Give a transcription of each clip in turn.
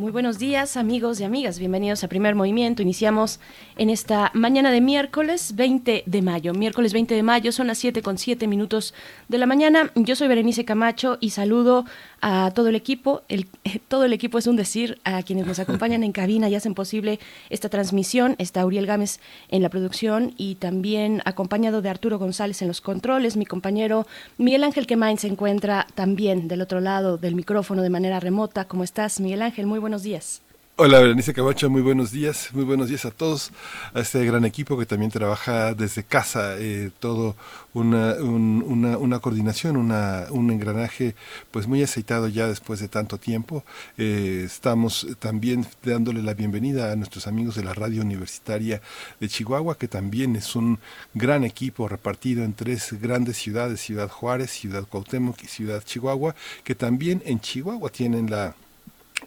Muy buenos días amigos y amigas, bienvenidos a Primer Movimiento. Iniciamos en esta mañana de miércoles 20 de mayo. Miércoles 20 de mayo son las 7 con 7 minutos de la mañana. Yo soy Berenice Camacho y saludo a todo el equipo. El, todo el equipo es un decir, a quienes nos acompañan en cabina y hacen posible esta transmisión. Está Uriel Gámez en la producción y también acompañado de Arturo González en los controles. Mi compañero Miguel Ángel Quemain se encuentra también del otro lado del micrófono de manera remota. ¿Cómo estás, Miguel Ángel? Muy buenos días. Hola, Berenice Camacho, muy buenos días, muy buenos días a todos, a este gran equipo que también trabaja desde casa, eh, todo una, una, coordinación, una, un engranaje pues muy aceitado ya después de tanto tiempo. Eh, estamos también dándole la bienvenida a nuestros amigos de la radio universitaria de Chihuahua, que también es un gran equipo repartido en tres grandes ciudades, Ciudad Juárez, Ciudad Cuauhtémoc y Ciudad Chihuahua, que también en Chihuahua tienen la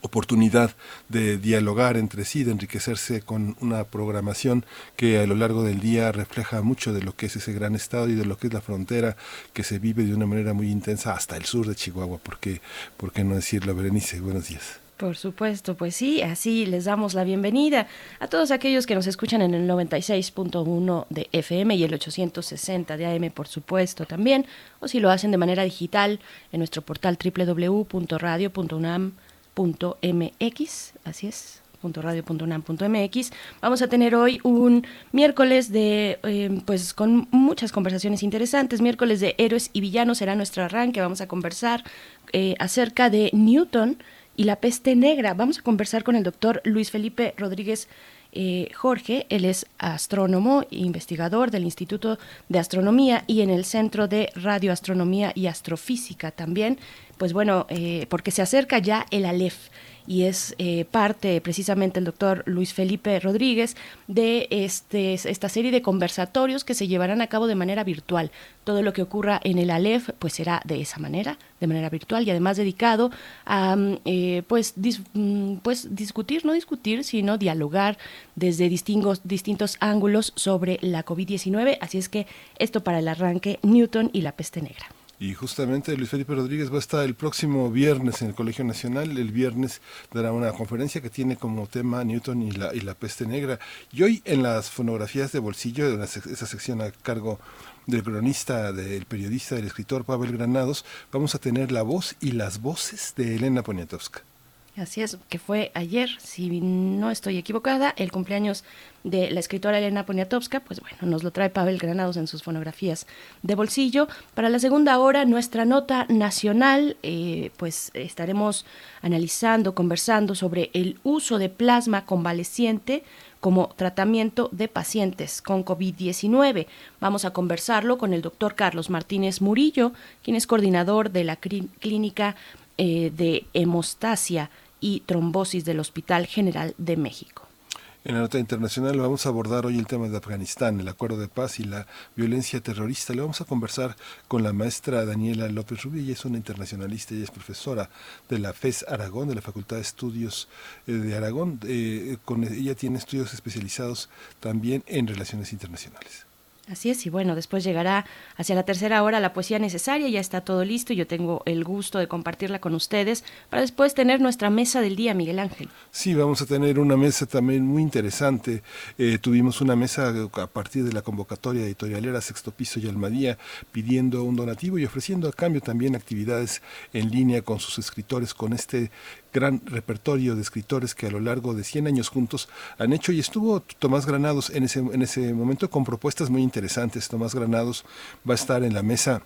oportunidad de dialogar entre sí, de enriquecerse con una programación que a lo largo del día refleja mucho de lo que es ese gran estado y de lo que es la frontera que se vive de una manera muy intensa hasta el sur de Chihuahua, porque, ¿por qué no decirlo, Berenice? Buenos días. Por supuesto, pues sí, así les damos la bienvenida a todos aquellos que nos escuchan en el 96.1 de FM y el 860 de AM, por supuesto, también, o si lo hacen de manera digital en nuestro portal www.radio.unam mx así es, radio.unam.mx. Vamos a tener hoy un miércoles de, eh, pues con muchas conversaciones interesantes. Miércoles de héroes y villanos será nuestro arranque. Vamos a conversar eh, acerca de Newton y la peste negra. Vamos a conversar con el doctor Luis Felipe Rodríguez eh, Jorge. Él es astrónomo e investigador del Instituto de Astronomía y en el Centro de Radioastronomía y Astrofísica también. Pues bueno, eh, porque se acerca ya el Aleph y es eh, parte precisamente el doctor Luis Felipe Rodríguez de este, esta serie de conversatorios que se llevarán a cabo de manera virtual. Todo lo que ocurra en el Aleph pues será de esa manera, de manera virtual y además dedicado a mm, eh, pues, mm, pues discutir, no discutir, sino dialogar desde distintos, distintos ángulos sobre la COVID-19. Así es que esto para el arranque Newton y la peste negra. Y justamente Luis Felipe Rodríguez va a estar el próximo viernes en el Colegio Nacional. El viernes dará una conferencia que tiene como tema Newton y la, y la peste negra. Y hoy en las fonografías de bolsillo, de esa sección a cargo del cronista, del periodista, del escritor Pavel Granados, vamos a tener la voz y las voces de Elena Poniatowska. Así es, que fue ayer, si no estoy equivocada, el cumpleaños de la escritora Elena Poniatowska, pues bueno, nos lo trae Pavel Granados en sus fonografías de bolsillo. Para la segunda hora, nuestra nota nacional, eh, pues estaremos analizando, conversando sobre el uso de plasma convaleciente como tratamiento de pacientes con COVID-19. Vamos a conversarlo con el doctor Carlos Martínez Murillo, quien es coordinador de la clínica eh, de hemostasia y trombosis del Hospital General de México. En la nota internacional vamos a abordar hoy el tema de Afganistán, el acuerdo de paz y la violencia terrorista. Le vamos a conversar con la maestra Daniela López Rubí, ella es una internacionalista y es profesora de la FES Aragón, de la Facultad de Estudios eh, de Aragón. Eh, con, ella tiene estudios especializados también en relaciones internacionales. Así es, y bueno, después llegará hacia la tercera hora la poesía necesaria, ya está todo listo y yo tengo el gusto de compartirla con ustedes para después tener nuestra mesa del día, Miguel Ángel. Sí, vamos a tener una mesa también muy interesante. Eh, tuvimos una mesa a partir de la convocatoria editorialera Sexto Piso y Almadía pidiendo un donativo y ofreciendo a cambio también actividades en línea con sus escritores, con este gran repertorio de escritores que a lo largo de 100 años juntos han hecho y estuvo Tomás Granados en ese, en ese momento con propuestas muy interesantes. Tomás Granados va a estar en la mesa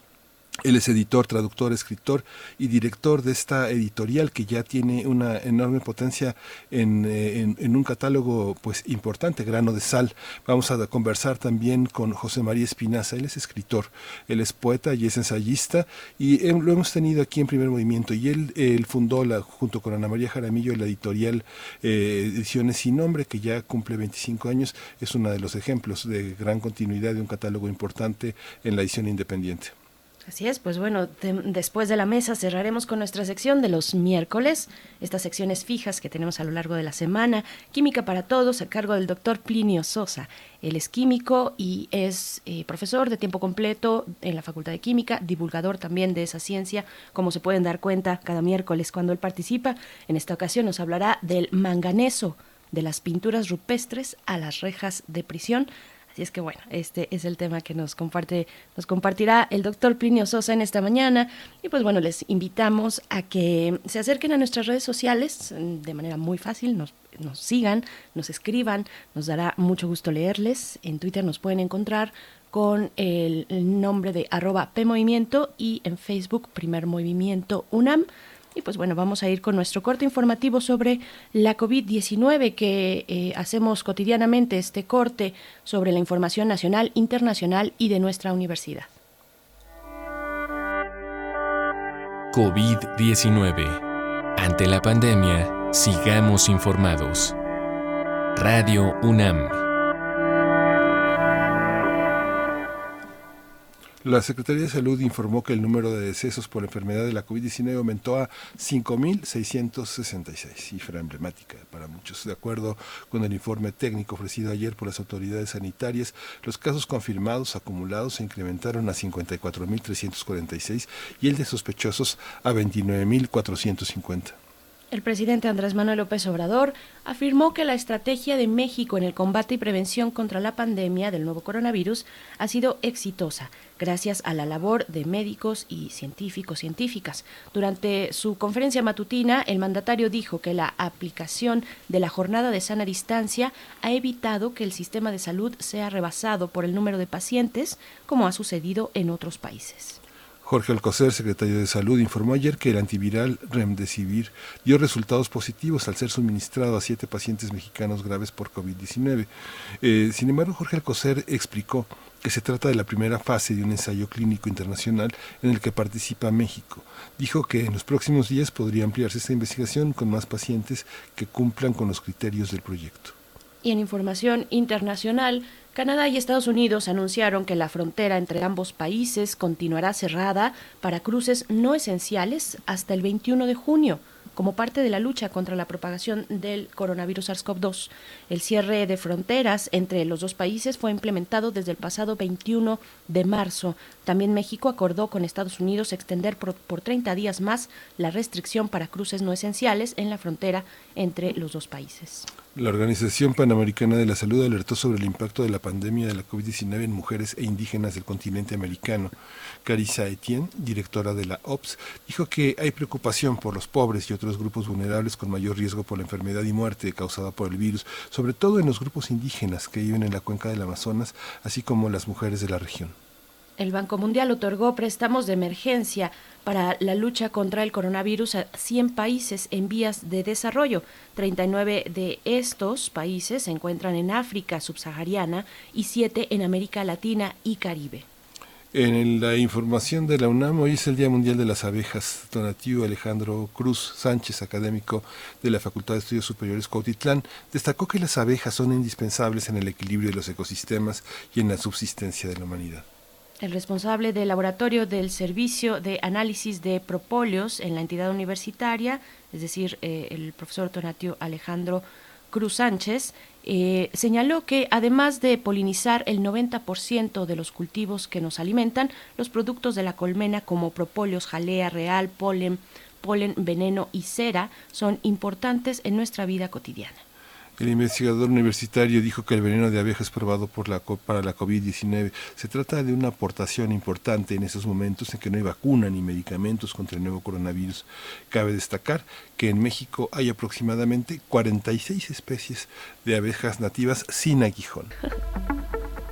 Él es editor, traductor, escritor y director de esta editorial que ya tiene una enorme potencia en, eh, un catálogo pues importante, Grano de Sal. Vamos a conversar también con José María Espinaza. Él es escritor, él es poeta y es ensayista y lo hemos tenido aquí en Primer Movimiento. Y él, él fundó la, junto con Ana María Jaramillo la editorial eh, Ediciones Sin Nombre, que ya cumple 25 años. Es uno de los ejemplos de gran continuidad de un catálogo importante en la edición independiente. Así es, pues bueno, después de la mesa cerraremos con nuestra sección de los miércoles, estas secciones fijas que tenemos a lo largo de la semana, Química para Todos, a cargo del doctor Plinio Sosa. Él es químico y es eh, profesor de tiempo completo en la Facultad de Química, divulgador también de esa ciencia, como se pueden dar cuenta cada miércoles cuando él participa. En esta ocasión nos hablará del manganeso, de las pinturas rupestres a las rejas de prisión Así es que bueno, este es el tema que nos comparte, nos compartirá el doctor Plinio Sosa en esta mañana. Y pues bueno, les invitamos a que se acerquen a nuestras redes sociales mm, de manera muy fácil, nos, nos sigan, nos escriban, nos dará mucho gusto leerles. En Twitter nos pueden encontrar con el, nombre de arroba PMovimiento y en Facebook Primer Movimiento UNAM. Y pues bueno, vamos a ir con nuestro corte informativo sobre la COVID-19 que eh, hacemos cotidianamente, este corte sobre la información nacional, internacional y de nuestra universidad. COVID-19. Ante la pandemia, sigamos informados. Radio UNAM. La Secretaría de Salud informó que el número de decesos por enfermedad de la COVID-19 aumentó a 5.666, cifra emblemática para muchos. De acuerdo con el informe técnico ofrecido ayer por las autoridades sanitarias, los casos confirmados acumulados se incrementaron a 54.346 y el de sospechosos a 29.450. El presidente Andrés Manuel López Obrador afirmó que la estrategia de México en el combate y prevención contra la pandemia del nuevo coronavirus ha sido exitosa gracias a la labor de médicos y científicos científicas. Durante su conferencia matutina, el mandatario dijo que la aplicación de la jornada de sana distancia ha evitado que el sistema de salud sea rebasado por el número de pacientes, como ha sucedido en otros países. Jorge Alcocer, secretario de Salud, informó ayer que el antiviral Remdesivir dio resultados positivos al ser suministrado a siete pacientes mexicanos graves por COVID-19. Eh, sin embargo, Jorge Alcocer explicó que se trata de la primera fase de un ensayo clínico internacional en el que participa México. Dijo que en los próximos días podría ampliarse esta investigación con más pacientes que cumplan con los criterios del proyecto. Y en información internacional, Canadá y Estados Unidos anunciaron que la frontera entre ambos países continuará cerrada para cruces no esenciales hasta el 21 de junio como parte de la lucha contra la propagación del coronavirus SARS-CoV-2. El cierre de fronteras entre los dos países fue implementado desde el pasado 21 de marzo. También México acordó con Estados Unidos extender por, por 30 días más la restricción para cruces no esenciales en la frontera entre los dos países. La Organización Panamericana de la Salud alertó sobre el impacto de la pandemia de la COVID-19 en mujeres e indígenas del continente americano. Carissa Etienne, directora de la OPS, dijo que hay preocupación por los pobres y otros grupos vulnerables con mayor riesgo por la enfermedad y muerte causada por el virus, sobre todo en los grupos indígenas que viven en la cuenca del Amazonas, así como las mujeres de la región. El Banco Mundial otorgó préstamos de emergencia para la lucha contra el coronavirus a 100 países en vías de desarrollo. 39 de estos países se encuentran en África subsahariana y 7 en América Latina y Caribe. En la información de la UNAM, hoy es el Día Mundial de las Abejas. Donativo Alejandro Cruz Sánchez, académico de la Facultad de Estudios Superiores Cuautitlán, destacó que las abejas son indispensables en el equilibrio de los ecosistemas y en la subsistencia de la humanidad. El responsable del laboratorio del Servicio de Análisis de Propóleos en la entidad universitaria, es decir, eh, el profesor Tonatio Alejandro Cruz Sánchez, eh, señaló que además de polinizar el 90% de los cultivos que nos alimentan, los productos de la colmena como propóleos, jalea real, polen, polen, veneno y cera son importantes en nuestra vida cotidiana. El investigador universitario dijo que el veneno de abejas probado por para la COVID-19 se trata de una aportación importante en esos momentos en que no hay vacuna ni medicamentos contra el nuevo coronavirus. Cabe destacar que en México hay aproximadamente 46 especies de abejas nativas sin aguijón.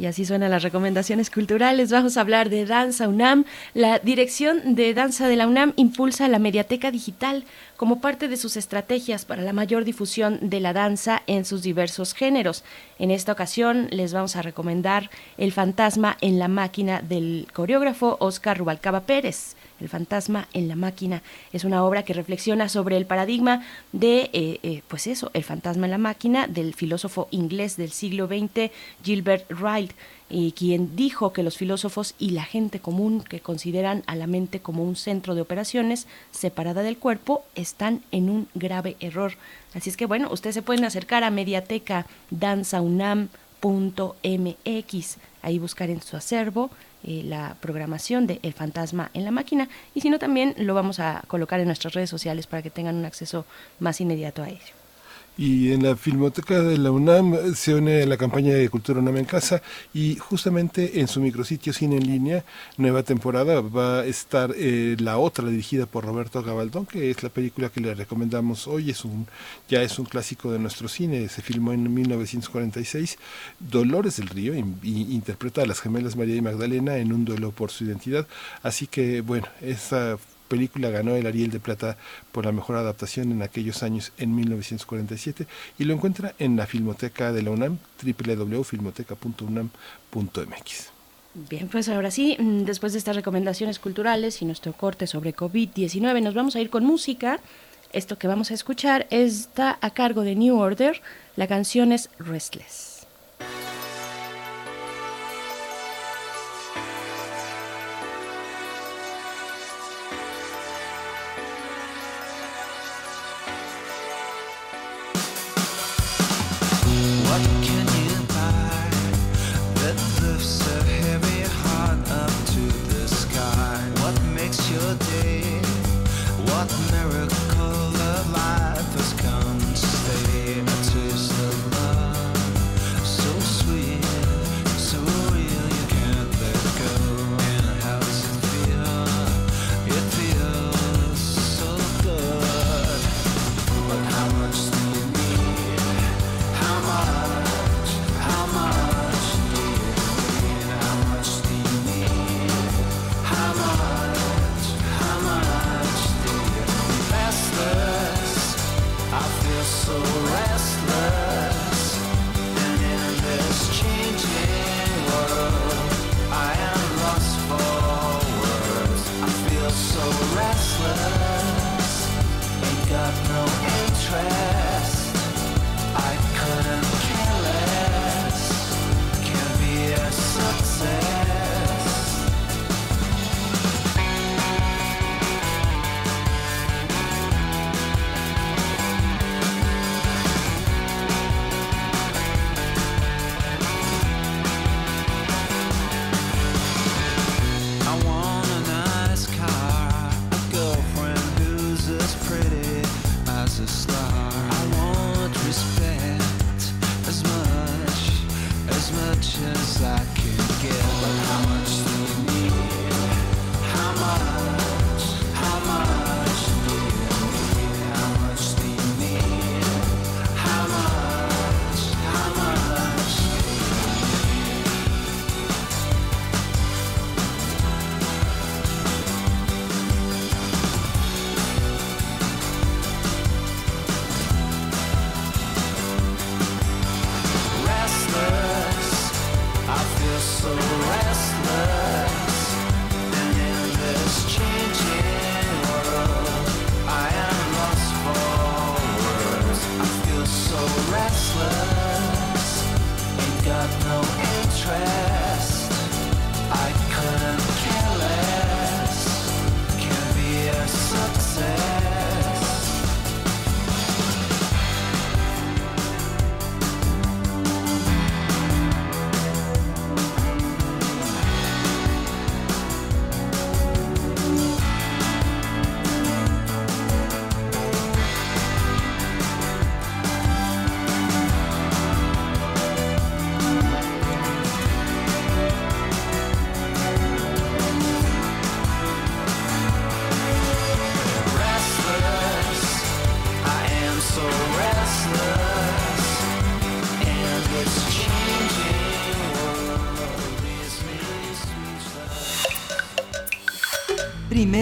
Y así suenan las recomendaciones culturales. Vamos a hablar de Danza UNAM. La Dirección de Danza de la UNAM impulsa la mediateca digital como parte de sus estrategias para la mayor difusión de la danza en sus diversos géneros. En esta ocasión les vamos a recomendar El fantasma en la máquina del coreógrafo Oscar Rubalcaba Pérez. El fantasma en la máquina es una obra que reflexiona sobre el paradigma de, eh, eh, pues eso, el fantasma en la máquina del filósofo inglés del siglo XX, Gilbert Ryle, y quien dijo que los filósofos y la gente común que consideran a la mente como un centro de operaciones separada del cuerpo están en un grave error. Así es que bueno, ustedes se pueden acercar a mediateca danzaunam.mx, ahí buscar en su acervo eh, la programación de El Fantasma en la máquina y si no también lo vamos a colocar en nuestras redes sociales para que tengan un acceso más inmediato a ello. Y en la Filmoteca de la UNAM se une la campaña de Cultura UNAM en Casa y justamente en su micrositio Cine en Línea, nueva temporada, va a estar eh, la otra dirigida por Roberto Gabaldón, que es la película que le recomendamos hoy, es un ya es un clásico de nuestro cine, se filmó en 1946, Dolores del Río, y, interpreta a las gemelas María y Magdalena en un duelo por su identidad, así que bueno, esa película ganó el Ariel de Plata por la mejor adaptación en aquellos años en 1947 y lo encuentra en la Filmoteca de la UNAM, www.filmoteca.unam.mx. Bien, pues ahora sí, mm, después de estas recomendaciones culturales y nuestro corte sobre COVID-19, nos vamos a ir con música. Esto que vamos a escuchar está a cargo de New Order. La canción es Restless.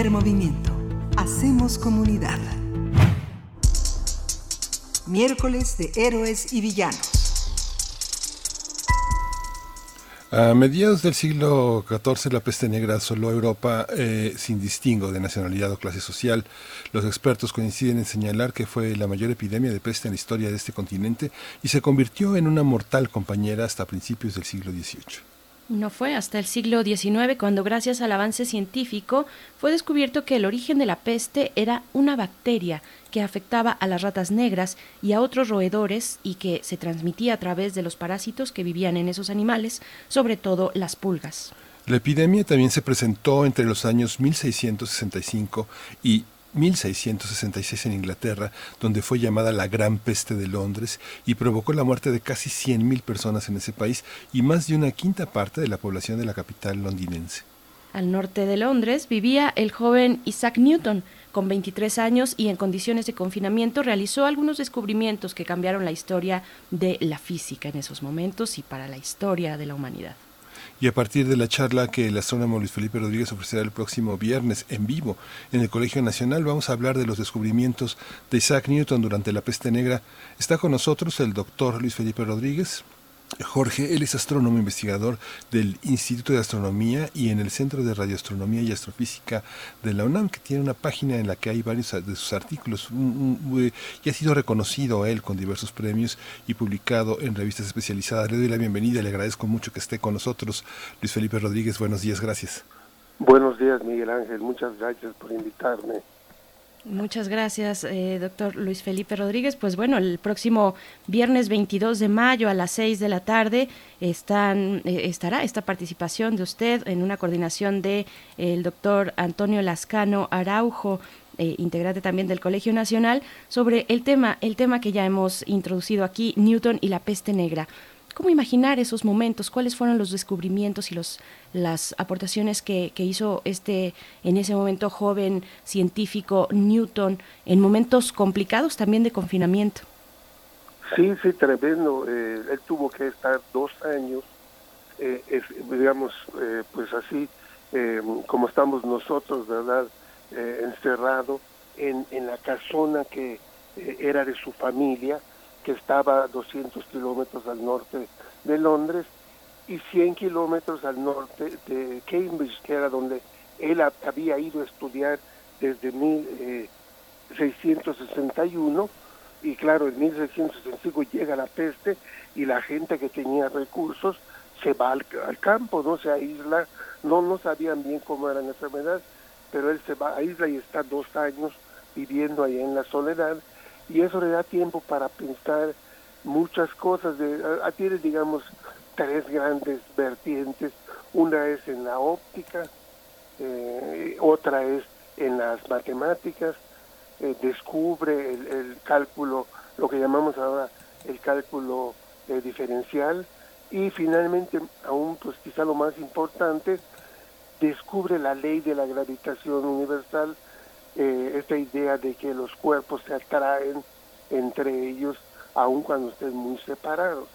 Movimiento. Hacemos comunidad. Miércoles de Héroes y Villanos. A mediados del siglo XIV la peste negra asoló Europa eh, sin distingo de nacionalidad o clase social. Los expertos coinciden en señalar que fue la mayor epidemia de peste en la historia de este continente y se convirtió en una mortal compañera hasta principios del siglo XVIII. No fue hasta el siglo XIX cuando, gracias al avance científico, fue descubierto que el origen de la peste era una bacteria que afectaba a las ratas negras y a otros roedores y que se transmitía a través de los parásitos que vivían en esos animales, sobre todo las pulgas. La epidemia también se presentó entre los años 1665 y 1666 en Inglaterra, donde fue llamada la Gran Peste de Londres y provocó la muerte de casi 100.000 personas en ese país y más de una quinta parte de la población de la capital londinense. Al norte de Londres vivía el joven Isaac Newton, con 23 años y en condiciones de confinamiento realizó algunos descubrimientos que cambiaron la historia de la física en esos momentos y para la historia de la humanidad y a partir de la charla que el astrónomo Luis Felipe Rodríguez ofrecerá el próximo viernes en vivo en el Colegio Nacional, vamos a hablar de los descubrimientos de Isaac Newton durante la peste negra. Está con nosotros el doctor Luis Felipe Rodríguez. Jorge, él es astrónomo investigador del Instituto de Astronomía y en el Centro de Radioastronomía y Astrofísica de la UNAM, que tiene una página en la que hay varios de sus artículos y ha sido reconocido él con diversos premios y publicado en revistas especializadas. Le doy la bienvenida, le agradezco mucho que esté con nosotros. Luis Felipe Rodríguez, buenos días, gracias. Buenos días, Miguel Ángel, muchas gracias por invitarme. Muchas gracias, eh, doctor Luis Felipe Rodríguez. Pues bueno, el próximo viernes 22 de mayo a las 6 de la tarde están, eh, estará esta participación de usted en una coordinación de el doctor Antonio Lascano Araujo, eh, integrante también del Colegio Nacional, sobre el tema, el tema que ya hemos introducido aquí, Newton y la peste negra. ¿Cómo imaginar esos momentos? ¿Cuáles fueron los descubrimientos y los, las aportaciones que, hizo este, en ese momento, joven científico Newton, en momentos complicados también de confinamiento? Sí, sí, tremendo. Eh, él tuvo que estar dos años, eh, digamos, eh, pues así, como estamos nosotros, ¿verdad? encerrado en, en la casona que era de su familia, que estaba a 200 kilómetros al norte de Londres y 100 kilómetros al norte de Cambridge, que era donde él había ido a estudiar desde 1661 eh, y claro, en 1665 llega la peste y la gente que tenía recursos se va al, campo, no se aísla, no, no sabían bien cómo era la enfermedad, pero él se va a isla y está dos años viviendo ahí en la soledad y eso le da tiempo para pensar muchas cosas. Tiene, digamos, tres grandes vertientes. Una es en la óptica, eh, otra es en las matemáticas, eh, descubre el, cálculo, lo que llamamos ahora el cálculo eh, diferencial, y finalmente, aún pues quizá lo más importante, descubre la ley de la gravitación universal, eh, esta idea de que los cuerpos se atraen entre ellos aun cuando estén muy separados.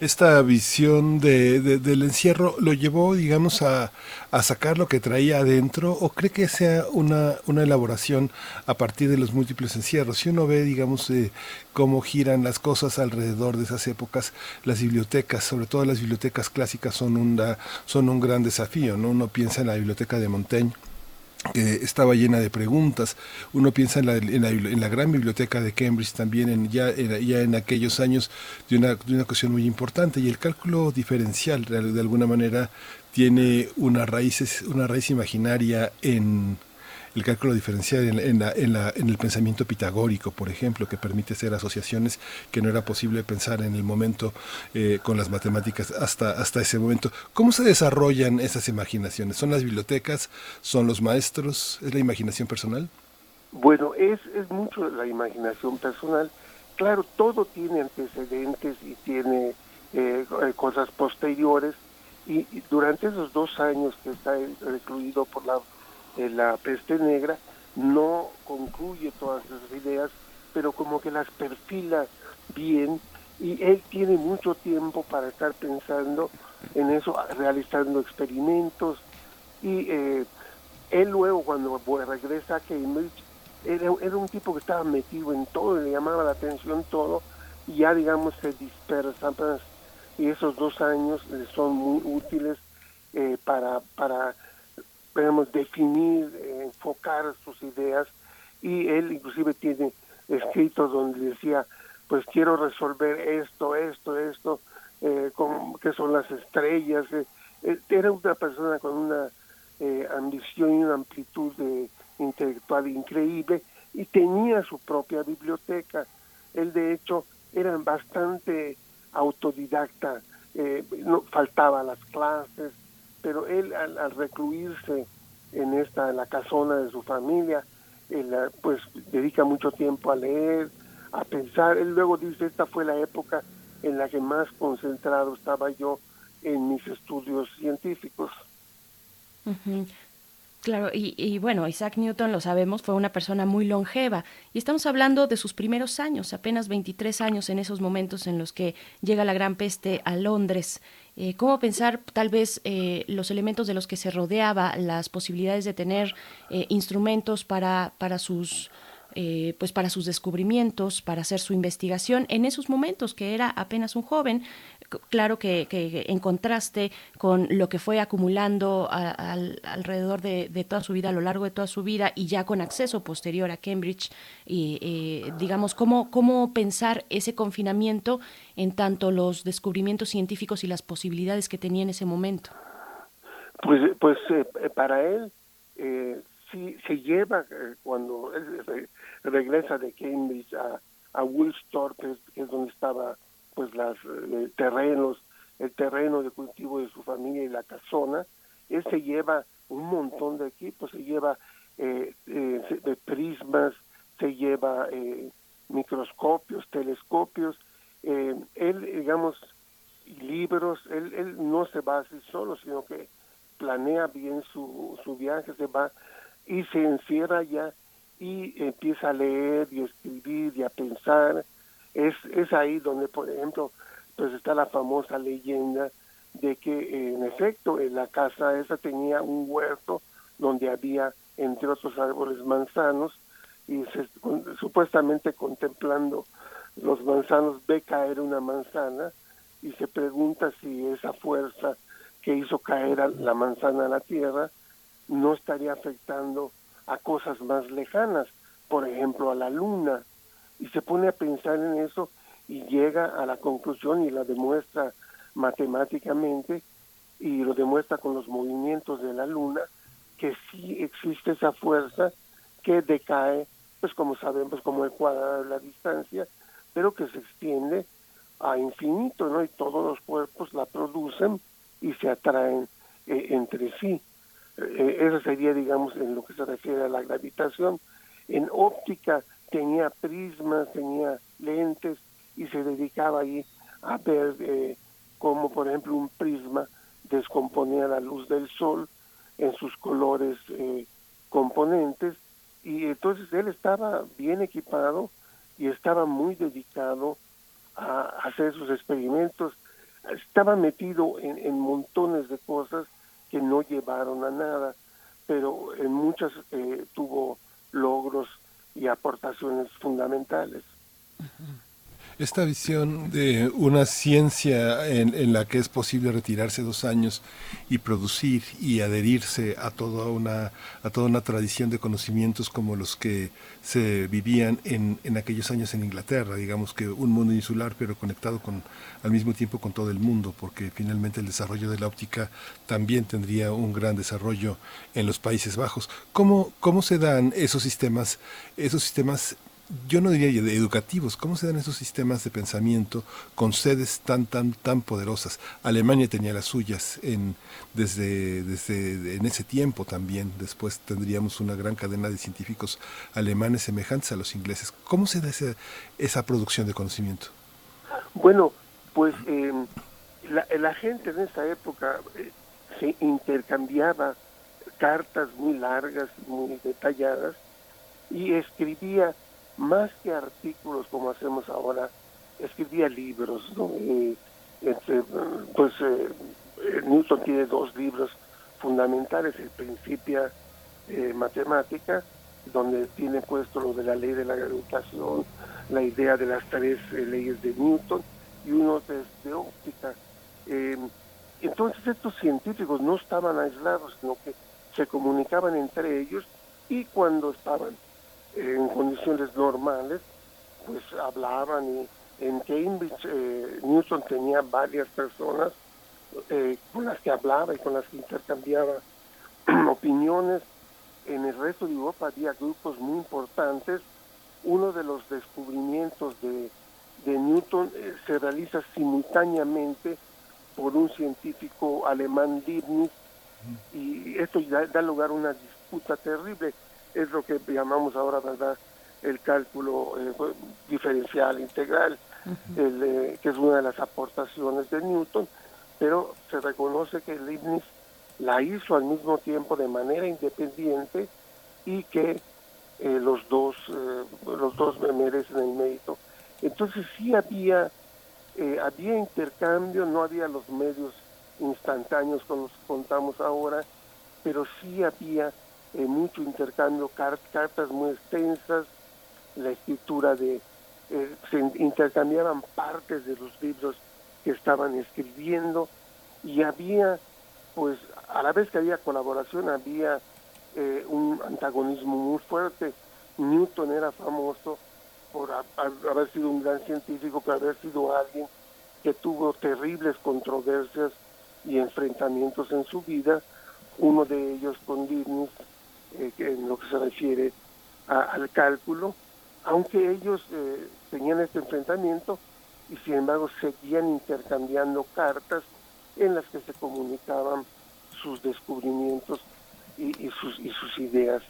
Esta visión de, del encierro lo llevó, digamos, a, sacar lo que traía adentro o cree que sea una, elaboración a partir de los múltiples encierros. Si uno ve, digamos, eh, cómo giran las cosas alrededor de esas épocas, las bibliotecas, sobre todo las bibliotecas clásicas, son son un gran desafío. ¿no? Uno piensa en la biblioteca de Montaigne estaba llena de preguntas. Uno piensa en la, en la, gran biblioteca de Cambridge también en, ya, en, ya en aquellos años de una, de una cuestión muy importante y el cálculo diferencial de alguna manera tiene una raíz, una raíz imaginaria en, el cálculo diferencial en, la, en, la, en, el pensamiento pitagórico, por ejemplo, que permite hacer asociaciones que no era posible pensar en el momento eh, con las matemáticas hasta, hasta ese momento. ¿Cómo se desarrollan esas imaginaciones? ¿Son las bibliotecas? ¿Son los maestros? ¿Es la imaginación personal? Bueno, es, es mucho la imaginación personal. Claro, todo tiene antecedentes y tiene eh, eh, cosas posteriores. Y, y, durante esos dos años que está recluido por la la peste negra, no concluye todas esas ideas, pero como que las perfila bien y él tiene mucho tiempo para estar pensando en eso, realizando experimentos y eh, Él luego cuando regresa a Cambridge, era, era, un tipo que estaba metido en todo, le llamaba la atención todo, y ya digamos se dispersa, pues, y esos dos años son muy útiles eh, para, para podemos definir, eh, enfocar sus ideas, y él inclusive tiene escritos donde decía, pues quiero resolver esto, esto, esto, eh, que son las estrellas. era una persona con una ambición y una amplitud de, intelectual increíble y tenía su propia biblioteca. Él de hecho era bastante autodidacta, eh, no faltaba las clases, pero él al, recluirse en esta la casona de su familia, él, pues dedica mucho tiempo a leer, a pensar. Él luego dice esta fue la época en la que más concentrado estaba yo en mis estudios científicos. Claro, y, bueno, Isaac Newton, lo sabemos, fue una persona muy longeva. Y estamos hablando de sus primeros años, apenas 23 años en esos momentos en los que llega la gran peste a Londres. Eh, ¿Cómo pensar tal vez eh, los elementos de los que se rodeaba, las posibilidades de tener eh, instrumentos para, para sus eh, pues para sus descubrimientos, para hacer su investigación en esos momentos que era apenas un joven, claro que, en contraste con lo que fue acumulando alrededor de, toda su vida, a lo largo de toda su vida y ya con acceso posterior a Cambridge, y eh, digamos, ¿cómo, cómo pensar ese confinamiento en tanto los descubrimientos científicos y las posibilidades que tenía en ese momento. Pues, pues eh, para él sí se lleva cuando él regresa de Cambridge a, a Woolsthorpe, que es donde estaba pues las eh, terrenos, el terreno de cultivo de su familia y la casona, él se lleva un montón de equipos, se lleva eh, eh prismas, se lleva microscopios, telescopios, él, digamos, libros, él, él no se va así solo, sino que planea bien su, su viaje, se va y se encierra ya y empieza a leer y a escribir y a pensar. Es, es ahí donde, por ejemplo, pues está la famosa leyenda de que en efecto en la casa esa tenía un huerto donde había entre otros árboles manzanos y supuestamente contemplando los manzanos ve caer una manzana y se pregunta si esa fuerza que hizo caer la manzana a la tierra no estaría afectando a cosas más lejanas, por ejemplo a la luna, y se pone a pensar en eso y llega a la conclusión y la demuestra matemáticamente y lo demuestra con los movimientos de la luna que sí existe esa fuerza que decae, pues como sabemos, como el cuadrado de la distancia, pero que se extiende a infinito, ¿no? Y todos los cuerpos la producen y se atraen eh, entre sí. Eh, eso sería, digamos, en lo que se refiere a la gravitación. En óptica tenía prismas, tenía lentes y se dedicaba ahí a ver eh, cómo, por ejemplo, un prisma descomponía la luz del sol en sus colores eh, componentes y entonces él estaba bien equipado y estaba muy dedicado a hacer sus experimentos. Estaba metido en montones de cosas que no llevaron a nada, pero en muchas eh, tuvo logros y aportaciones fundamentales esta visión de una ciencia en, la que es posible retirarse dos años y producir y adherirse a toda una a toda una tradición de conocimientos como los que se vivían en, en aquellos años en Inglaterra digamos que un mundo insular pero conectado con al mismo tiempo con todo el mundo porque finalmente el desarrollo de la óptica también tendría un gran desarrollo en los Países Bajos. Cómo cómo se dan esos sistemas esos sistemas yo no diría educativos, ¿cómo se dan esos sistemas de pensamiento con sedes tan, tan, tan poderosas? Alemania tenía las suyas en, desde, desde en ese tiempo también, después tendríamos una gran cadena de científicos alemanes semejantes a los ingleses. ¿Cómo se da esa, esa producción de conocimiento? Bueno, pues em, la, gente en esa época eh, se intercambiaba cartas muy largas, muy detalladas, y escribía más que artículos como hacemos ahora, escribía libros, ¿no? Este, pues eh, Newton tiene dos libros fundamentales, el Principia eh, matemática, donde tiene puesto lo de la ley de la gravitación, la idea de las tres eh, leyes de Newton y uno de, de óptica. Entonces estos científicos no estaban aislados, sino que se comunicaban entre ellos y cuando estaban en condiciones normales, pues hablaban y en Cambridge eh, Newton tenía varias personas eh, con las que hablaba y con las que intercambiaba opiniones. En el resto de Europa había grupos muy importantes. Uno de los descubrimientos de, Newton eh, se realiza simultáneamente por un científico alemán Leibniz y esto da lugar a una disputa terrible. Es lo que llamamos ahora, ¿verdad?, el cálculo eh, diferencial integral, el, eh, que es una de las aportaciones de Newton, pero se reconoce que Leibniz la hizo al mismo tiempo de manera independiente y que eh, los dos los dos merecen el mérito. Entonces sí había había intercambio, no había los medios instantáneos con los que contamos ahora, pero sí había mucho intercambio, cartas muy extensas, la escritura de, eh, se intercambiaban partes de los libros que estaban escribiendo y había, pues a la vez que había colaboración, había eh, un antagonismo muy fuerte. Newton era famoso por haber sido un gran científico, por haber sido alguien que tuvo terribles controversias y enfrentamientos en su vida, uno de ellos con Leibniz, eh, en lo que se refiere al cálculo, aunque ellos eh, tenían este enfrentamiento y sin embargo seguían intercambiando cartas en las que se comunicaban sus descubrimientos y, sus, y sus ideas.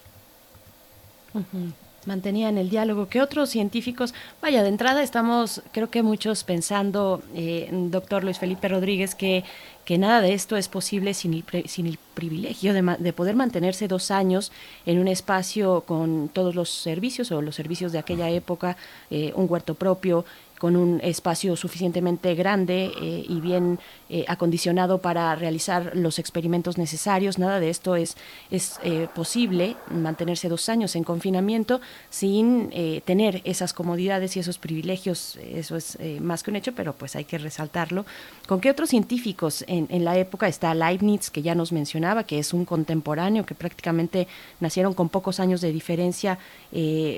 Mantenían el diálogo. ¿Qué otros científicos? Vaya, de entrada estamos, creo que muchos pensando, eh, doctor Luis Felipe Rodríguez, que que nada de esto es posible sin el, sin el privilegio de, de, poder mantenerse dos años en un espacio con todos los servicios o los servicios de aquella época, eh, un huerto propio, con un espacio suficientemente grande eh, y bien eh, acondicionado para realizar los experimentos necesarios. Nada de esto es, es eh, posible, mantenerse dos años en confinamiento sin tener esas comodidades y esos privilegios. Eso es más que un hecho, pero pues hay que resaltarlo. ¿Con qué otros científicos en, en la época está Leibniz, que ya nos mencionaba, que es un contemporáneo, que prácticamente nacieron con pocos años de diferencia?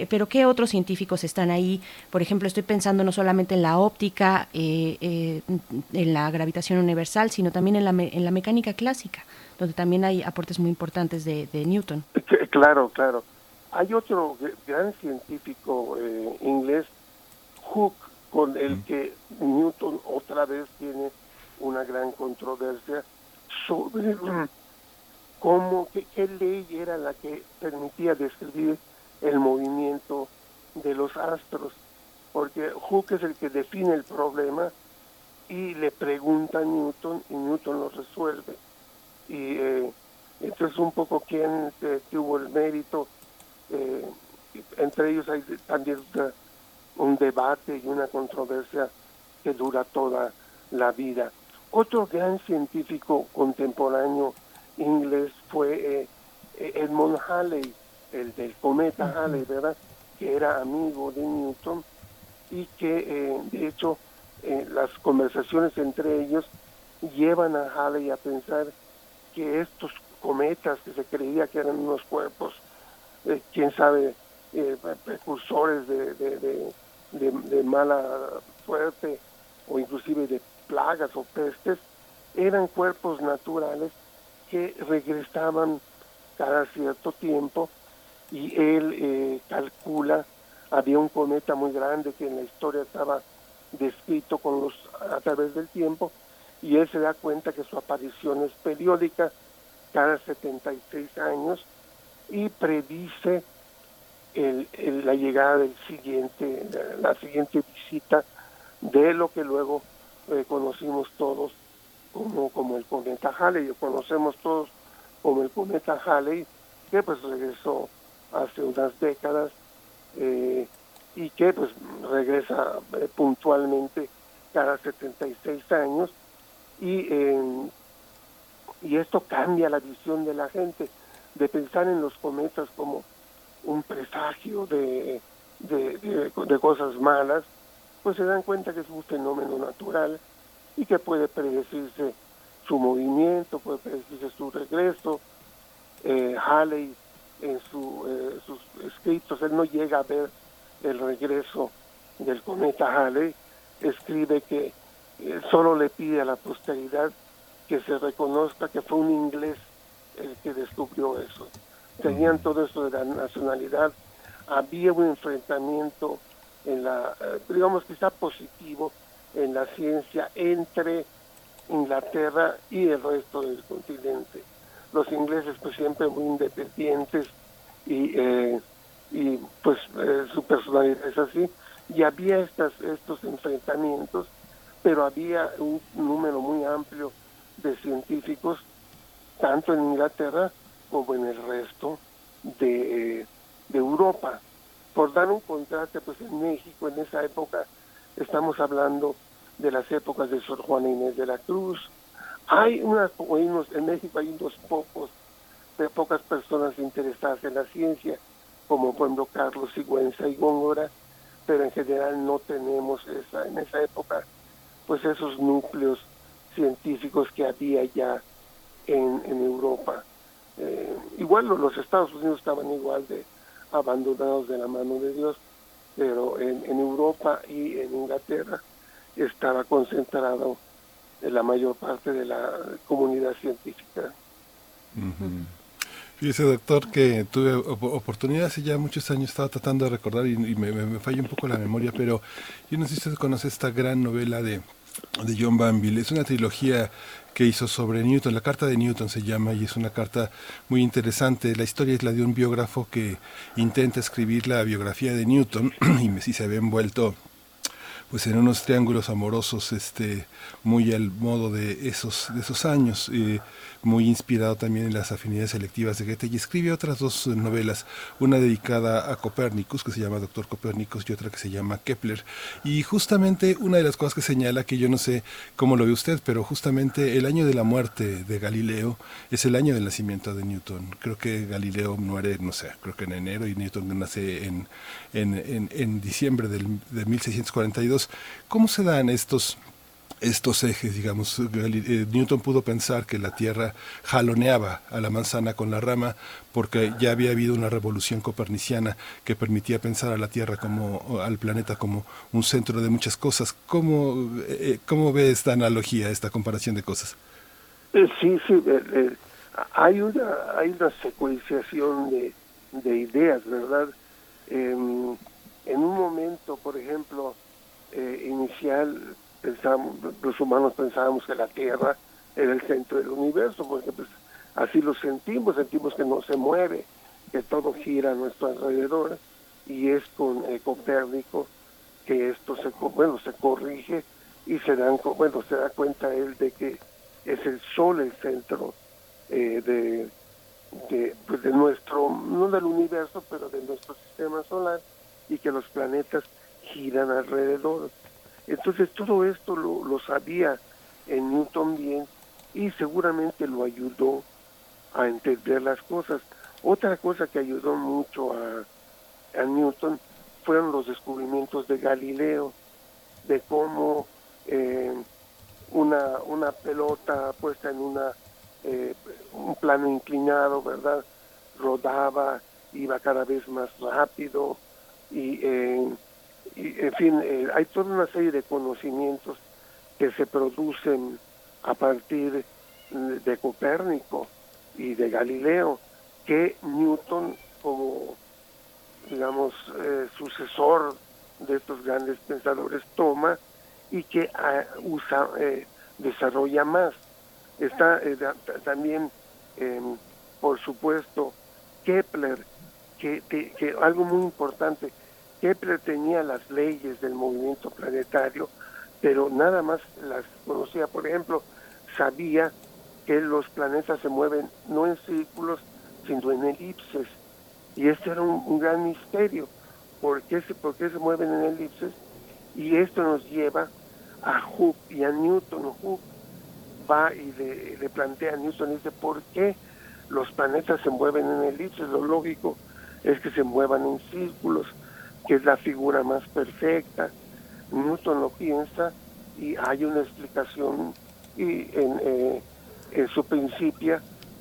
pero ¿qué otros científicos están ahí? Por ejemplo, estoy pensando no solamente en la óptica, eh, eh, en la gravitación universal, sino también en la, en la mecánica clásica, donde también hay aportes muy importantes de, Newton. Claro, claro. Hay otro gran científico eh, inglés, Hooke, con el que Newton otra vez tiene una gran controversia sobre cómo, qué, qué ley era la que permitía describir el movimiento de los astros porque Hooke es el que define el problema y le pregunta a Newton y Newton lo resuelve. Y eh, entonces un poco quién tuvo el mérito. Eh, entre ellos hay también un debate y una controversia que dura toda la vida. Otro gran científico contemporáneo inglés fue eh, Edmund Halley, el del cometa Halley, ¿verdad? Que era amigo de Newton y que eh, de hecho eh, las conversaciones entre ellos llevan a Halley a pensar que estos cometas que se creía que eran unos cuerpos, eh, quién sabe, precursores de, de, de, mala suerte o inclusive de plagas o pestes, eran cuerpos naturales que regresaban cada cierto tiempo y él calcula había un cometa muy grande que en la historia estaba descrito con los a través del tiempo y él se da cuenta que su aparición es periódica cada 76 años y predice el, la llegada del siguiente la, siguiente visita de lo que luego eh, conocimos todos como como el cometa Halley o conocemos todos como el cometa Halley que pues regresó hace unas décadas eh, y que pues regresa eh, puntualmente cada 76 años y, y esto cambia la visión de la gente de pensar en los cometas como un presagio de, de, de, cosas malas, pues se dan cuenta que es un fenómeno natural y que puede predecirse su movimiento, puede predecirse su regreso. Eh, Halley en su, eh, sus escritos, él no llega a ver el regreso del cometa Halley, escribe que eh, solo le pide a la posteridad que se reconozca que fue un inglés el que descubrió eso. Tenían todo eso de la nacionalidad, había un enfrentamiento en la, eh, digamos está positivo en la ciencia entre Inglaterra y el resto del continente. Los ingleses pues siempre muy independientes y, eh, y pues su personalidad es así, y había estas, estos enfrentamientos, pero había un número muy amplio de científicos, tanto en Inglaterra como en el resto de, de Europa. Por dar un contraste, pues en México en esa época estamos hablando de las épocas de Sor Juana Inés de la Cruz. Hay unas, en México hay unos pocos, de pocas personas interesadas en la ciencia, como ejemplo Carlos Sigüenza y Góngora, pero en general no tenemos esa, en esa época pues esos núcleos científicos que había ya en, en Europa. Eh, igual los Estados Unidos estaban igual de abandonados de la mano de Dios, pero en, en Europa y en Inglaterra estaba concentrado la mayor parte de la comunidad científica. Fíjese, doctor, que tuve oportunidad hace ya muchos años, estaba tratando de recordar y, me, falla un poco la memoria, pero yo no sé si usted conoce esta gran novela de, de John Banville. Es una trilogía que hizo sobre Newton, la carta de Newton se llama y es una carta muy interesante. La historia es la de un biógrafo que intenta escribir la biografía de Newton y si se había envuelto pues en unos triángulos amorosos este muy al modo de esos esos años eh, muy inspirado también en las afinidades selectivas de Goethe y escribe otras dos novelas, una dedicada a Copérnicus que se llama Doctor Copérnicus y otra que se llama Kepler. Y justamente una de las cosas que señala, que yo no sé cómo lo ve usted, pero justamente el año de la muerte de Galileo es el año del nacimiento de Newton. Creo que Galileo muere, no sé, creo que en enero y Newton nace en, en, en, diciembre del, de 1642. ¿Cómo se dan estos estos ejes, digamos, eh, Newton pudo pensar que la Tierra jaloneaba a la manzana con la rama porque ya había habido una revolución coperniciana que permitía pensar a la Tierra como al planeta como un centro de muchas cosas. ¿Cómo, eh, cómo ve esta analogía, esta comparación de cosas? Eh, sí, sí, hay una hay una secuenciación de, de ideas, ¿verdad? Em, en un momento, por ejemplo, inicial pensamos, los humanos pensábamos que la Tierra era el centro del universo, porque pues, así lo sentimos, sentimos que no se mueve, que todo gira a nuestro alrededor, y es con eh, Copérnico que esto se, bueno, se corrige y se, dan, bueno, se da cuenta él de que es el Sol el centro eh, de, pues de nuestro, no del universo, pero de nuestro sistema solar, y que los planetas giran alrededor. Entonces todo esto lo, sabía en Newton bien y seguramente lo ayudó a entender las cosas. Otra cosa que ayudó mucho a, a Newton fueron los descubrimientos de Galileo, de cómo eh, una, una pelota puesta en una, eh, un plano inclinado, ¿verdad? Rodaba, iba cada vez más rápido y eh, y, en fin, eh, hay toda una serie de conocimientos que se producen a partir de Copérnico y de Galileo, que Newton como, digamos, eh, sucesor de estos grandes pensadores toma y que ah, usa, eh, desarrolla más. Está también, em, por supuesto, Kepler, que, que algo muy importante, Kepler tenía las leyes del movimiento planetario, pero nada más las conocía. Por ejemplo, sabía que los planetas se mueven no en círculos, sino en elipses. Y este era un, gran misterio. ¿Por qué, se, ¿Por qué se mueven en elipses? Y esto nos lleva a Hooke y a Newton. Hooke va y le, le plantea a Newton, dice, ¿por qué los planetas se mueven en elipses, lo lógico es que se muevan en círculos, que es la figura más perfecta. Newton lo piensa y hay una explicación y en, eh, en su principio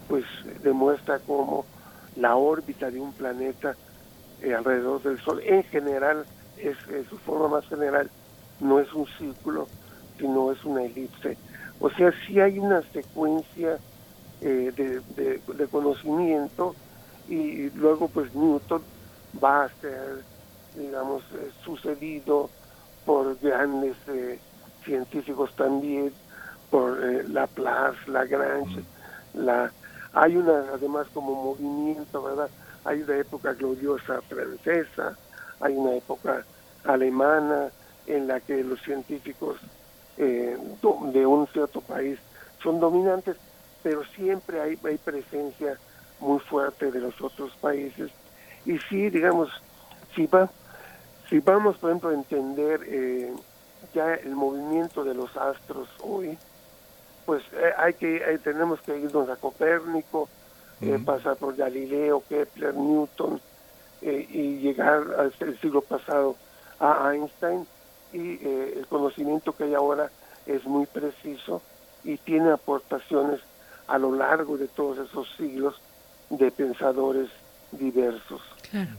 pues demuestra cómo la órbita de un planeta eh, alrededor del Sol en general es, su forma más general no es un círculo sino es una elipse o sea sí hay una secuencia eh, de, de, conocimiento y luego pues Newton va a ser digamos sucedido por grandes científicos también por eh, Laplace, Lagrange, la hay una además como movimiento, ¿verdad? Hay una época gloriosa francesa, hay una época alemana en la que los científicos eh, de un cierto país son dominantes, pero siempre hay, hay presencia muy fuerte de los otros países. Y sí, digamos, si, va, si vamos, por ejemplo, a entender eh, ya el movimiento de los astros hoy, pues eh, hay que eh, tenemos que irnos a Copérnico, eh, pasar por Galileo, Kepler, Newton y llegar al siglo pasado a Einstein y el conocimiento que hay ahora es muy preciso y tiene aportaciones a lo largo de todos esos siglos de pensadores diversos. Claro.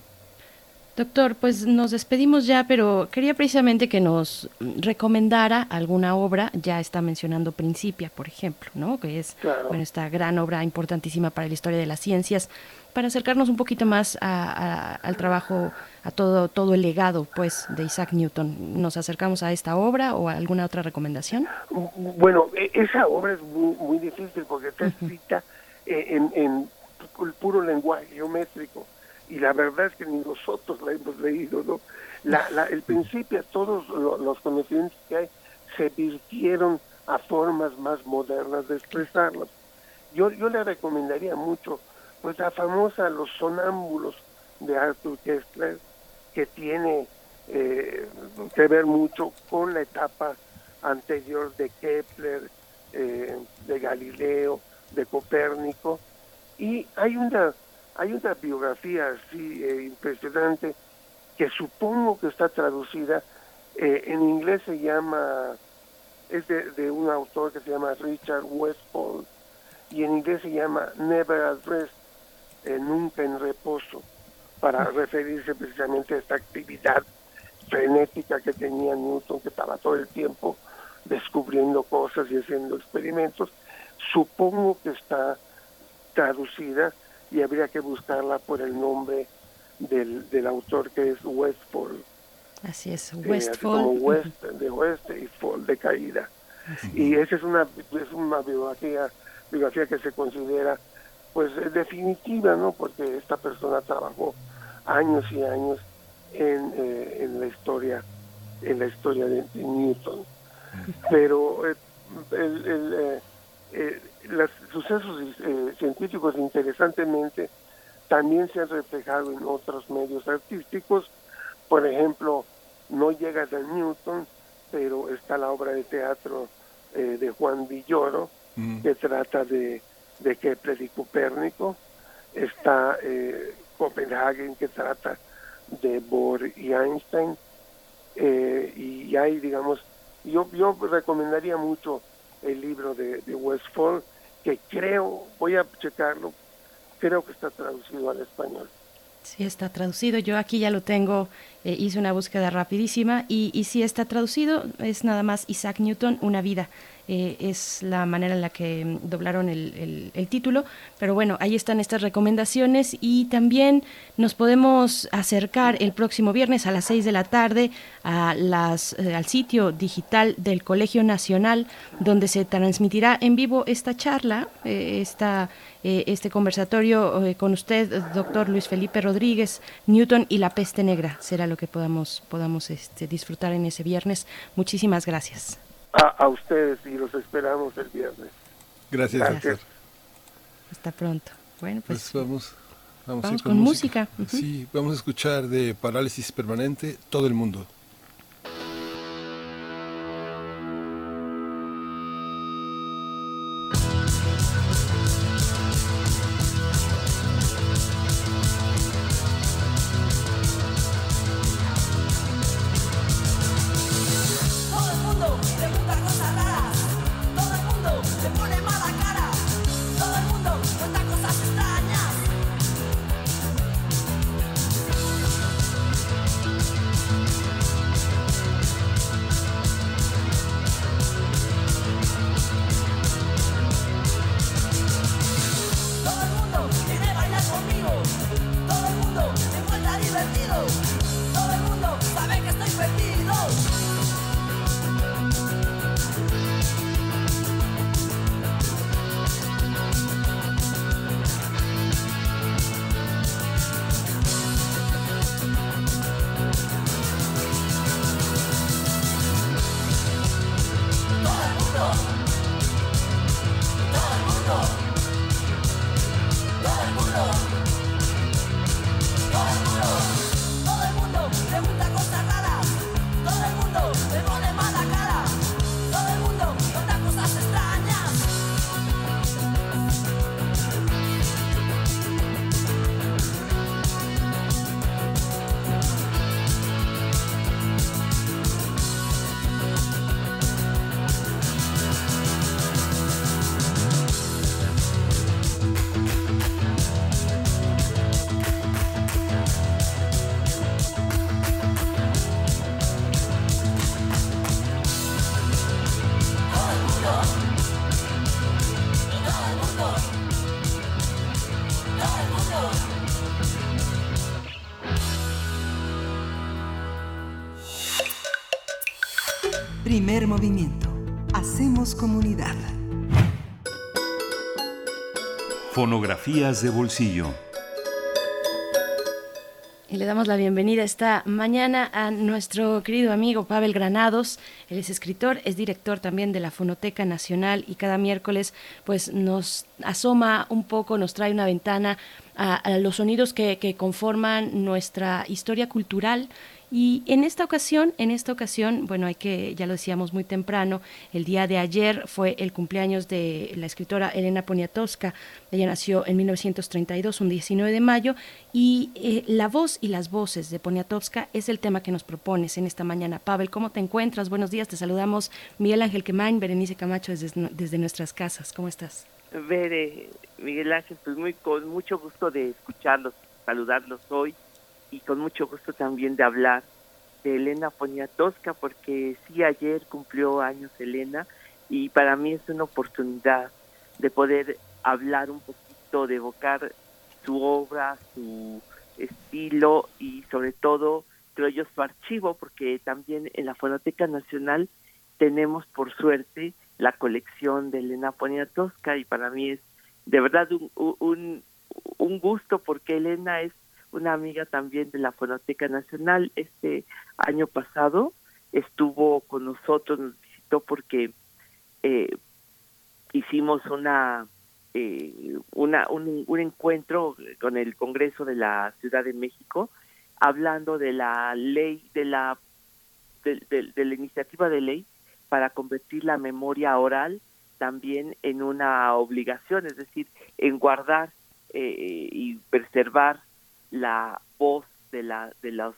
Doctor, pues nos despedimos ya, pero quería precisamente que nos recomendara alguna obra. Ya está mencionando Principia, por ejemplo, ¿no? Que es bueno, esta gran obra importantísima para la historia de las ciencias, para acercarnos un poquito más al trabajo, a todo todo el legado, pues, de Isaac Newton. ¿Nos acercamos a esta obra o a alguna otra recomendación? Bueno, e, esa obra es muy, difícil porque está escrita en, en puro lenguaje geométrico y la verdad es que ni nosotros la hemos leído, ¿no? La, la, el principio, todos los conocimientos que hay se virtieron a formas más modernas de expresarlos. Yo, yo le recomendaría mucho, pues la famosa Los Sonámbulos de Arthur Kessler, que tiene eh, que ver mucho con la etapa anterior de Kepler, eh, de Galileo, de Copérnico, y hay una hay una biografía así eh, impresionante que supongo que está traducida, eh, en inglés se llama, es de, un autor que se llama Richard Westphal, y en inglés se llama Never at Rest, eh, nunca en reposo, para referirse precisamente a esta actividad frenética que tenía Newton, que estaba todo el tiempo descubriendo cosas y haciendo experimentos. Supongo que está traducida y habría que buscarla por el nombre del, del autor que es Westfall. Así es, eh, Westfall. como West, de Oeste y Fall de caída. Y esa es una, es una biografía, biografía que se considera pues definitiva, ¿no? Porque esta persona trabajó años y años en, eh, en la historia en la historia de, Newton. Pero eh, el, el, eh, los sucesos eh, científicos interesantemente también se han reflejado en otros medios artísticos. Por ejemplo, no llega de Newton, pero está la obra de teatro eh, de Juan Villoro, mm. que trata de, de Kepler y Copérnico. Está eh, Copenhagen, que trata de Bohr y Einstein. y hay, digamos, yo, yo recomendaría mucho el libro de, de Westfall, que creo, voy a checarlo, creo que está traducido al español. Sí, está traducido. Yo aquí ya lo tengo, eh, hice una búsqueda rapidísima y, y sí está traducido, es nada más Isaac Newton, Una vida. Eh, es la manera en la que mm, doblaron el, el, título. Pero bueno, ahí están estas recomendaciones y también nos podemos acercar el próximo viernes a las 6 de la tarde a las, eh, al sitio digital del Colegio Nacional, donde se transmitirá en vivo esta charla, eh, esta, este conversatorio con usted, doctor Luis Felipe Rodríguez, Newton y la peste negra. Será lo que podamos, podamos este, disfrutar en ese viernes. Muchísimas gracias a, ustedes y los esperamos el viernes. Gracias, Hasta pronto. Bueno, pues, pues vamos, vamos, con, música. Sí, vamos a escuchar de Parálisis Permanente todo el mundo. De bolsillo. Y le damos la bienvenida esta mañana a nuestro querido amigo Pavel Granados. Él es escritor, es director también de la Fonoteca Nacional y cada miércoles pues nos asoma un poco, nos trae una ventana a, los sonidos que conforman nuestra historia cultural y en esta ocasión, en esta ocasión, bueno, hay que, ya lo decíamos muy temprano, el día de ayer fue el cumpleaños de la escritora Elena Poniatowska. Ella nació en 1932, un 19 de mayo, y eh, la voz y las voces de Poniatowska es el tema que nos propones en esta mañana. Pavel, ¿cómo te encuentras? Buenos días, te saludamos Miguel Ángel Quemain, Berenice Camacho desde, desde nuestras casas. ¿Cómo estás? Bere, Miguel Ángel, pues muy con mucho gusto de escucharlos, saludarlos hoy y con mucho gusto también de hablar de Elena Poniatowska, porque sí, ayer cumplió años Elena y para mí es una oportunidad de poder hablar un poquito, de evocar su obra, su estilo y sobre todo, creo yo, su archivo, porque también en la Fonoteca Nacional tenemos por suerte la colección de Elena Poniatowska y para mí es de verdad un, un, un gusto porque Elena es una amiga también de la Fonoteca Nacional. Este año pasado estuvo con nosotros, nos visitó porque eh, hicimos una, eh, una un, un, encuentro con el Congreso de la Ciudad de México hablando de la ley de la de, la iniciativa de ley para convertir la memoria oral también en una obligación, es decir, en guardar eh, y preservar la voz de la de los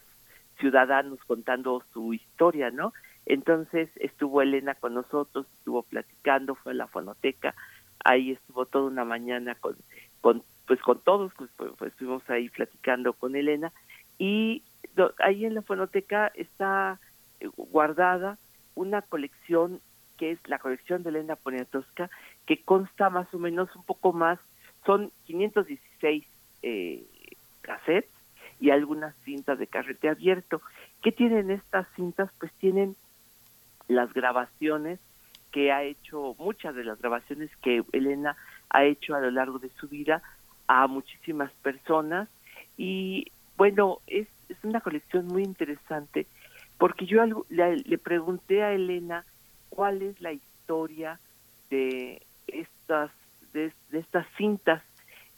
ciudadanos contando su historia, ¿no? Entonces estuvo Elena con nosotros, estuvo platicando, fue a la fonoteca, ahí estuvo toda una mañana con, con pues con todos, pues, pues, pues estuvimos ahí platicando con Elena y ahí en la fonoteca está eh, guardada una colección que es la colección de Elena Poniatowska, que consta más o menos un poco más, son 516 eh, cassettes y algunas cintas de carrete abierto. ¿Qué tienen estas cintas? Pues tienen las grabaciones que ha hecho, muchas de las grabaciones que Elena ha hecho a lo largo de su vida a muchísimas personas y bueno, es, es una colección muy interesante porque yo le, le pregunté a Elena cuál es la historia de estas de, de estas cintas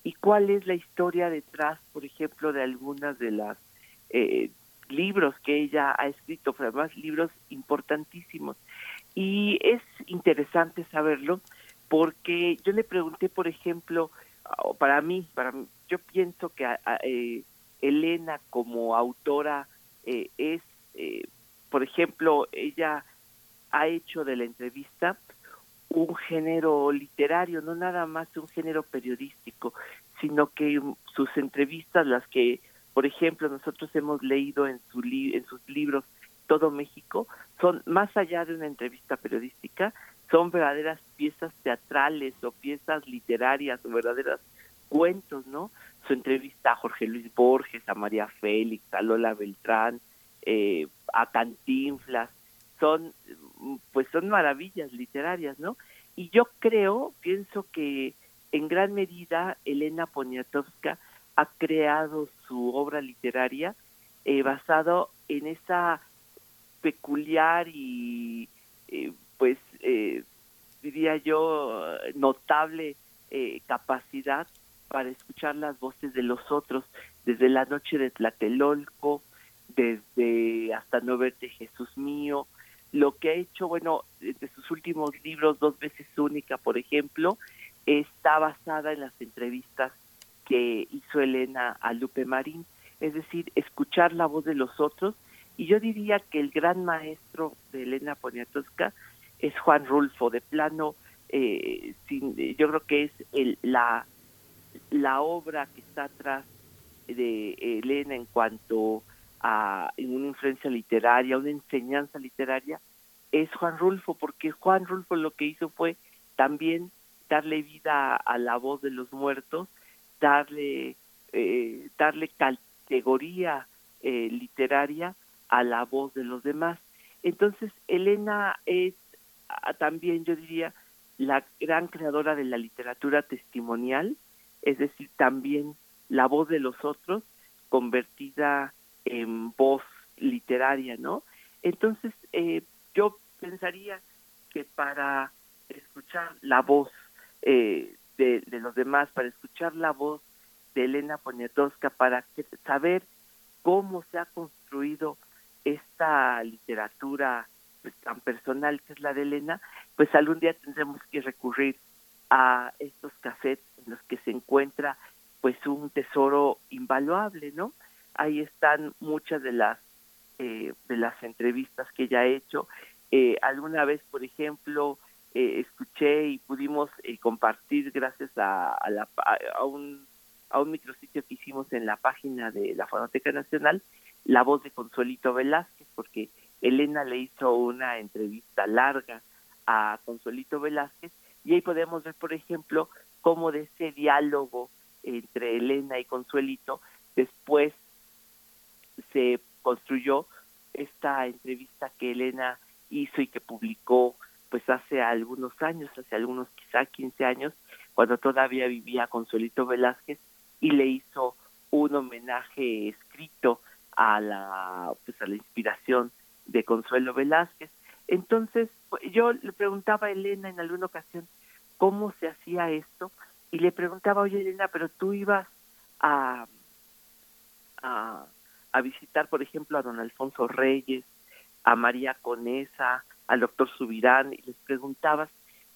y cuál es la historia detrás, por ejemplo, de algunas de las eh, libros que ella ha escrito, además libros importantísimos. Y es interesante saberlo porque yo le pregunté, por ejemplo, para mí, para yo pienso que eh, Elena como autora eh, es, por ejemplo, ella ha hecho de la entrevista un género literario, no nada más un género periodístico, sino que sus entrevistas, las que, por ejemplo, nosotros hemos leído en, su en sus libros Todo México, son más allá de una entrevista periodística, son verdaderas piezas teatrales o piezas literarias o verdaderas cuentos, ¿no? Su entrevista a Jorge Luis Borges, a María Félix, a Lola Beltrán, eh, a Cantinflas, son pues son maravillas literarias, ¿no? Y yo creo, pienso que en gran medida Elena Poniatowska ha creado su obra literaria eh, basado en esa peculiar y eh, pues eh, diría yo notable eh, capacidad para escuchar las voces de los otros desde la noche de Tlatelolco desde hasta no verte Jesús mío lo que ha hecho, bueno, de sus últimos libros, Dos veces única, por ejemplo, está basada en las entrevistas que hizo Elena a Lupe Marín, es decir, escuchar la voz de los otros. Y yo diría que el gran maestro de Elena Poniatowska es Juan Rulfo, de plano, eh, sin, yo creo que es el, la, la obra que está atrás de Elena en cuanto una influencia literaria, una enseñanza literaria, es Juan Rulfo, porque Juan Rulfo lo que hizo fue también darle vida a la voz de los muertos, darle, eh, darle categoría eh, literaria a la voz de los demás. Entonces, Elena es ah, también, yo diría, la gran creadora de la literatura testimonial, es decir, también la voz de los otros convertida en voz literaria, ¿no? Entonces, eh, yo pensaría que para escuchar la voz eh, de, los demás, para escuchar la voz de Elena Poniatowska, para saber cómo se ha construido esta literatura pues, tan personal que es la de Elena, pues algún día tendremos que recurrir a estos cassettes en los que se encuentra pues un tesoro invaluable, ¿no? Ahí están muchas de las eh, de las entrevistas que ella ha hecho. Eh, alguna vez, por ejemplo, eh, escuché y pudimos compartir gracias a, a, la, a, un a un micrositio que hicimos en la página de la Fonoteca Nacional la voz de Consuelito Velázquez, porque Elena le hizo una entrevista larga a Consuelito Velázquez y ahí podemos ver, por ejemplo, cómo de ese diálogo entre Elena y Consuelito después se construyó esta entrevista que Elena hizo y que publicó pues hace algunos años, hace algunos quizá 15 años, cuando todavía vivía Consuelito Velázquez y le hizo un homenaje escrito a la pues a la inspiración de Consuelo Velázquez. Entonces, pues, yo le preguntaba a Elena en alguna ocasión cómo se hacía esto y le preguntaba, oye Elena, pero tú ibas a, a, a visitar, por ejemplo, a don Alfonso Reyes, a María Conesa, al doctor Subirán, y les preguntabas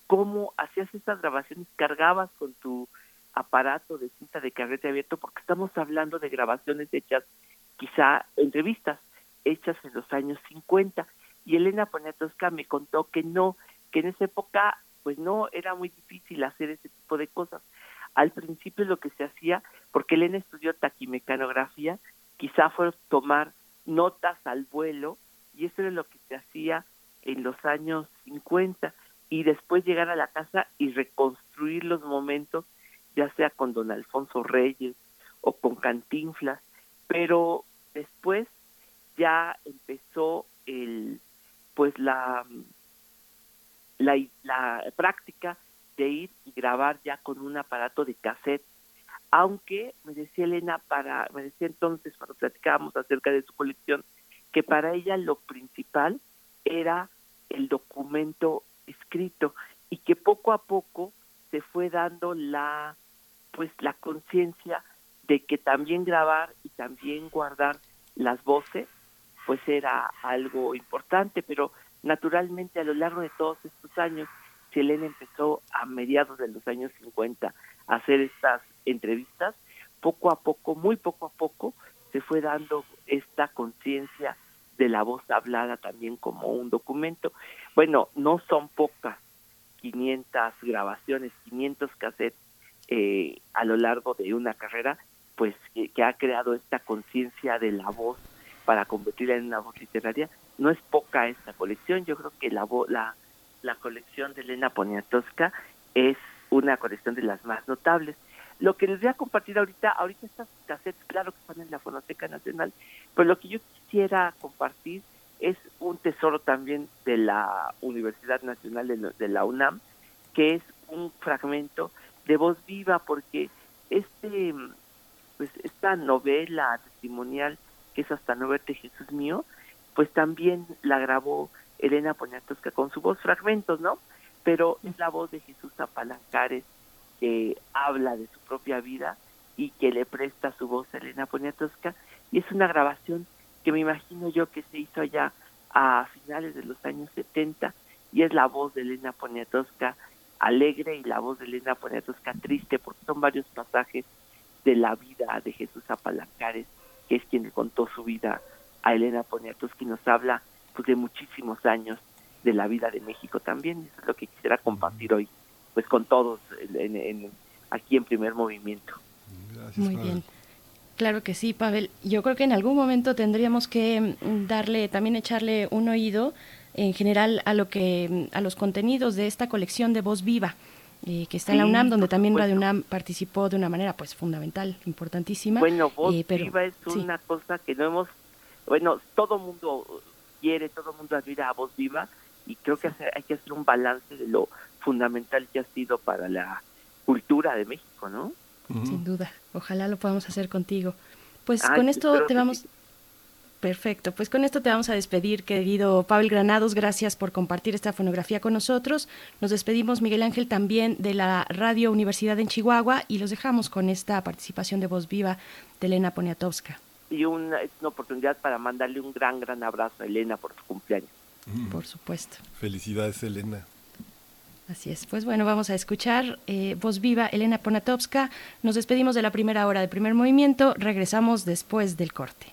cómo hacías estas grabaciones, cargabas con tu aparato de cinta de carrete abierto, porque estamos hablando de grabaciones hechas, quizá entrevistas hechas en los años 50. Y Elena Poniatowska me contó que no, que en esa época pues no era muy difícil hacer ese tipo de cosas. Al principio lo que se hacía, porque Elena estudió taquimecanografía, quizá fue tomar notas al vuelo y eso era lo que se hacía en los años 50 y después llegar a la casa y reconstruir los momentos, ya sea con don Alfonso Reyes o con Cantinflas, pero después ya empezó el pues la la, la práctica de ir y grabar ya con un aparato de cassette aunque me decía Elena para me decía entonces cuando platicábamos acerca de su colección que para ella lo principal era el documento escrito y que poco a poco se fue dando la pues la conciencia de que también grabar y también guardar las voces pues era algo importante, pero naturalmente a lo largo de todos estos años, Selena empezó a mediados de los años 50 a hacer estas entrevistas, poco a poco, muy poco a poco, se fue dando esta conciencia de la voz hablada también como un documento. Bueno, no son pocas, 500 grabaciones, 500 cassettes eh, a lo largo de una carrera, pues que ha creado esta conciencia de la voz para convertirla en una voz literaria. No es poca esta colección, yo creo que la, la, la colección de Elena Poniatowska es una colección de las más notables. Lo que les voy a compartir ahorita, ahorita estas cassettes, claro que están en la Fonoteca Nacional, pero lo que yo quisiera compartir es un tesoro también de la Universidad Nacional de, la UNAM, que es un fragmento de voz viva, porque este, pues esta novela testimonial que es Hasta no verte Jesús mío, pues también la grabó Elena Poniatowska con su voz, fragmentos, ¿no? Pero es la voz de Jesús Apalancares que habla de su propia vida y que le presta su voz a Elena Poniatowska y es una grabación que me imagino yo que se hizo allá a finales de los años 70 y es la voz de Elena Poniatowska alegre y la voz de Elena Poniatowska triste porque son varios pasajes de la vida de Jesús Apalancares que es quien le contó su vida a Elena Poniatowski, nos habla pues, de muchísimos años de la vida de México también. Eso es lo que quisiera compartir hoy, pues con todos en, aquí en primer movimiento. Muy bien. Claro que sí, Pavel. Yo creo que en algún momento tendríamos que mm, darle, también echarle un oído en general a lo que, a los contenidos de esta colección de Voz Viva eh, que está en la UNAM, donde también Radio UNAM participó de una manera pues fundamental, importantísima. Bueno, Voz eh, Viva es una cosa que no hemos, bueno, todo mundo quiere, todo el mundo admira a voz viva y creo que hay que hacer un balance de lo fundamental que ha sido para la cultura de México, ¿no? Sin duda, ojalá lo podamos hacer contigo. Pues con esto te vamos... Perfecto, pues con esto te vamos a despedir, querido Pavel Granados. Gracias por compartir esta fonografía con nosotros. Nos despedimos, Miguel Ángel, también de la Radio Universidad en Chihuahua y los dejamos con esta participación de voz viva de Elena Poniatowska. Y una, es una oportunidad para mandarle un gran, gran abrazo a Elena por su cumpleaños. Por supuesto. Felicidades, Elena. Así es. Pues bueno, vamos a escuchar eh, voz viva Elena Poniatowska. Nos despedimos de la primera hora del primer movimiento. Regresamos después del corte.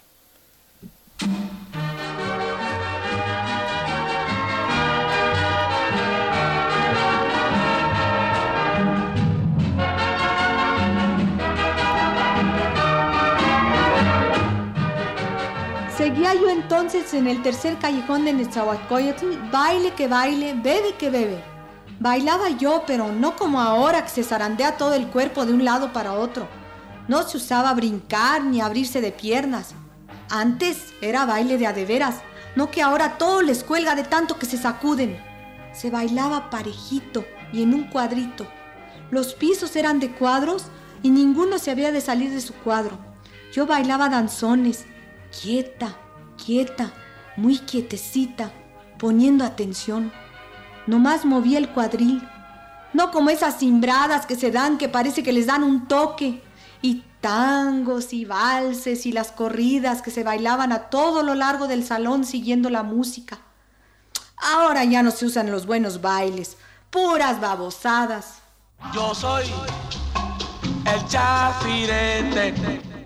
Seguía yo entonces en el tercer callejón de Nezahualcóyotl, baile que baile, bebe que bebe. Bailaba yo, pero no como ahora que se zarandea todo el cuerpo de un lado para otro. No se usaba brincar ni abrirse de piernas. Antes era baile de adeveras, no que ahora todo les cuelga de tanto que se sacuden. Se bailaba parejito y en un cuadrito. Los pisos eran de cuadros y ninguno se había de salir de su cuadro. Yo bailaba danzones, quieta, quieta, muy quietecita, poniendo atención. Nomás movía el cuadril, no como esas cimbradas que se dan que parece que les dan un toque, y tangos y valses y las corridas que se bailaban a todo lo largo del salón siguiendo la música. Ahora ya no se usan los buenos bailes, puras babosadas. Yo soy el chafirete.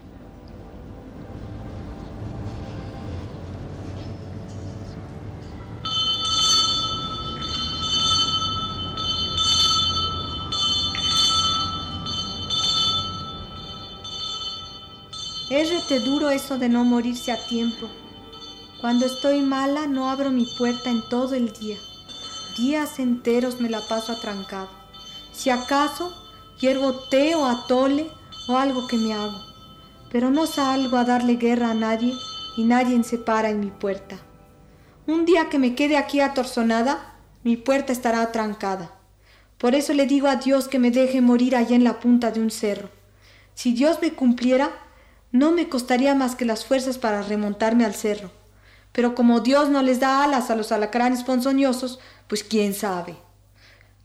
Es duro eso de no morirse a tiempo. Cuando estoy mala no abro mi puerta en todo el día. Días enteros me la paso atrancado. Si acaso, hiervo té o atole o algo que me hago. Pero no salgo a darle guerra a nadie y nadie se para en mi puerta. Un día que me quede aquí atorzonada, mi puerta estará atrancada. Por eso le digo a Dios que me deje morir allá en la punta de un cerro. Si Dios me cumpliera, no me costaría más que las fuerzas para remontarme al cerro. Pero como Dios no les da alas a los alacranes ponzoñosos, pues quién sabe.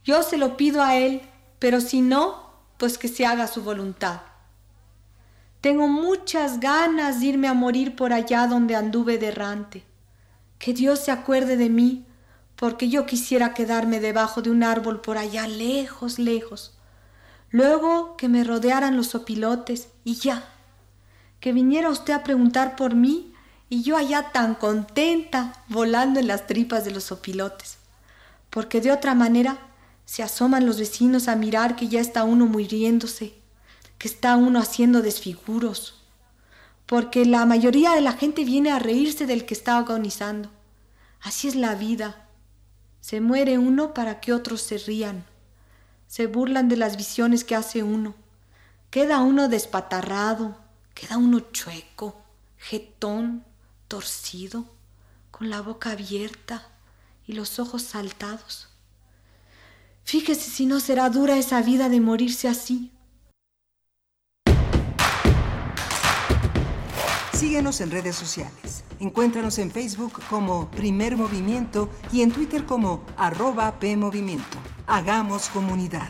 Yo se lo pido a Él, pero si no, pues que se haga su voluntad. Tengo muchas ganas de irme a morir por allá donde anduve derrante. Que Dios se acuerde de mí, porque yo quisiera quedarme debajo de un árbol por allá lejos, lejos. Luego que me rodearan los opilotes y ya que viniera usted a preguntar por mí y yo allá tan contenta volando en las tripas de los opilotes. Porque de otra manera se asoman los vecinos a mirar que ya está uno muriéndose, que está uno haciendo desfiguros. Porque la mayoría de la gente viene a reírse del que está agonizando. Así es la vida. Se muere uno para que otros se rían. Se burlan de las visiones que hace uno. Queda uno despatarrado, Queda uno chueco, jetón, torcido, con la boca abierta y los ojos saltados. Fíjese si no será dura esa vida de morirse así. Síguenos en redes sociales. Encuéntranos en Facebook como Primer Movimiento y en Twitter como arroba PMovimiento. Hagamos comunidad.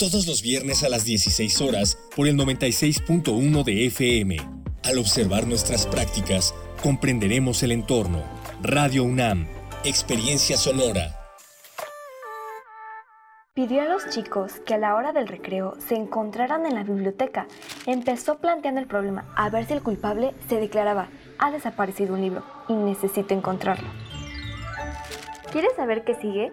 todos los viernes a las 16 horas por el 96.1 de FM. Al observar nuestras prácticas, comprenderemos el entorno. Radio UNAM, Experiencia Sonora. Pidió a los chicos que a la hora del recreo se encontraran en la biblioteca. Empezó planteando el problema a ver si el culpable se declaraba ha desaparecido un libro y necesito encontrarlo. ¿Quieres saber qué sigue?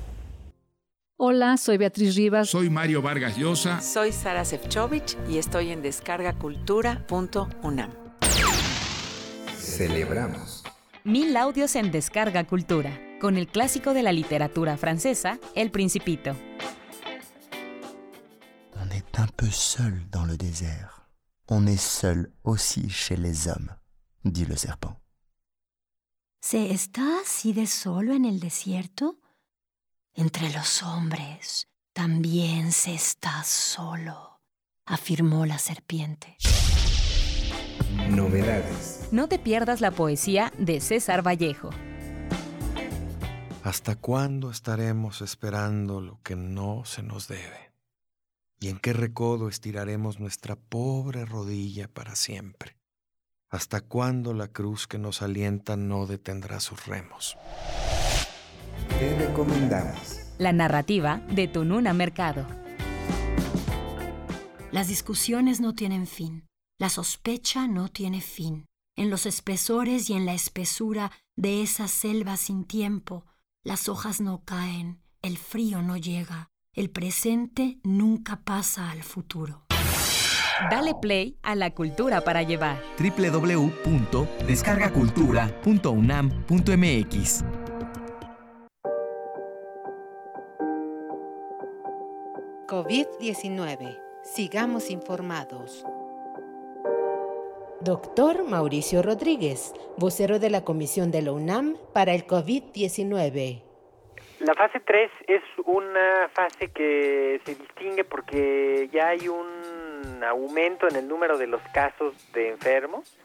Hola, soy Beatriz Rivas. Soy Mario Vargas Llosa. Soy Sara Sefcovic y estoy en descargacultura.unam. Celebramos. Mil audios en Descarga Cultura, con el clásico de la literatura francesa, El Principito. On est un peu seul dans le désert. On est seul aussi chez les hommes, dit le serpent. ¿Se está así de solo en el desierto? Entre los hombres también se está solo, afirmó la serpiente. Novedades. No te pierdas la poesía de César Vallejo. ¿Hasta cuándo estaremos esperando lo que no se nos debe? ¿Y en qué recodo estiraremos nuestra pobre rodilla para siempre? ¿Hasta cuándo la cruz que nos alienta no detendrá sus remos? Te recomendamos. La narrativa de Tununa Mercado. Las discusiones no tienen fin. La sospecha no tiene fin. En los espesores y en la espesura de esa selva sin tiempo, las hojas no caen, el frío no llega, el presente nunca pasa al futuro. Dale play a la cultura para llevar. www.descargacultura.unam.mx COVID-19. Sigamos informados. Doctor Mauricio Rodríguez, vocero de la Comisión de la UNAM para el COVID-19. La fase 3 es una fase que se distingue porque ya hay un aumento en el número de los casos de enfermos.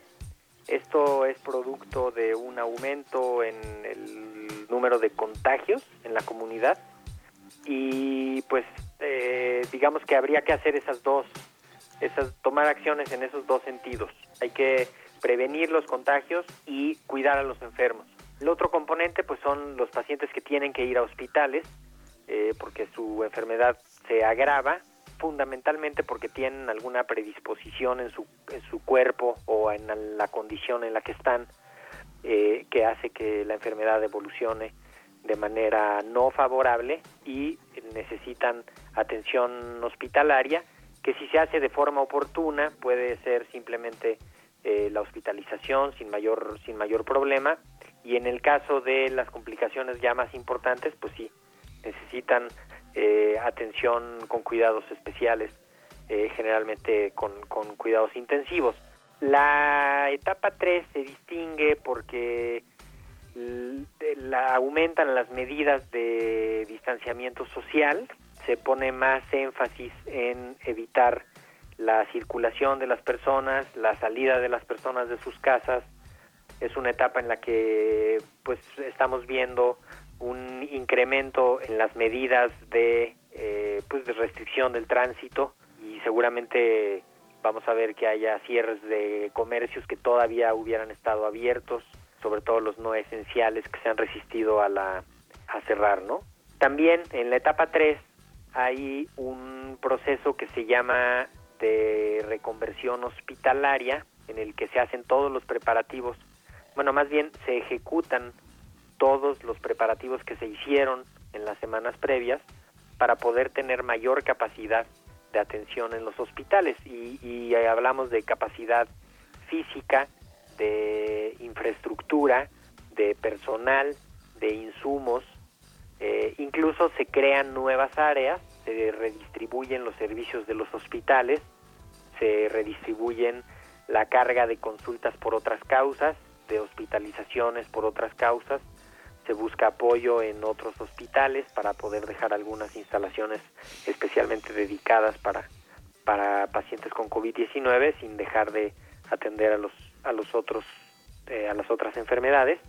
Esto es producto de un aumento en el número de contagios en la comunidad y pues eh, digamos que habría que hacer esas dos, esas, tomar acciones en esos dos sentidos. Hay que prevenir los contagios y cuidar a los enfermos. El otro componente pues son los pacientes que tienen que ir a hospitales eh, porque su enfermedad se agrava fundamentalmente porque tienen alguna predisposición en su, en su cuerpo o en la condición en la que están eh, que hace que la enfermedad evolucione de manera no favorable y necesitan atención hospitalaria, que si se hace de forma oportuna puede ser simplemente eh, la hospitalización sin mayor, sin mayor problema y en el caso de las complicaciones ya más importantes, pues sí, necesitan eh, atención con cuidados especiales, eh, generalmente con, con cuidados intensivos. La etapa 3 se distingue porque la, aumentan las medidas de distanciamiento social, se pone más énfasis en evitar la circulación de las personas, la salida de las personas de sus casas. Es una etapa en la que pues estamos viendo un incremento en las medidas de eh, pues de restricción del tránsito y seguramente vamos a ver que haya cierres de comercios que todavía hubieran estado abiertos sobre todo los no esenciales que se han resistido a, la, a cerrar, ¿no? También en la etapa 3 hay un proceso que se llama de reconversión hospitalaria en el que se hacen todos los preparativos, bueno, más bien se ejecutan todos los preparativos que se hicieron en las semanas previas para poder tener mayor capacidad de atención en los hospitales y, y hablamos de capacidad física, de infraestructura, de personal, de insumos, eh, incluso se crean nuevas áreas, se redistribuyen los servicios de los hospitales, se redistribuyen la carga de consultas por otras causas, de hospitalizaciones por otras causas. Se busca apoyo en otros hospitales para poder dejar algunas instalaciones especialmente dedicadas para, para pacientes con COVID-19 sin dejar de atender a los, a los otros, eh, a las otras enfermedades.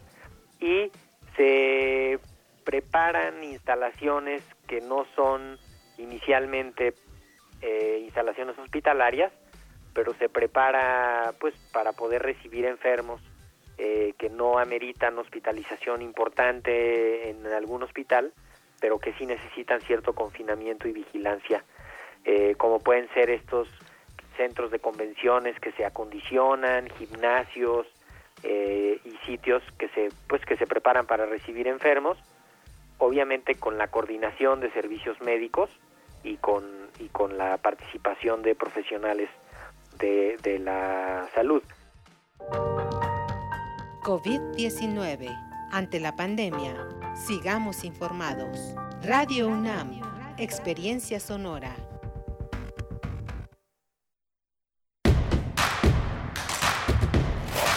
Y se preparan instalaciones que no son inicialmente eh, instalaciones hospitalarias, pero se prepara pues para poder recibir enfermos eh, que no ameritan hospitalización importante en algún hospital, pero que sí necesitan cierto confinamiento y vigilancia, eh, como pueden ser estos centros de convenciones que se acondicionan, gimnasios y sitios que se pues que se preparan para recibir enfermos, obviamente con la coordinación de servicios médicos y con y con la participación de profesionales de la salud. COVID-19. Ante la pandemia, sigamos informados. Radio UNAM, Experiencia Sonora.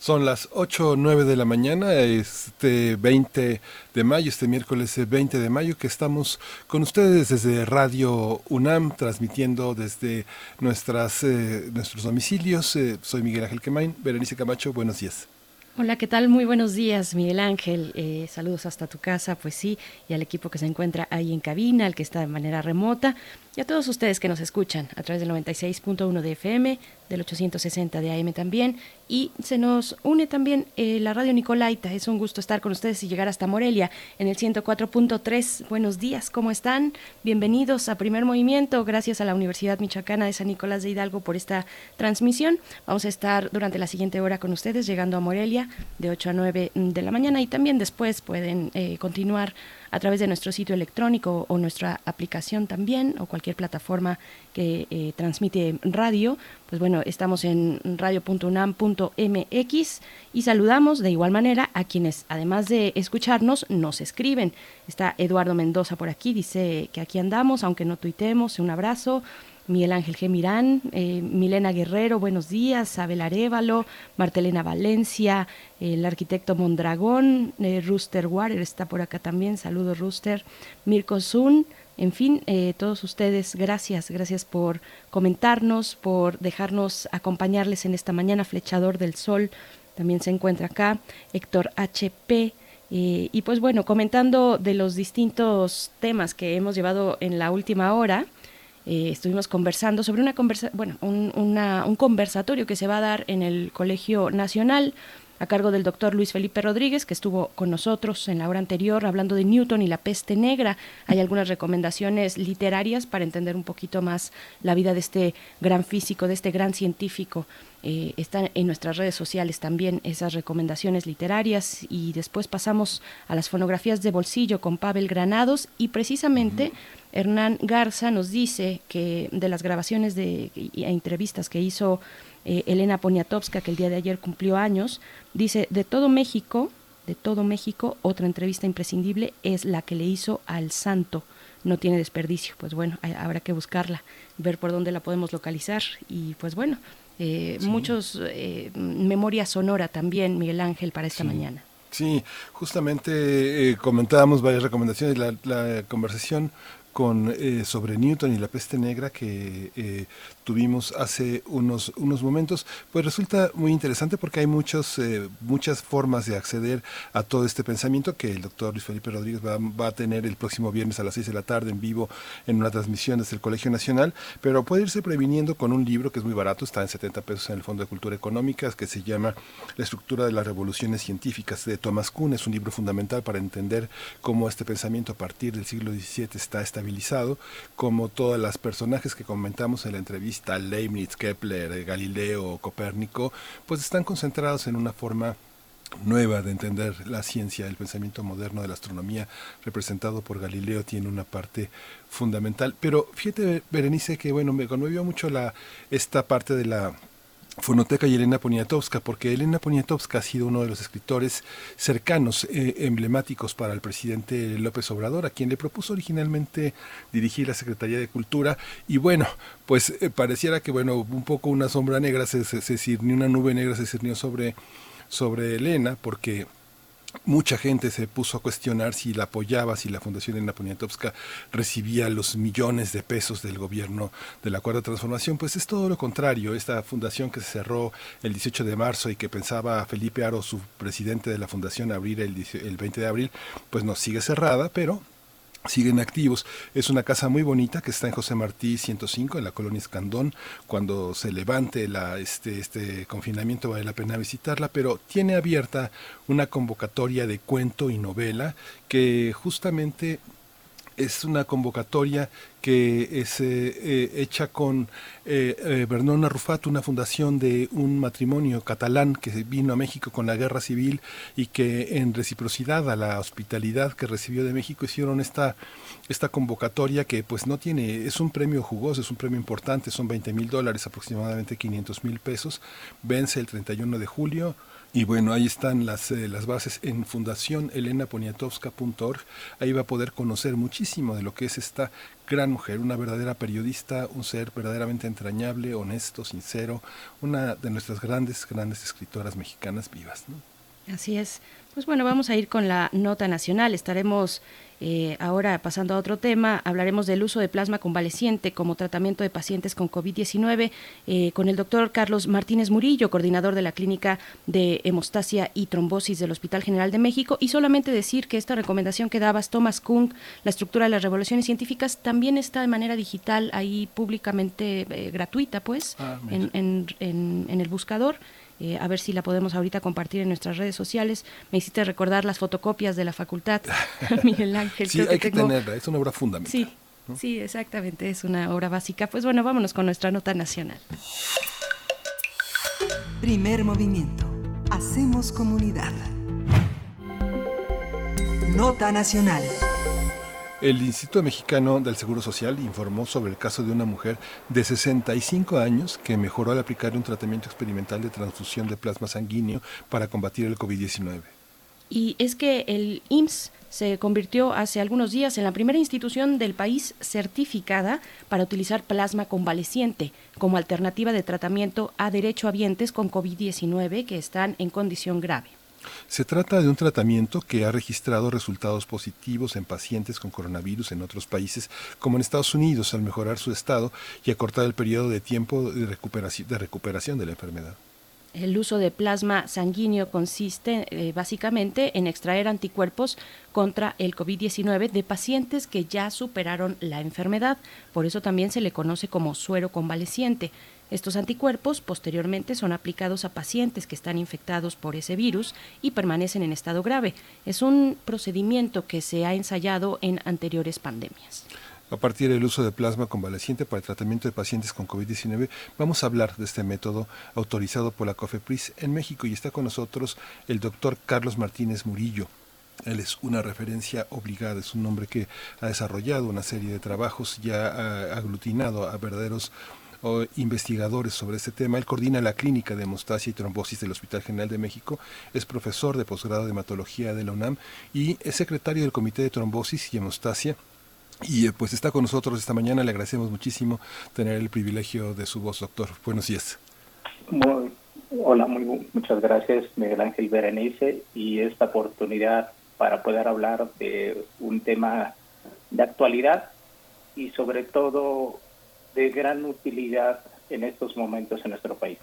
Son las 8 o 9 de la mañana, este 20 de mayo, este miércoles 20 de mayo, que estamos con ustedes desde Radio UNAM, transmitiendo desde nuestras, eh, nuestros domicilios. Eh, soy Miguel Ángel Quemain. Berenice Camacho, buenos días. Hola, ¿qué tal? Muy buenos días, Miguel Ángel. Eh, saludos hasta tu casa, pues sí, y al equipo que se encuentra ahí en cabina, al que está de manera remota, y a todos ustedes que nos escuchan a través del 96.1 de FM, del 860 de AM también, y se nos une también eh, la radio Nicolaita. Es un gusto estar con ustedes y llegar hasta Morelia en el 104.3. Buenos días, ¿cómo están? Bienvenidos a Primer Movimiento. Gracias a la Universidad Michoacana de San Nicolás de Hidalgo por esta transmisión. Vamos a estar durante la siguiente hora con ustedes, llegando a Morelia de 8 a 9 de la mañana y también después pueden eh, continuar a través de nuestro sitio electrónico o nuestra aplicación también o cualquier plataforma que eh, transmite radio. Pues bueno, estamos en radio.unam.mx y saludamos de igual manera a quienes, además de escucharnos, nos escriben. Está Eduardo Mendoza por aquí, dice que aquí andamos, aunque no tuitemos. Un abrazo. Miguel Ángel G. Mirán, eh, Milena Guerrero, buenos días, Abel Arevalo, Martelena Valencia, el arquitecto Mondragón, eh, Rooster Water está por acá también, saludos Rooster, Mirko Zun, en fin, eh, todos ustedes, gracias, gracias por comentarnos, por dejarnos acompañarles en esta mañana, Flechador del Sol, también se encuentra acá, Héctor HP, y pues bueno, comentando de los distintos temas que hemos llevado en la última hora, eh, estuvimos conversando sobre una conversa bueno, un, un conversatorio que se va a dar en el Colegio Nacional a cargo del doctor Luis Felipe Rodríguez, que estuvo con nosotros en la hora anterior hablando de Newton y la peste negra. Hay algunas recomendaciones literarias para entender un poquito más la vida de este gran físico, de este gran científico. Eh, están en nuestras redes sociales también esas recomendaciones literarias y después pasamos a las fonografías de bolsillo con Pavel Granados y precisamente Hernán Garza nos dice que de las grabaciones de, e entrevistas que hizo eh, Elena Poniatowska, que el día de ayer cumplió años, dice, de todo México, de todo México, otra entrevista imprescindible es la que le hizo al santo. No tiene desperdicio. Pues bueno, habrá que buscarla, ver por dónde la podemos localizar. Y pues bueno, eh, muchos eh, memoria sonora también, Miguel Ángel, para esta mañana. Sí, justamente comentábamos varias recomendaciones. La, la conversación con, eh, sobre Newton y la peste negra que eh, tuvimos hace unos, unos momentos, pues resulta muy interesante porque hay muchos, eh, muchas formas de acceder a todo este pensamiento que el doctor Luis Felipe Rodríguez va, va, a tener el próximo viernes a las 6 de la tarde en vivo en una transmisión desde el Colegio Nacional, pero puede irse previniendo con un libro que es muy barato, está en 70 pesos en el Fondo de Cultura Económica, que se llama La estructura de las revoluciones científicas de Thomas Kuhn, es un libro fundamental para entender cómo este pensamiento a partir del siglo XVII está como todas las personajes que comentamos en la entrevista, Leibniz, Kepler, Galileo, Copérnico, pues están concentrados en una forma nueva de entender la ciencia, el pensamiento moderno de la astronomía representado por Galileo tiene una parte fundamental. Pero fíjate, Berenice, que bueno, me conmovió mucho la, esta parte de la Fonoteca y Elena Poniatowska, porque Elena Poniatowska ha sido uno de los escritores cercanos, eh, emblemáticos para el presidente López Obrador, a quien le propuso originalmente dirigir la Secretaría de Cultura. Y bueno, pues eh, pareciera que, bueno, un poco una sombra negra se, se, una nube negra se cirnió sobre, sobre Elena, porque Mucha gente se puso a cuestionar si la apoyaba, si la Fundación Elena Poniatowska recibía los millones de pesos del gobierno de la Cuarta Transformación. Pues es todo lo contrario. Esta fundación que se cerró el 18 de marzo y que pensaba Felipe Aro, su presidente de la fundación, abrir el, el 20 de abril, pues no sigue cerrada, pero siguen activos. Es una casa muy bonita que está en José Martí 105, en la colonia Escandón. Cuando se levante la, este, este confinamiento vale la pena visitarla, pero tiene abierta una convocatoria de cuento y novela que justamente es una convocatoria que es eh, eh, hecha con eh, eh Bernona Rufat, una fundación de un matrimonio catalán que vino a México con la guerra civil y que en reciprocidad a la hospitalidad que recibió de México hicieron esta, esta convocatoria que pues no tiene, es un premio jugoso, es un premio importante, son 20 mil dólares, aproximadamente 500 mil pesos, vence el 31 de julio, y bueno, ahí están las, eh, las bases en Fundación Poniatowska.org. Ahí va a poder conocer muchísimo de lo que es esta gran mujer, una verdadera periodista, un ser verdaderamente entrañable, honesto, sincero, una de nuestras grandes, grandes escritoras mexicanas vivas. Así es. Pues bueno, vamos a ir con la nota nacional. Estaremos eh, ahora, pasando a otro tema, hablaremos del uso de plasma convaleciente como tratamiento de pacientes con COVID-19 eh, con el doctor Carlos Martínez Murillo, coordinador de la Clínica de Hemostasia y Trombosis del Hospital General de México. Y solamente decir que esta recomendación que dabas, Thomas Kuhn, la estructura de las revoluciones científicas, también está de manera digital ahí públicamente eh, gratuita, pues, ah, en, en el buscador. Eh, a ver si la podemos ahorita compartir en nuestras redes sociales. Me hiciste recordar las fotocopias de la facultad, Miguel Ángel. Sí, hay que, tenerla, es una obra fundamental. Sí, sí, exactamente, es una obra básica. Pues bueno, vámonos con nuestra nota nacional. Primer movimiento. Hacemos comunidad. Nota nacional. El Instituto Mexicano del Seguro Social informó sobre el caso de una mujer de 65 años que mejoró al aplicar un tratamiento experimental de transfusión de plasma sanguíneo para combatir el COVID-19. Y es que el IMSS se convirtió hace algunos días en la primera institución del país certificada para utilizar plasma convaleciente como alternativa de tratamiento a derechohabientes con COVID-19 que están en condición grave. Se trata de un tratamiento que ha registrado resultados positivos en pacientes con coronavirus en otros países, como en Estados Unidos, al mejorar su estado y acortar el periodo de tiempo de recuperación de, recuperación de la enfermedad. El uso de plasma sanguíneo consiste eh, básicamente en extraer anticuerpos contra el COVID-19 de pacientes que ya superaron la enfermedad. Por eso también se le conoce como suero convaleciente. Estos anticuerpos posteriormente son aplicados a pacientes que están infectados por ese virus y permanecen en estado grave. Es un procedimiento que se ha ensayado en anteriores pandemias. A partir del uso de plasma convaleciente para el tratamiento de pacientes con COVID-19, vamos a hablar de este método autorizado por la COFEPRIS en México y está con nosotros el doctor Carlos Martínez Murillo. Él es una referencia obligada, es un hombre que ha desarrollado una serie de trabajos, ya ha aglutinado a verdaderos investigadores sobre este tema. Él coordina la clínica de hemostasia y trombosis del Hospital General de México, es profesor de posgrado de hematología de la UNAM y es secretario del Comité de Trombosis y Hemostasia y eh, pues está con nosotros esta mañana, le agradecemos muchísimo tener el privilegio de su voz, doctor. Buenos días. hola, muchas gracias Miguel Ángel Berenice y esta oportunidad para poder hablar de un tema de actualidad y sobre todo de gran utilidad en estos momentos en nuestro país.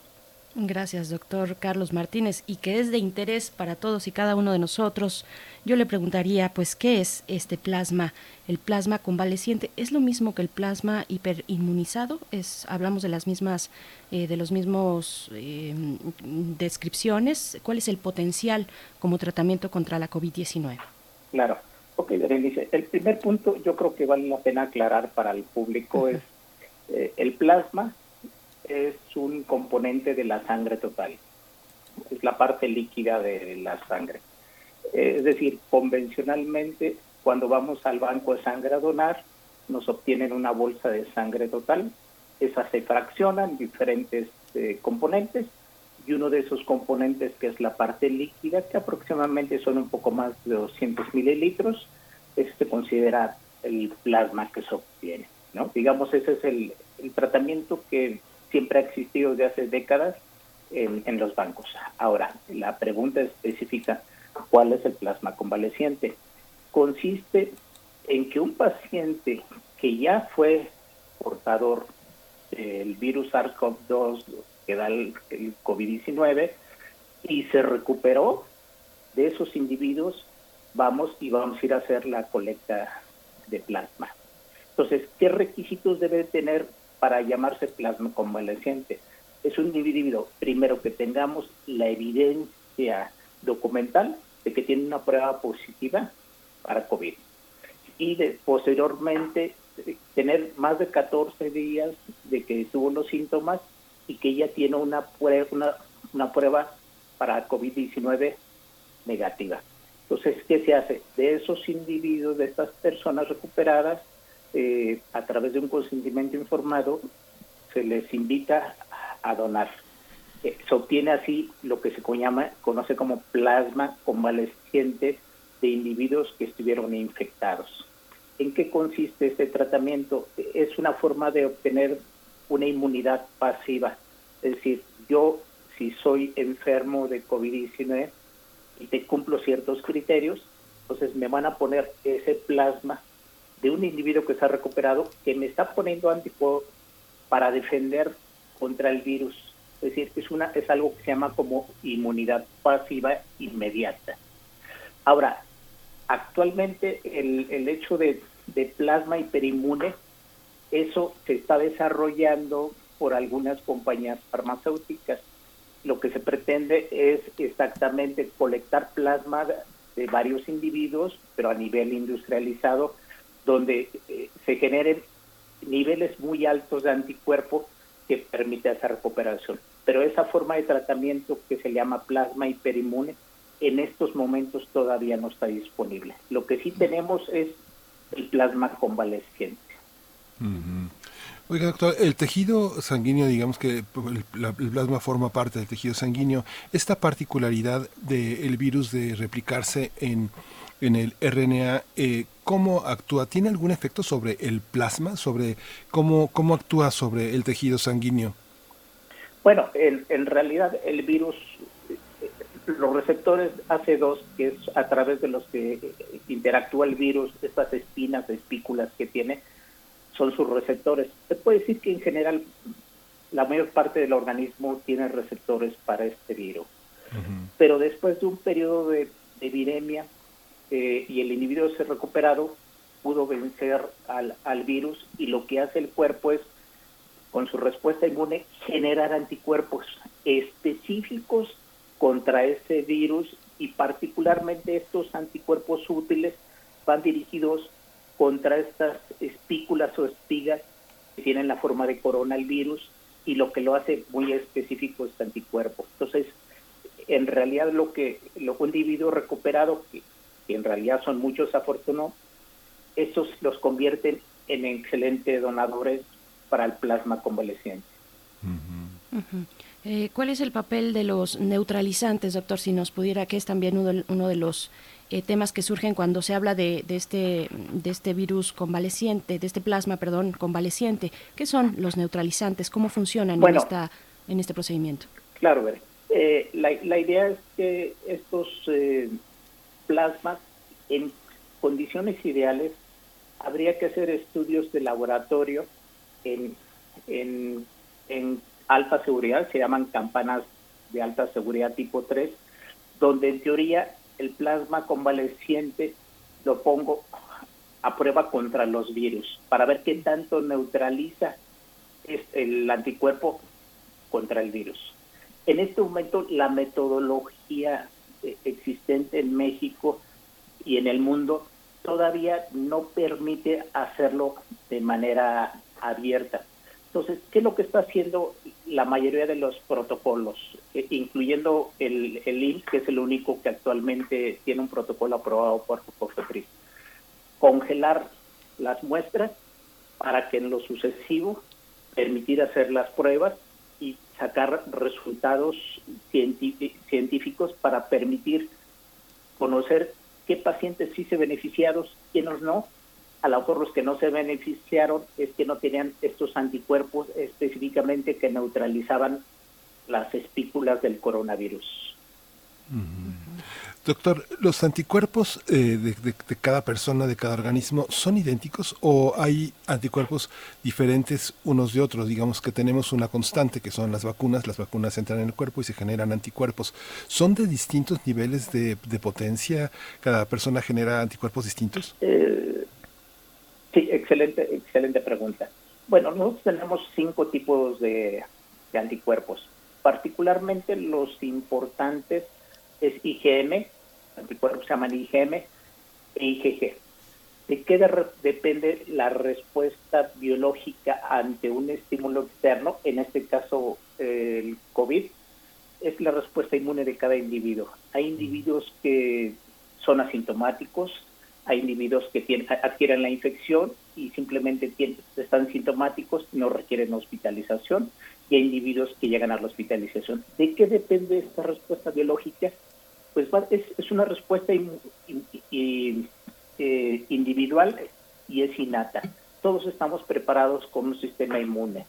Gracias, doctor Carlos Martínez, y que es de interés para todos y cada uno de nosotros. Yo le preguntaría, pues, ¿qué es este plasma? El plasma convaleciente es lo mismo que el plasma hiperinmunizado. Es, hablamos de las mismas, eh, de los mismos eh, descripciones. ¿Cuál es el potencial como tratamiento contra la COVID-19? Claro. Ok, Berenice. El primer punto, yo creo que vale la pena aclarar para el público es eh, el plasma es un componente de la sangre total, es la parte líquida de la sangre. Eh, es decir, convencionalmente cuando vamos al banco de sangre a donar, nos obtienen una bolsa de sangre total, esa se fracciona en diferentes eh, componentes y uno de esos componentes que es la parte líquida, que aproximadamente son un poco más de 200 mililitros, se considera el plasma que se obtiene. Digamos, ese es el, tratamiento que siempre ha existido desde hace décadas en, los bancos. Ahora, la pregunta específica, ¿cuál es el plasma convaleciente? Consiste en que un paciente que ya fue portador del virus SARS-CoV-2 que da el, COVID-19 y se recuperó de esos individuos, vamos y vamos a ir a hacer la colecta de plasma. Entonces, ¿qué requisitos debe tener para llamarse plasma convaleciente? Es un individuo, primero, que tengamos la evidencia documental de que tiene una prueba positiva para COVID. Y de, posteriormente, tener más de 14 días de que tuvo los síntomas y que ella tiene una prueba, una, una prueba para COVID-19 negativa. Entonces, ¿qué se hace? De esos individuos, de estas personas recuperadas, eh, a través de un consentimiento informado, se les invita a donar. Eh, se obtiene así lo que se llama, conoce como plasma convaleciente de individuos que estuvieron infectados. ¿En qué consiste este tratamiento? Es una forma de obtener una inmunidad pasiva. Es decir, yo si soy enfermo de COVID-19 y te cumplo ciertos criterios, entonces me van a poner ese plasma de un individuo que se ha recuperado que me está poniendo anticuerpos para defender contra el virus. Es decir, es, una, es algo que se llama como inmunidad pasiva inmediata. Ahora, actualmente el, el hecho de, de plasma hiperinmune, eso se está desarrollando por algunas compañías farmacéuticas. Lo que se pretende es exactamente colectar plasma de varios individuos, pero a nivel industrializado, donde eh, se generen niveles muy altos de anticuerpos que permite esa recuperación. Pero esa forma de tratamiento que se llama plasma hiperinmune, en estos momentos todavía no está disponible. Lo que sí tenemos es el plasma convalesciente. Oiga, doctor, el tejido sanguíneo, digamos que el, plasma forma parte del tejido sanguíneo. Esta particularidad del virus de replicarse en, en el RNA, eh, ¿cómo actúa? ¿Tiene algún efecto sobre el plasma? ¿Sobre cómo, cómo actúa sobre el tejido sanguíneo? Bueno, en, en realidad el virus, los receptores AC2, que es a través de los que interactúa el virus, estas espinas, espículas que tiene, son sus receptores. Se puede decir que en general la mayor parte del organismo tiene receptores para este virus. Pero después de un periodo de, viremia eh, y el individuo se recuperado, pudo vencer al, al virus y lo que hace el cuerpo es, con su respuesta inmune, generar anticuerpos específicos contra ese virus y particularmente estos anticuerpos útiles van dirigidos contra estas espículas o espigas que tienen la forma de corona el virus y lo que lo hace muy específico es anticuerpo. Entonces, en realidad lo que lo individuo recuperado, que, en realidad son muchos afortunados, esos los convierten en excelentes donadores para el plasma convaleciente. Eh, ¿Cuál es el papel de los neutralizantes, doctor? Si nos pudiera, que es también uno de los eh, temas que surgen cuando se habla de, de, este, de este virus convaleciente, de este plasma, perdón, convaleciente. ¿Qué son los neutralizantes? ¿Cómo funcionan en, esta, en este procedimiento? Claro, eh, la, la, idea es que estos eh, plasmas, en condiciones ideales, habría que hacer estudios de laboratorio en, en, en alta seguridad, se llaman campanas de alta seguridad tipo 3, donde en teoría el plasma convaleciente lo pongo a prueba contra los virus para ver qué tanto neutraliza el anticuerpo contra el virus. En este momento la metodología existente en México y en el mundo todavía no permite hacerlo de manera abierta. Entonces, ¿qué es lo que está haciendo la mayoría de los protocolos, eh, incluyendo el, el IMSS, que es el único que actualmente tiene un protocolo aprobado por COFEPRIS? Congelar las muestras para que en lo sucesivo permitir hacer las pruebas sacar resultados científicos para permitir conocer qué pacientes sí se beneficiaron, quiénes no. A lo mejor los que no se beneficiaron es que no tenían estos anticuerpos específicamente que neutralizaban las espículas del coronavirus. Doctor, ¿los anticuerpos eh, de, cada persona, de cada organismo, son idénticos o hay anticuerpos diferentes unos de otros? Digamos que tenemos una constante que son las vacunas, las vacunas entran en el cuerpo y se generan anticuerpos. ¿Son de distintos niveles de, potencia? ¿Cada persona genera anticuerpos distintos? Eh, sí, excelente, excelente pregunta. Bueno, nosotros tenemos cinco tipos de, anticuerpos, particularmente los importantes es IgM, anticuerpos se llaman IgM e IgG. ¿De qué depende la respuesta biológica ante un estímulo externo? En este caso, el COVID, es la respuesta inmune de cada individuo. Hay individuos que son asintomáticos, hay individuos que tienen, adquieren la infección y simplemente están sintomáticos, no requieren hospitalización, y hay individuos que llegan a la hospitalización. ¿De qué depende esta respuesta biológica? Pues es, una respuesta eh, individual y es innata. Todos estamos preparados con un sistema inmune,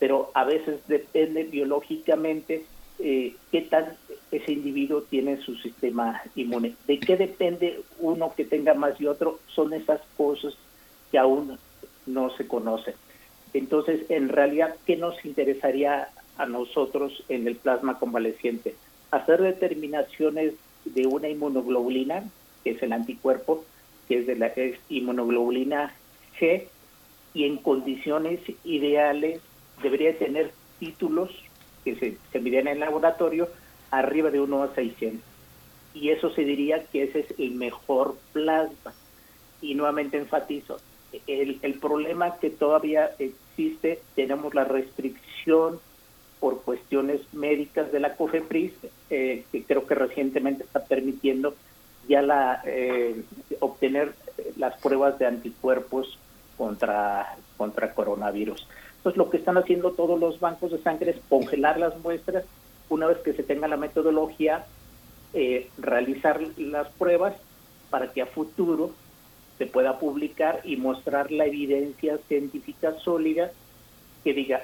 pero a veces depende biológicamente eh, qué tal ese individuo tiene su sistema inmune. ¿De qué depende uno que tenga más y otro? Son esas cosas que aún no se conocen. Entonces, en realidad, ¿qué nos interesaría a nosotros en el plasma convaleciente? Hacer determinaciones de una inmunoglobulina, que es el anticuerpo, que es de la inmunoglobulina G, y en condiciones ideales debería tener títulos que se, se miden en el laboratorio arriba de 1 a 600. Y eso se diría que ese es el mejor plasma. Y nuevamente enfatizo, el, el problema que todavía existe, tenemos la restricción por cuestiones médicas de la COFEPRIS, eh, que creo que recientemente está permitiendo ya la eh, obtener las pruebas de anticuerpos contra, contra coronavirus. Entonces lo que están haciendo todos los bancos de sangre es congelar las muestras, una vez que se tenga la metodología, eh, realizar las pruebas para que a futuro se pueda publicar y mostrar la evidencia científica sólida que diga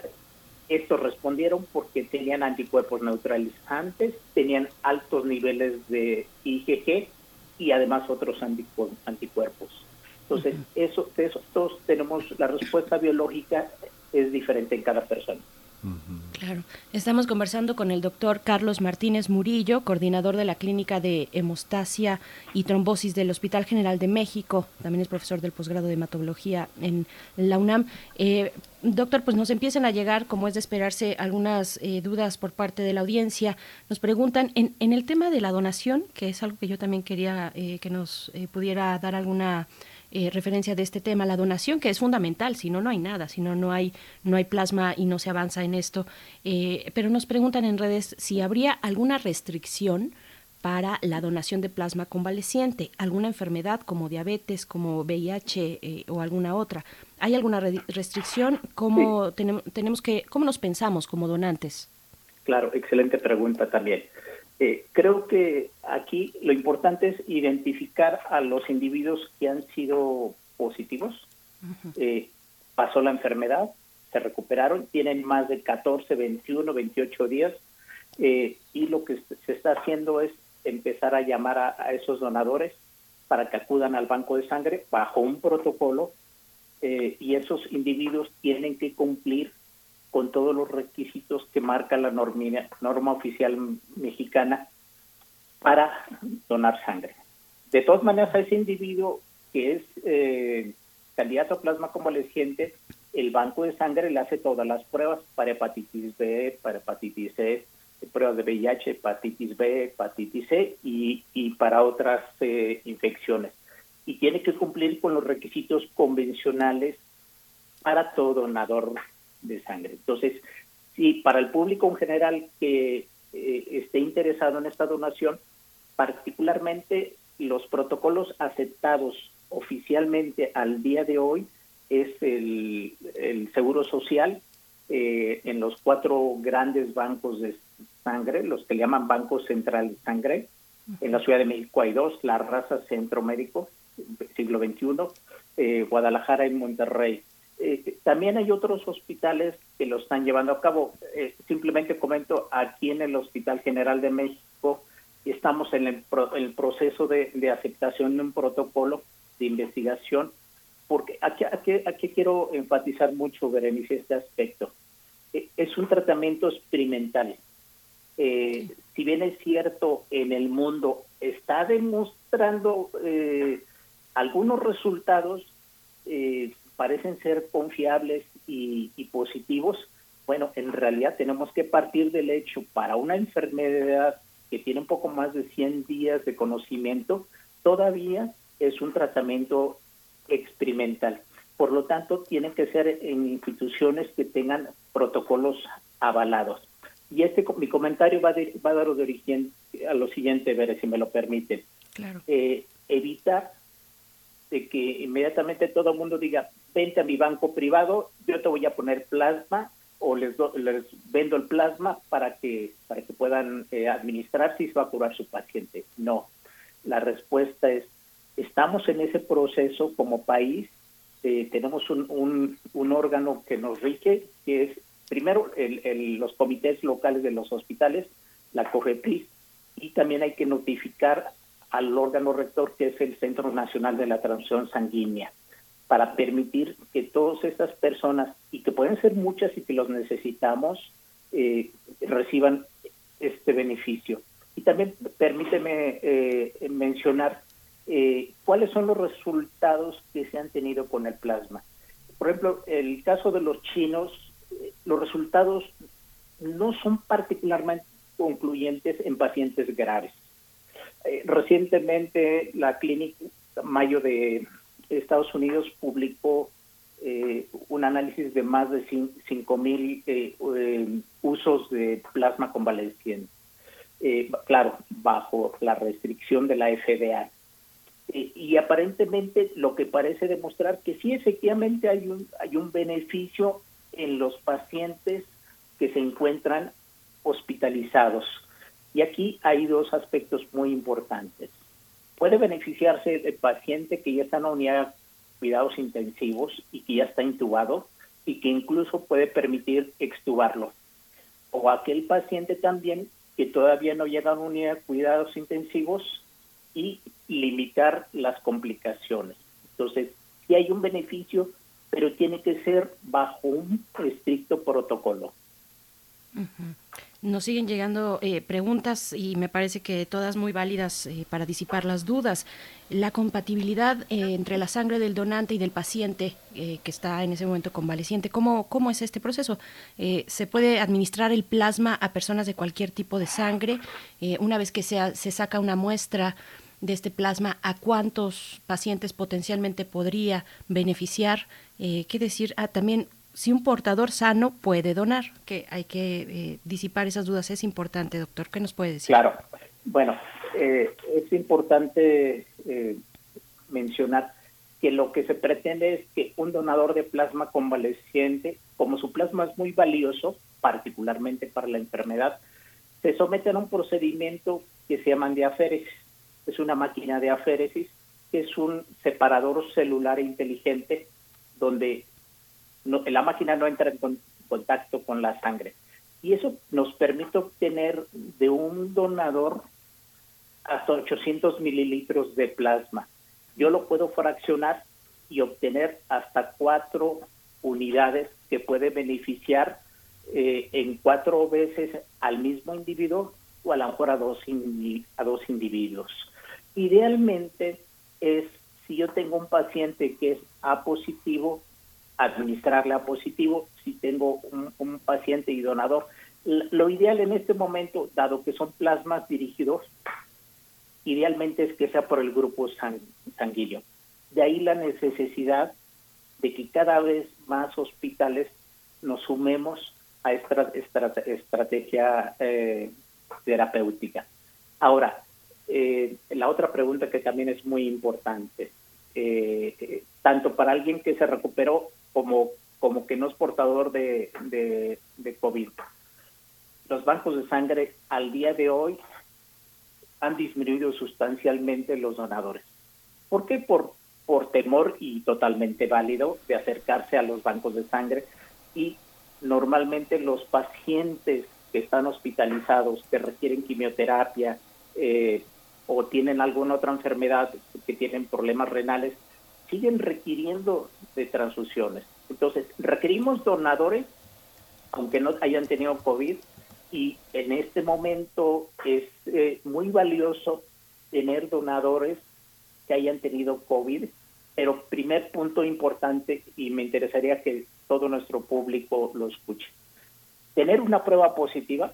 estos respondieron porque tenían anticuerpos neutralizantes, tenían altos niveles de IgG y además otros anticuerpos. Entonces, eso, eso, todos tenemos, la respuesta biológica es diferente en cada persona. Claro. Estamos conversando con el doctor Carlos Martínez Murillo, coordinador de la Clínica de Hemostasia y Trombosis del Hospital General de México. También es profesor del posgrado de hematología en la UNAM. Eh, doctor, pues nos empiezan a llegar, como es de esperarse, algunas eh, dudas por parte de la audiencia. Nos preguntan en, en, el tema de la donación, que es algo que yo también quería eh, que nos pudiera dar alguna eh, referencia de este tema, la donación, que es fundamental, si no, no hay nada, si no, no hay, no hay plasma y no se avanza en esto. Eh, pero nos preguntan en redes si habría alguna restricción para la donación de plasma convaleciente, alguna enfermedad como diabetes, como VIH eh, o alguna otra. ¿Hay alguna restricción? ¿Cómo, tenemos, tenemos que, ¿Cómo nos pensamos como donantes? Claro, excelente pregunta también. Eh, creo que aquí lo importante es identificar a los individuos que han sido positivos. Eh, pasó la enfermedad, se recuperaron, tienen más de 14, 21, 28 días. Eh, y lo que se está haciendo es empezar a llamar a, esos donadores para que acudan al banco de sangre bajo un protocolo. Y esos individuos tienen que cumplir con todos los requisitos que marca la norma oficial mexicana para donar sangre. De todas maneras, a ese individuo que es eh, candidato a plasma convaleciente, el banco de sangre le hace todas las pruebas para hepatitis B, para hepatitis C, pruebas de VIH, hepatitis B, hepatitis C y, y para otras eh, infecciones. Y tiene que cumplir con los requisitos convencionales para todo donador de sangre. Entonces, si para el público en general que eh, esté interesado en esta donación, particularmente los protocolos aceptados oficialmente al día de hoy es el, Seguro Social, eh, en los cuatro grandes bancos de sangre, los que le llaman Banco Central de Sangre. En la Ciudad de México hay dos, La Raza Centro Médico, siglo XXI, eh, Guadalajara y Monterrey. Eh, también hay otros hospitales que lo están llevando a cabo. Eh, simplemente comento, aquí en el Hospital General de México estamos en el, el proceso de, de, aceptación de un protocolo de investigación, porque aquí, aquí, aquí quiero enfatizar mucho, Berenice, este aspecto. es un tratamiento experimental. si bien es cierto, en el mundo está demostrando algunos resultados, eh, parecen ser confiables y, positivos, bueno, en realidad tenemos que partir del hecho para una enfermedad que tiene un poco más de 100 días de conocimiento, todavía es un tratamiento experimental. Por lo tanto, tiene que ser en instituciones que tengan protocolos avalados. Y este mi comentario va, va a dar de origen a lo siguiente, ver si me lo permite. Claro. Eh, evitar de que inmediatamente todo el mundo diga, vente a mi banco privado, yo te voy a poner plasma o les, les vendo el plasma para que, para que puedan eh, administrar si se va a curar su paciente. No, la respuesta es, estamos en ese proceso como país, eh, tenemos un, un, un, órgano que nos rige, que es primero el, el, los comités locales de los hospitales, la COFEPRIS, y también hay que notificar al órgano rector que es el Centro Nacional de la Transfusión Sanguínea para permitir que todas estas personas, y que pueden ser muchas y que los necesitamos, eh, reciban este beneficio. Y también permíteme eh, mencionar eh, cuáles son los resultados que se han tenido con el plasma. Por ejemplo, el caso de los chinos, los resultados no son particularmente concluyentes en pacientes graves. recientemente la clínica Mayo de Estados Unidos publicó eh, un análisis de más de 5.000 eh, eh, usos de plasma convaleciente. Eh, claro, bajo la restricción de la FDA. y aparentemente lo que parece demostrar que sí efectivamente hay un, hay un beneficio en los pacientes que se encuentran hospitalizados. Y aquí hay dos aspectos muy importantes puede beneficiarse el paciente que ya está en una unidad de cuidados intensivos y que ya está intubado y que incluso puede permitir extubarlo. O aquel paciente también que todavía no llega a una unidad de cuidados intensivos y limitar las complicaciones. Entonces, sí hay un beneficio, pero tiene que ser bajo un estricto protocolo. Nos siguen llegando eh, preguntas y me parece que todas muy válidas eh, para disipar las dudas. La compatibilidad eh, entre la sangre del donante y del paciente que está en ese momento convaleciente, ¿cómo, cómo es este proceso? ¿Se puede administrar el plasma a personas de cualquier tipo de sangre? una vez que se, se saca una muestra de este plasma, ¿a cuántos pacientes potencialmente podría beneficiar? ¿Qué decir? Ah, también si un portador sano puede donar, que hay que eh, disipar esas dudas, es importante, doctor. ¿Qué nos puede decir? Claro, bueno, eh, es importante eh, mencionar que lo que se pretende es que un donador de plasma convaleciente, como su plasma es muy valioso, particularmente para la enfermedad, se somete a un procedimiento que se llama diaféresis. Es una máquina de aféresis, que es un separador celular inteligente donde la máquina no entra en contacto con la sangre. Y eso nos permite obtener de un donador hasta 800 mililitros de plasma. Yo lo puedo fraccionar y obtener hasta cuatro unidades que puede beneficiar eh, en cuatro veces al mismo individuo o a lo mejor a dos, a dos individuos. Idealmente es si yo tengo un paciente que es A positivo, administrarle a positivo si tengo un, paciente y donador. Lo ideal en este momento, dado que son plasmas dirigidos, idealmente es que sea por el grupo sanguíneo. De ahí la necesidad de que cada vez más hospitales nos sumemos a esta estrategia eh, terapéutica. Ahora, eh, la otra pregunta que también es muy importante, eh, tanto para alguien que se recuperó como como que no es portador de, de, COVID. Los bancos de sangre al día de hoy han disminuido sustancialmente los donadores. ¿Por qué? Por, por temor y totalmente válido de acercarse a los bancos de sangre y normalmente los pacientes que están hospitalizados, que requieren quimioterapia eh, o tienen alguna otra enfermedad, que tienen problemas renales, siguen requiriendo de transfusiones. Entonces, requerimos donadores, aunque no hayan tenido COVID, y en este momento es eh, muy valioso tener donadores que hayan tenido COVID, pero primer punto importante, y me interesaría que todo nuestro público lo escuche, tener una prueba positiva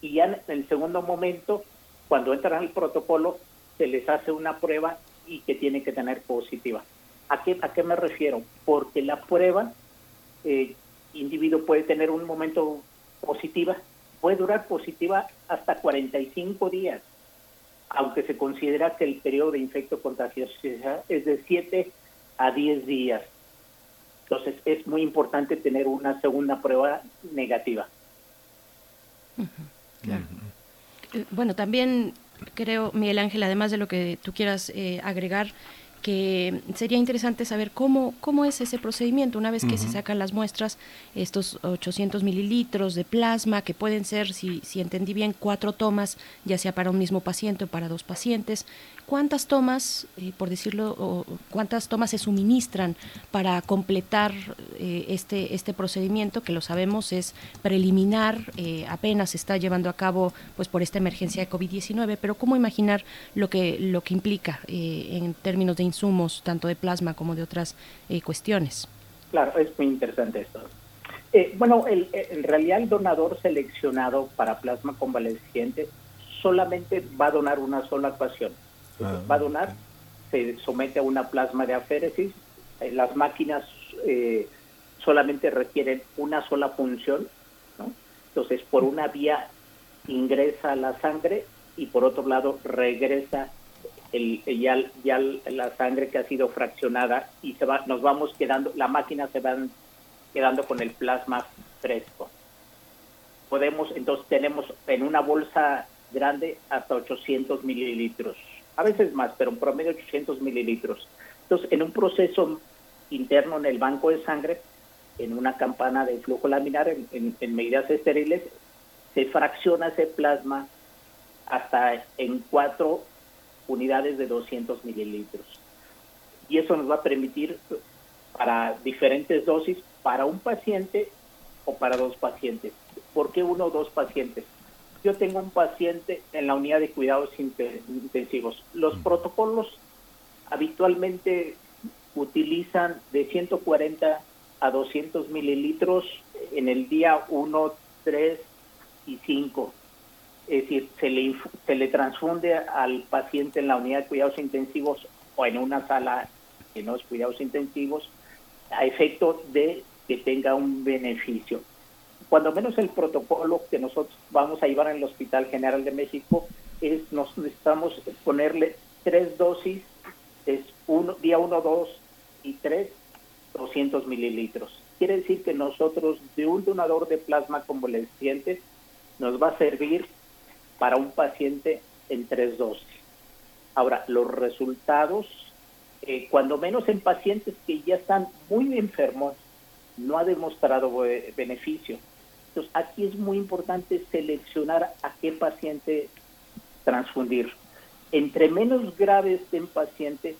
y ya en el segundo momento, cuando entran al protocolo, se les hace una prueba y que tiene que tener positiva. ¿A qué, a qué me refiero? Porque la prueba, eh, individuo puede tener un momento positiva, puede durar positiva hasta 45 días, aunque se considera que el periodo de infecto contagioso es de 7 a 10 días. Entonces es muy importante tener una segunda prueba negativa. Eh, bueno, también creo, Miguel Ángel, además de lo que tú quieras eh, agregar, que sería interesante saber cómo, cómo es ese procedimiento una vez que se sacan las muestras, estos 800 mililitros de plasma, que pueden ser, si, si entendí bien, cuatro tomas, ya sea para un mismo paciente o para dos pacientes. ¿Cuántas tomas, eh, por decirlo, o cuántas tomas se suministran para completar eh, este, este procedimiento, que lo sabemos es preliminar, eh, apenas se está llevando a cabo pues por esta emergencia de COVID-19, pero cómo imaginar lo que, lo que implica en términos de insumos, tanto de plasma como de otras cuestiones? Claro, es muy interesante esto. bueno, el, en realidad el donador seleccionado para plasma convaleciente solamente va a donar una sola ocasión Ah, va a donar, se somete a una plasma de aféresis. Eh, las máquinas eh, solamente requieren una sola función, entonces por una vía ingresa la sangre y por otro lado regresa el, ya, ya la sangre que ha sido fraccionada y se va, nos vamos quedando, la máquina se va quedando con el plasma fresco. Podemos, entonces tenemos en una bolsa grande hasta 800 mililitros a veces más, pero en promedio 800 mililitros. Entonces, en un proceso interno en el banco de sangre, en una campana de flujo laminar, en, medidas estériles, se fracciona ese plasma hasta en cuatro unidades de 200 mililitros. Y eso nos va a permitir para diferentes dosis, para un paciente o para dos pacientes. ¿Por qué uno o dos pacientes? yo tengo un paciente en la unidad de cuidados intensivos. Los protocolos habitualmente utilizan de 140 a 200 mililitros en el día 1, 3 y 5. Es decir, se le, se le transfunde al paciente en la unidad de cuidados intensivos o en una sala de no cuidados intensivos a efecto de que tenga un beneficio cuando menos el protocolo que nosotros vamos a llevar en el Hospital General de México es nos necesitamos ponerle tres dosis, es uno, día 1, 2 y 3, 200 mililitros. Quiere decir que nosotros de un donador de plasma convaleciente nos va a servir para un paciente en tres dosis. Ahora, los resultados, eh, cuando menos en pacientes que ya están muy enfermos, no ha demostrado beneficio. Entonces, aquí es muy importante seleccionar a qué paciente transfundir. Entre menos grave esté en paciente,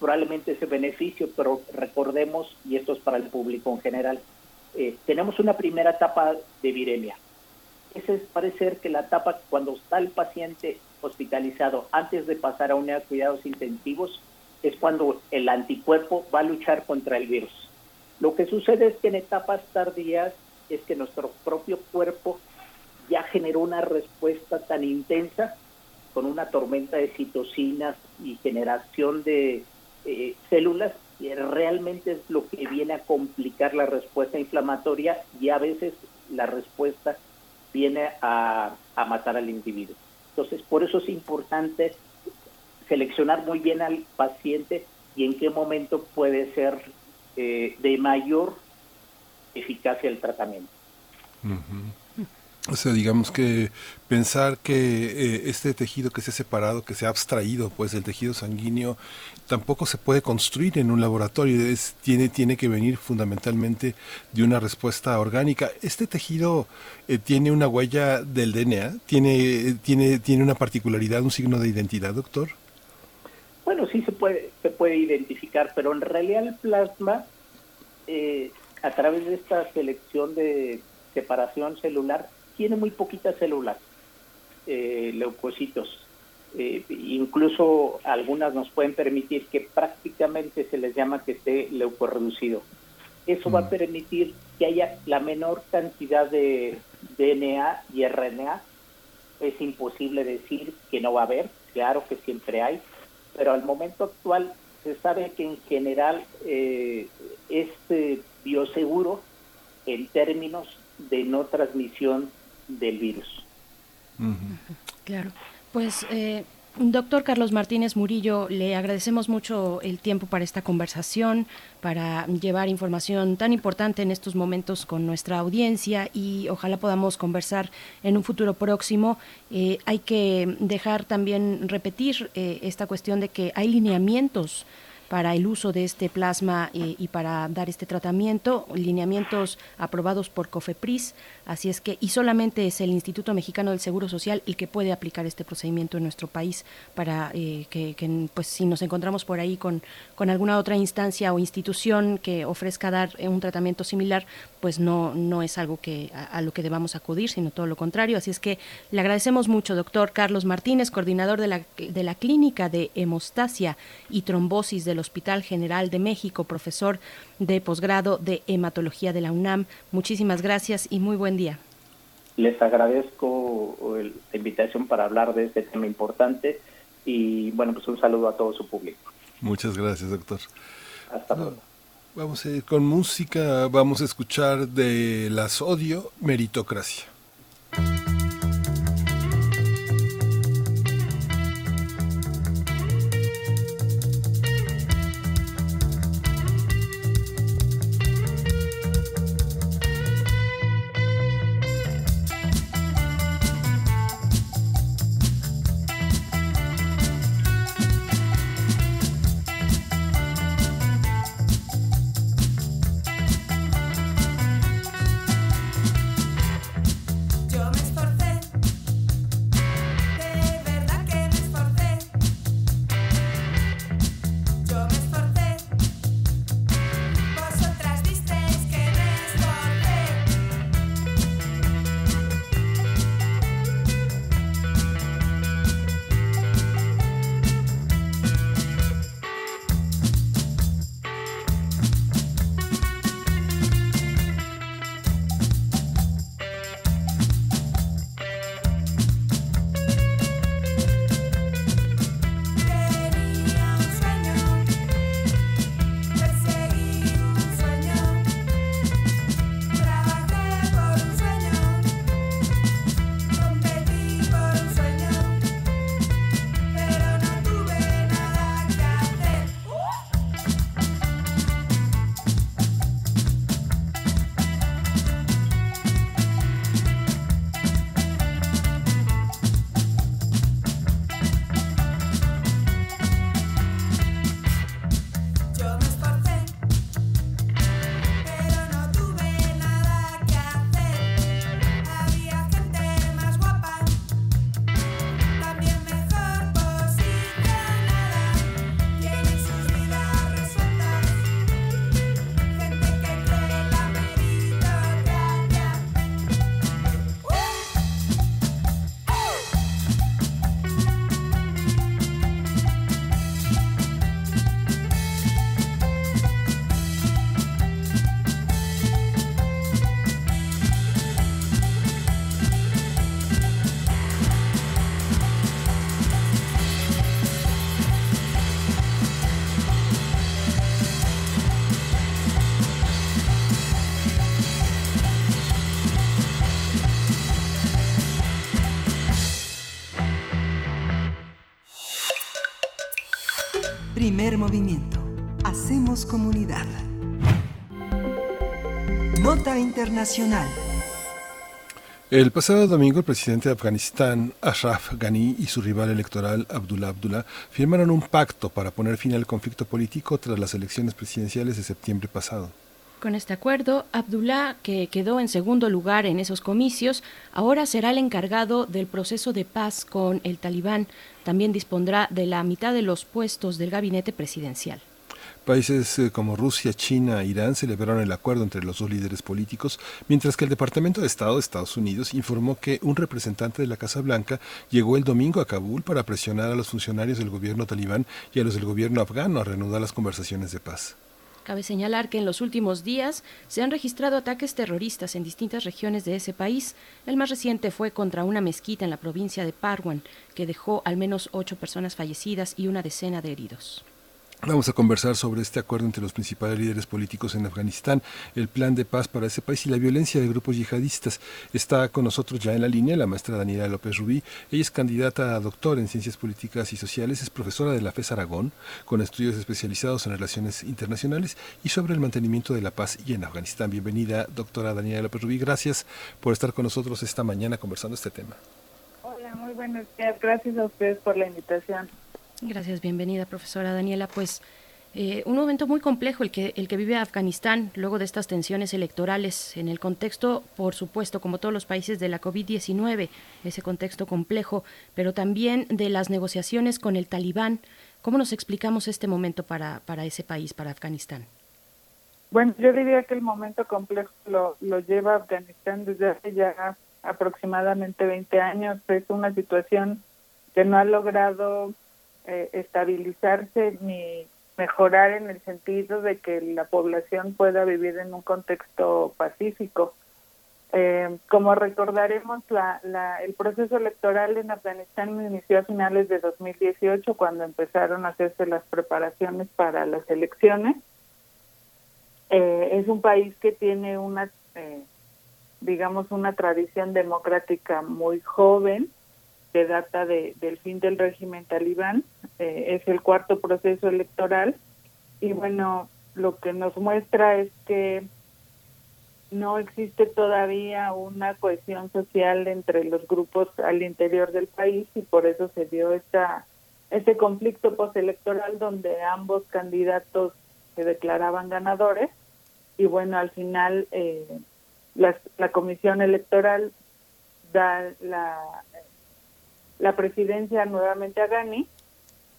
probablemente ese beneficio, pero recordemos, y esto es para el público en general, eh, tenemos una primera etapa de viremia. Esa es parecer que la etapa cuando está el paciente hospitalizado antes de pasar a de cuidados intensivos es cuando el anticuerpo va a luchar contra el virus. Lo que sucede es que en etapas tardías es que nuestro propio cuerpo ya generó una respuesta tan intensa con una tormenta de citocinas y generación de eh, células que realmente es lo que viene a complicar la respuesta inflamatoria y a veces la respuesta viene a, matar al individuo. Entonces, por eso es importante seleccionar muy bien al paciente y en qué momento puede ser eh, de mayor eficacia del tratamiento. O sea, digamos que pensar que eh, este tejido que se ha separado, que se ha abstraído, pues el tejido sanguíneo, tampoco se puede construir en un laboratorio, es, tiene, tiene que venir fundamentalmente de una respuesta orgánica. ¿Este tejido eh, tiene una huella del DNA? ¿Tiene, tiene, ¿Tiene una particularidad, un signo de identidad, doctor? Bueno, sí se puede, se puede identificar, pero en realidad el plasma, eh, a través de esta selección de separación celular, tiene muy poquitas células, eh, leucocitos. Eh, incluso algunas nos pueden permitir que prácticamente se les llama que esté leucorreducido. Eso va a mm. permitir que haya la menor cantidad de DNA y RNA. Es imposible decir que no va a haber, claro que siempre hay, pero al momento actual se sabe que en general eh, es bioseguro en términos de no transmisión del virus. Claro, pues eh, doctor Carlos Martínez Murillo, le agradecemos mucho el tiempo para esta conversación, para llevar información tan importante en estos momentos con nuestra audiencia y ojalá podamos conversar en un futuro próximo. Eh, hay que dejar también repetir eh, esta cuestión de que hay lineamientos para el uso de este plasma eh, y para dar este tratamiento, lineamientos aprobados por COFEPRIS, así es que, y solamente es el Instituto Mexicano del Seguro Social el que puede aplicar este procedimiento en nuestro país para eh, que, pues si nos encontramos por ahí con, con alguna otra instancia o institución que ofrezca dar un tratamiento similar, pues no, no es algo que a, lo que debamos acudir, sino todo lo contrario. Así es que le agradecemos mucho, doctor Carlos Martínez, coordinador de la, de la Clínica de Hemostasia y Trombosis de Hospital General de México, profesor de posgrado de hematología de la UNAM. Muchísimas gracias y muy buen día. Les agradezco la invitación para hablar de este tema importante y bueno, pues un saludo a todo su público. Muchas gracias, doctor. Hasta luego. Vamos a ir con música, vamos a escuchar de Las Odio, Meritocracia. Internacional. El pasado domingo, el presidente de Afganistán, Ashraf Ghani, y su rival electoral, Abdullah Abdullah, firmaron un pacto para poner fin al conflicto político tras las elecciones presidenciales de septiembre pasado. Con este acuerdo, Abdullah, que quedó en segundo lugar en esos comicios, ahora será el encargado del proceso de paz con el talibán. También dispondrá de la mitad de los puestos del gabinete presidencial. Países eh, como Rusia, China e Irán celebraron el acuerdo entre los dos líderes políticos, mientras que el Departamento de Estado de Estados Unidos informó que un representante de la Casa Blanca llegó el domingo a Kabul para presionar a los funcionarios del gobierno talibán y a los del gobierno afgano a reanudar las conversaciones de paz. Cabe señalar que en los últimos días se han registrado ataques terroristas en distintas regiones de ese país. El más reciente fue contra una mezquita en la provincia de Parwan, que dejó al menos ocho personas fallecidas y una decena de heridos. Vamos a conversar sobre este acuerdo entre los principales líderes políticos en Afganistán, el plan de paz para ese país y la violencia de grupos yihadistas. Está con nosotros ya en la línea la maestra Daniela López Rubí. Ella es candidata a doctor en Ciencias Políticas y Sociales, es profesora de la FES Aragón, con estudios especializados en relaciones internacionales y sobre el mantenimiento de la paz y en Afganistán. Bienvenida, doctora Daniela López Rubí. Gracias por estar con nosotros esta mañana conversando este tema. Hola, muy buenos días. Gracias a ustedes por la invitación. Gracias, bienvenida, profesora Daniela. Pues eh, un momento muy complejo el que, el que vive Afganistán luego de estas tensiones electorales en el contexto, por supuesto, como todos los países de la COVID-19, ese contexto complejo, pero también de las negociaciones con el talibán. ¿Cómo nos explicamos este momento para, para ese país, para Afganistán? Bueno, yo diría que el momento complejo lo, lo lleva Afganistán desde hace ya aproximadamente 20 años. Es una situación que no ha logrado eh, estabilizarse ni mejorar en el sentido de que la población pueda vivir en un contexto pacífico. Eh, como recordaremos, la, la, el proceso electoral en Afganistán inició a finales de 2018, cuando empezaron a hacerse las preparaciones para las elecciones. Eh, es un país que tiene una, eh, digamos, una tradición democrática muy joven, que data de, del fin del régimen talibán. Eh, es el cuarto proceso electoral y bueno, lo que nos muestra es que no existe todavía una cohesión social entre los grupos al interior del país y por eso se dio esta este conflicto postelectoral donde ambos candidatos se declaraban ganadores y bueno al final eh, la, la comisión electoral da la la presidencia nuevamente a Ghani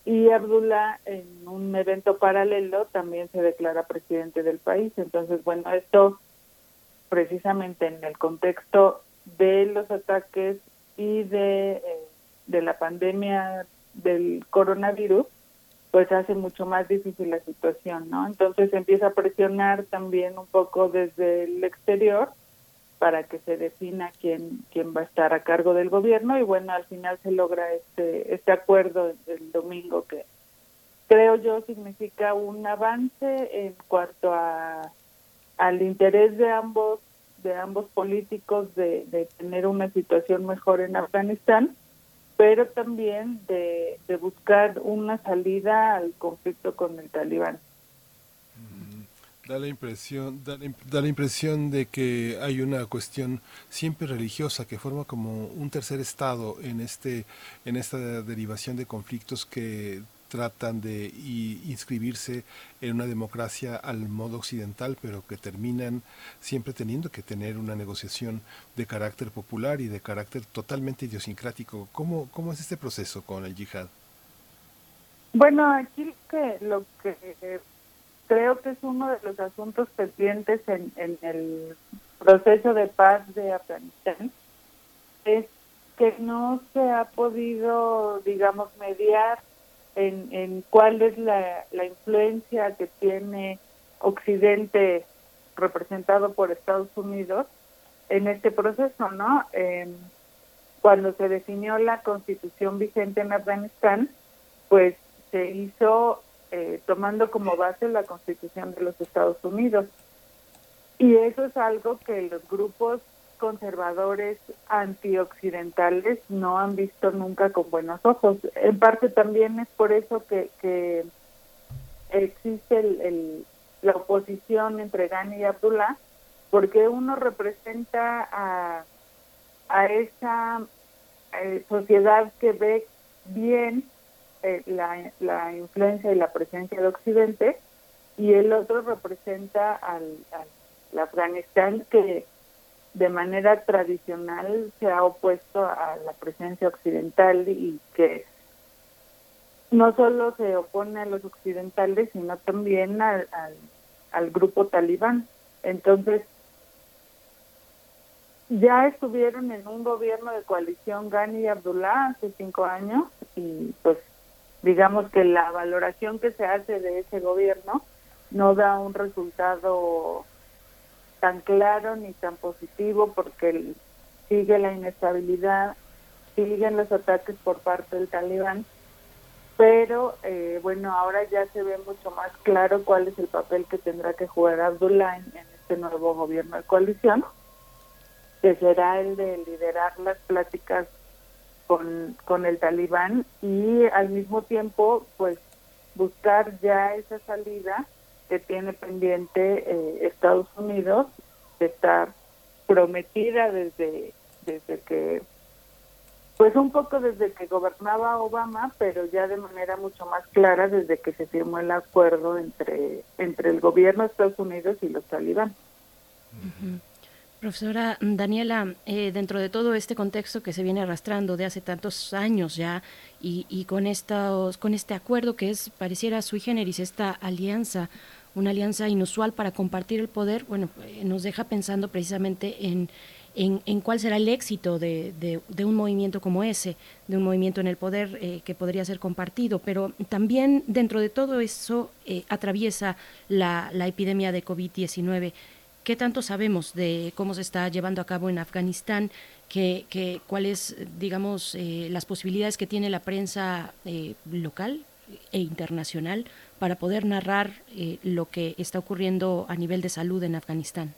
y Abdullah en un evento paralelo también se declara presidente del país. Entonces, bueno, esto precisamente en el contexto de los ataques y de, eh, de la pandemia del coronavirus, pues hace mucho más difícil la situación, ¿no? Entonces empieza a presionar también un poco desde el exterior para que se defina quién quién va a estar a cargo del gobierno. Y bueno al final se logra este este acuerdo el domingo que creo yo significa un avance en cuanto a al interés de ambos de ambos políticos de, de tener una situación mejor en Afganistán pero también de, de buscar una salida al conflicto con el talibán da la impresión da, da, la impresión de que hay una cuestión siempre religiosa que forma como un tercer estado en este en esta derivación de conflictos que tratan de inscribirse en una democracia al modo occidental, pero que terminan siempre teniendo que tener una negociación de carácter popular y de carácter totalmente idiosincrático. ¿Cómo, cómo es este proceso con el yihad? Bueno, aquí lo que creo que es uno de los asuntos pendientes en, en el proceso de paz de Afganistán, es que no se ha podido, digamos, mediar en, cuál es la, la influencia que tiene Occidente representado por Estados Unidos en este proceso, ¿no? Eh, cuando se definió la constitución vigente en Afganistán, pues se hizo eh, tomando como base la Constitución de los Estados Unidos. Y eso es algo que los grupos conservadores antioccidentales no han visto nunca con buenos ojos. En parte también es por eso que, que existe el, la oposición entre Ghani y Abdullah, porque uno representa a, a esa eh, sociedad que ve bien eh, la, la, influencia y la presencia de Occidente y el otro representa al, al Afganistán que de manera tradicional se ha opuesto a la presencia occidental y que no solo se opone a los occidentales, sino también al, al, grupo talibán. Entonces, ya estuvieron en un gobierno de coalición Ghani y Abdullah hace cinco años y pues digamos que la valoración que se hace de ese gobierno no da un resultado tan claro ni tan positivo porque sigue la inestabilidad, siguen los ataques por parte del talibán, pero eh, bueno, ahora ya se ve mucho más claro cuál es el papel que tendrá que jugar Abdullah en, este nuevo gobierno de coalición, que será el de liderar las pláticas con, con el talibán y al mismo tiempo pues buscar ya esa salida que tiene pendiente eh, Estados Unidos de estar prometida desde desde que pues un poco desde que gobernaba Obama, pero ya de manera mucho más clara desde que se firmó el acuerdo entre entre el gobierno de Estados Unidos y los talibán. Profesora Daniela, eh, dentro de todo este contexto que se viene arrastrando de hace tantos años ya y, y con estos, con este acuerdo que es pareciera sui generis esta alianza una alianza inusual para compartir el poder, bueno, eh, nos deja pensando precisamente en, en, cuál será el éxito de, un movimiento como ese, de un movimiento en el poder eh, que podría ser compartido. Pero también dentro de todo eso eh, atraviesa la epidemia de COVID-19. ¿Qué tanto sabemos de cómo se está llevando a cabo en Afganistán? ¿Qué, qué, ¿Cuáles, digamos, las posibilidades que tiene la prensa local e internacional para poder narrar eh, lo que está ocurriendo a nivel de salud en Afganistán?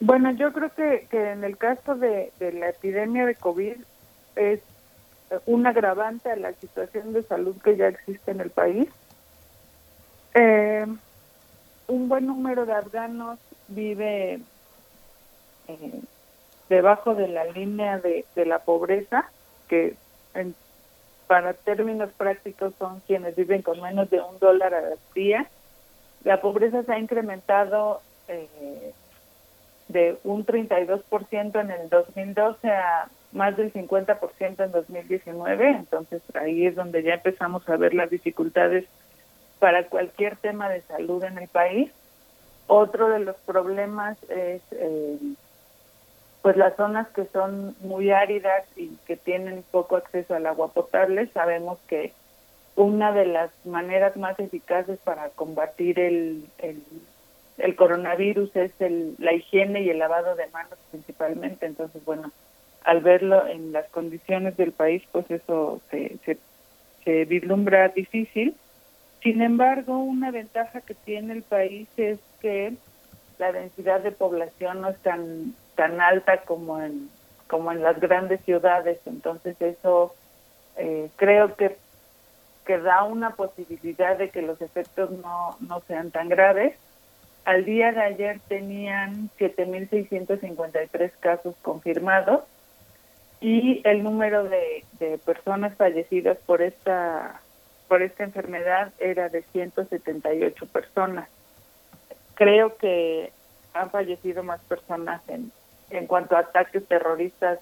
Bueno, yo creo que, que en el caso de, la epidemia de COVID es un agravante a la situación de salud que ya existe en el país. Eh, un buen número de afganos vive eh, debajo de la línea de, de la pobreza, que en para términos prácticos son quienes viven con menos de un dólar al día. La pobreza se ha incrementado eh, de un 32% en el 2012 a más del 50% en 2019, entonces ahí es donde ya empezamos a ver las dificultades para cualquier tema de salud en el país. Otro de los problemas es eh, pues las zonas que son muy áridas y que tienen poco acceso al agua potable, sabemos que una de las maneras más eficaces para combatir el, el, coronavirus es el, la higiene y el lavado de manos principalmente. Entonces, bueno, al verlo en las condiciones del país, pues eso se, se, se vislumbra difícil. Sin embargo, una ventaja que tiene el país es que la densidad de población no es tan tan alta como en como en las grandes ciudades. Entonces eso eh, creo que que da una posibilidad de que los efectos no no sean tan graves. Al día de ayer tenían 7.653 casos confirmados y el número de, de personas fallecidas por esta por esta enfermedad era de 178 personas. Creo que han fallecido más personas en, en cuanto a ataques terroristas,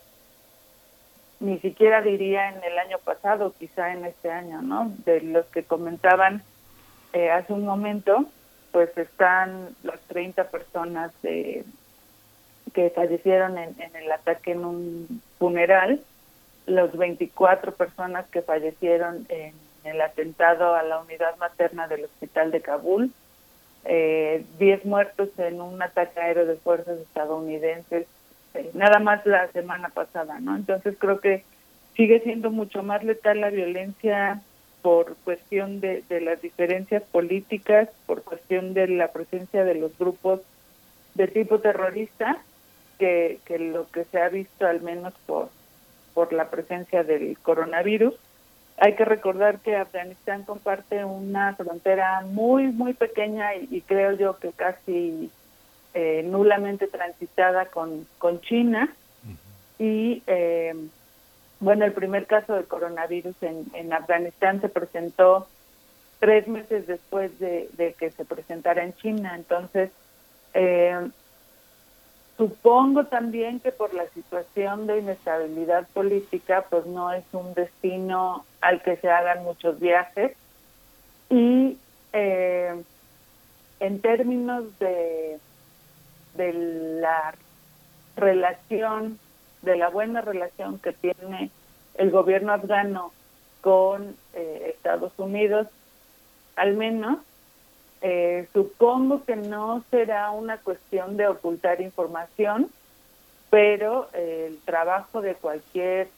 ni siquiera diría en el año pasado, quizá en este año, ¿no? De los que comentaban eh, hace un momento, pues están las 30 personas de, que fallecieron en, el ataque en un funeral, los 24 personas que fallecieron en el atentado a la unidad materna del hospital de Kabul, eh, 10 muertos en un ataque aéreo de fuerzas estadounidenses este, nada más la semana pasada, ¿no? Entonces creo que sigue siendo mucho más letal la violencia por cuestión de, de las diferencias políticas, por cuestión de la presencia de los grupos de tipo terrorista, que, que lo que se ha visto al menos por, por la presencia del coronavirus. Hay que recordar que Afganistán comparte una frontera muy, muy pequeña y creo yo que casi eh, nulamente transitada con, con China y eh, bueno, el primer caso de coronavirus en, en Afganistán se presentó tres meses después de, que se presentara en China. Entonces, eh, supongo también que por la situación de inestabilidad política, pues no es un destino al que se hagan muchos viajes. Y eh, en términos de, de la relación de la buena relación que tiene el gobierno afgano con eh, Estados Unidos, al menos, eh, supongo que no será una cuestión de ocultar información, pero eh, el trabajo de cualquier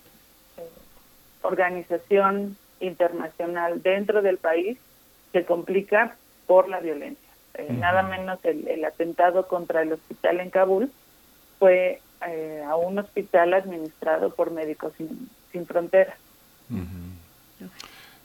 organización internacional dentro del país se complica por la violencia. Nada menos el, el atentado contra el hospital en Kabul fue eh, a un hospital administrado por Médicos Sin, sin Fronteras.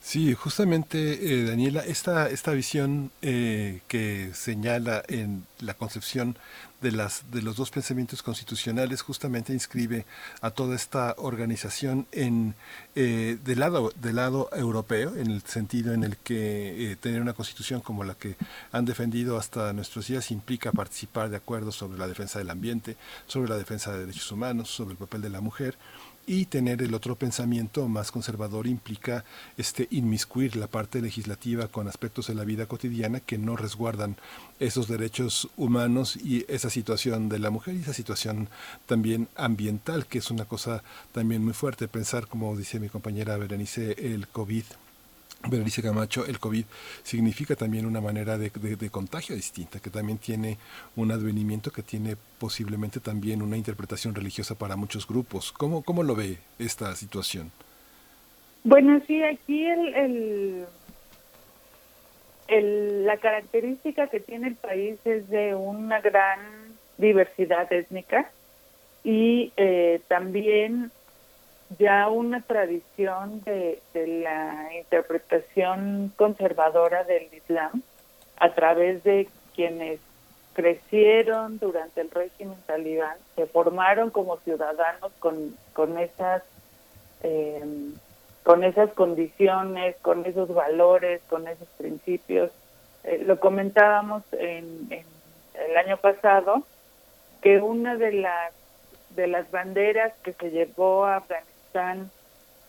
Sí, justamente, eh, Daniela, esta, esta visión eh, que señala en la concepción de, las, de los dos pensamientos constitucionales justamente inscribe a toda esta organización en, eh, del, lado, del lado europeo, en el sentido en el que tener una constitución como la que han defendido hasta nuestros días implica participar de acuerdos sobre la defensa del ambiente, sobre la defensa de derechos humanos, sobre el papel de la mujer y tener el otro pensamiento más conservador implica este inmiscuir la parte legislativa con aspectos de la vida cotidiana que no resguardan esos derechos humanos y esa situación de la mujer y esa situación también ambiental que es una cosa también muy fuerte. Pensar como dice mi compañera Berenice el COVID Berenice Camacho, el COVID significa también una manera de, contagio distinta, que también tiene un advenimiento, que tiene posiblemente también una interpretación religiosa para muchos grupos. ¿Cómo, cómo lo ve esta situación? Bueno, sí, aquí el, el, la característica que tiene el país es de una gran diversidad étnica y eh, también ya una tradición de, la interpretación conservadora del Islam a través de quienes crecieron durante el régimen talibán, se formaron como ciudadanos con, con esas em, con esas condiciones, con esos valores, con esos principios. Eh, lo comentábamos en, en, el año pasado que una de las de las banderas que se llevó a Afganistán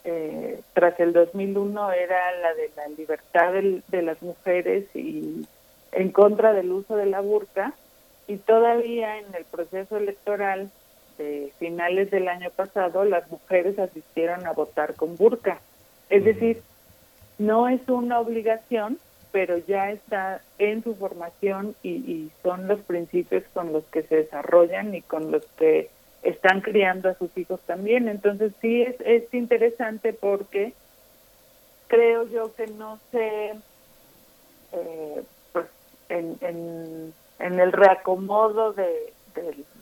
eh, tras el 2001 era la de la libertad de, las mujeres y en contra del uso de la burka y todavía en el proceso electoral de finales del año pasado las mujeres asistieron a votar con burka. Es decir, no es una obligación, pero ya está en su formación y, y son los principios con los que se desarrollan y con los que están criando a sus hijos también. Entonces sí es, es interesante porque creo yo que no sé, eh, pues en, en, en, el reacomodo de,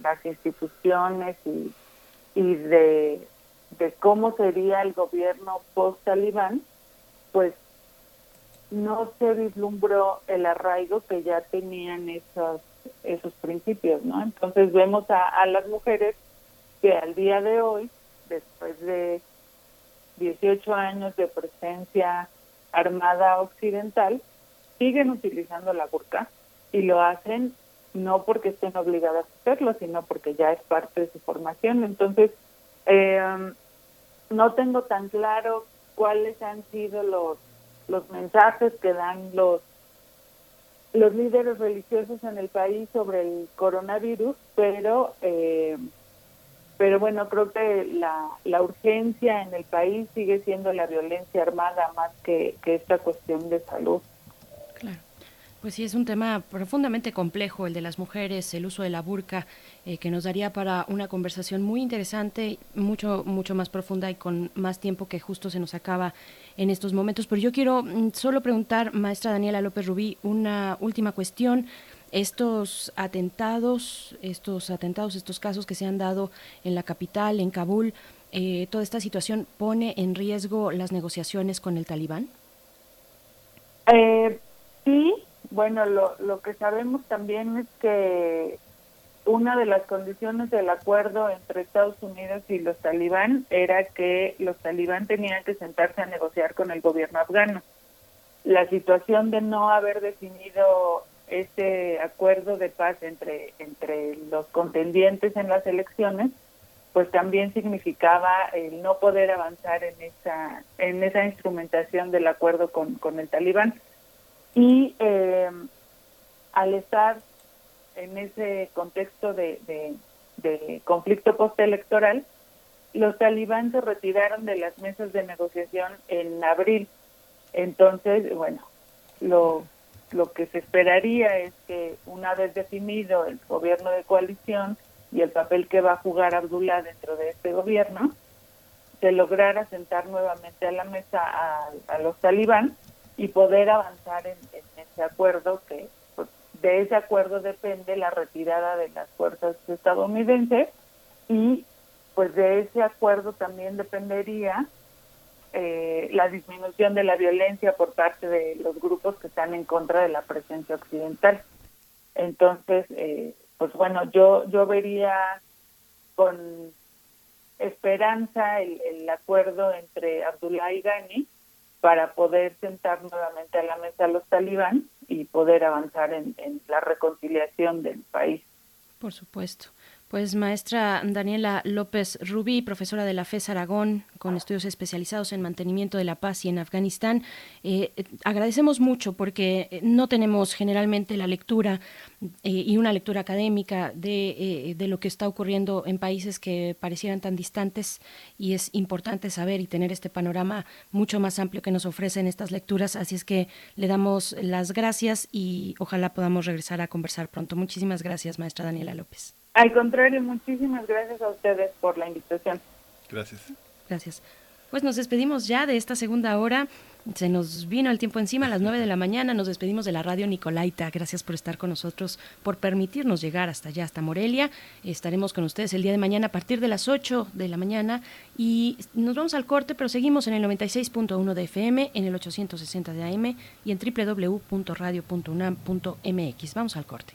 las instituciones y, y de, de cómo sería el gobierno post-talibán, pues no se vislumbró el arraigo que ya tenían esos esos principios, ¿no? Entonces vemos a, a las mujeres que al día de hoy, después de 18 años de presencia armada occidental, siguen utilizando la burka y lo hacen no porque estén obligadas a hacerlo, sino porque ya es parte de su formación. Entonces, eh, no tengo tan claro cuáles han sido los, los mensajes que dan los los líderes religiosos en el país sobre el coronavirus, pero eh, pero bueno, creo que la, la urgencia en el país sigue siendo la violencia armada más que, que esta cuestión de salud. Claro. Pues sí, es un tema profundamente complejo el de las mujeres, el uso de la burka, eh, que nos daría para una conversación muy interesante, mucho, mucho más profunda y con más tiempo que justo se nos acaba en estos momentos. Pero yo quiero mm, solo preguntar, maestra Daniela López Rubí, una última cuestión estos atentados, estos atentados, estos casos que se han dado en la capital, en Kabul, eh, toda esta situación pone en riesgo las negociaciones con el talibán? Eh, sí, bueno, lo, lo que sabemos también es que una de las condiciones del acuerdo entre Estados Unidos y los talibán era que los talibán tenían que sentarse a negociar con el gobierno afgano. La situación de no haber definido este acuerdo de paz entre, entre los contendientes en las elecciones, pues también significaba el no poder avanzar en esa, en esa instrumentación del acuerdo con, con el talibán. Y eh, al estar en ese contexto de, de, de conflicto postelectoral, los talibán se retiraron de las mesas de negociación en abril. Entonces, bueno, lo, lo que se esperaría es que una vez definido el gobierno de coalición y el papel que va a jugar Abdullah dentro de este gobierno, se lograra sentar nuevamente a la mesa a, los talibán y poder avanzar en, en ese acuerdo que pues, de ese acuerdo depende la retirada de las fuerzas estadounidenses y pues de ese acuerdo también dependería eh, la disminución de la violencia por parte de los grupos que están en contra de la presencia occidental. Entonces, eh, pues bueno, yo yo vería con esperanza el, el acuerdo entre Abdullah y Ghani para poder sentar nuevamente a la mesa a los talibán y poder avanzar en, en la reconciliación del país. Por supuesto. Pues maestra Daniela López Rubí, profesora de la FES Aragón, con estudios especializados en mantenimiento de la paz y en Afganistán, eh, agradecemos mucho porque eh, no tenemos generalmente la lectura eh, y una lectura académica de, eh, de, lo que está ocurriendo en países que parecieran tan distantes y es importante saber y tener este panorama mucho más amplio que nos ofrecen estas lecturas. Así es que le damos las gracias y ojalá podamos regresar a conversar pronto. Muchísimas gracias, maestra Daniela López. Al contrario, muchísimas gracias a ustedes por la invitación. Gracias. Gracias. Pues nos despedimos ya de esta segunda hora. Se nos vino el tiempo encima a las 9 de la mañana. Nos despedimos de la radio Nicolaita. Gracias por estar con nosotros, por permitirnos llegar hasta allá, hasta Morelia. Estaremos con ustedes el día de mañana a partir de las 8 de la mañana. Y nos vamos al corte, pero seguimos en el 96.1 de FM, en el 860 de AM y en www.radio.unam.mx. Vamos al corte.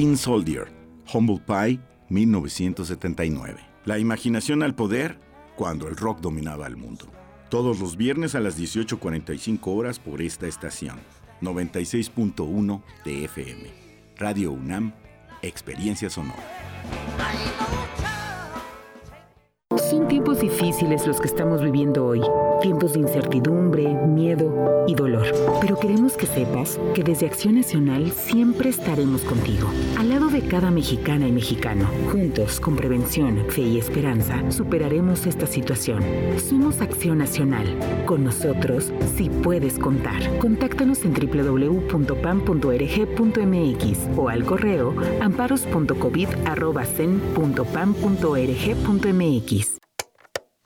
Tin Soldier, Humble Pie, 1979. La imaginación al poder cuando el rock dominaba el mundo. Todos los viernes a las 18.45 horas por esta estación. 96.1 de FM. Radio UNAM, Experiencia Sonora. Son tiempos difíciles los que estamos viviendo hoy. Tiempos de incertidumbre, miedo y dolor. Pero queremos que sepas que desde Acción Nacional siempre estaremos contigo. Al lado de cada mexicana y mexicano. Juntos, con prevención, fe y esperanza, superaremos esta situación. Somos Acción Nacional. Con nosotros, sí puedes contar. Contáctanos en www.pam.org.mx o al correo amparos.covid.pam.org.mx.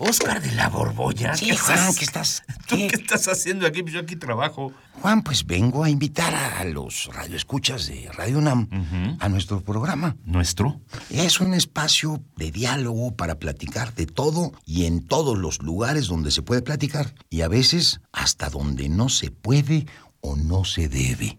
Óscar de la Borbolla. Sí, Juan, ¿qué estás? ¿Tú qué? estás haciendo aquí? Yo aquí trabajo. Juan, pues vengo a invitar a los radioescuchas de Radio UNAM uh -huh. a nuestro programa. ¿Nuestro? Es un espacio de diálogo para platicar de todo y en todos los lugares donde se puede platicar. Y a veces hasta donde no se puede o no se debe.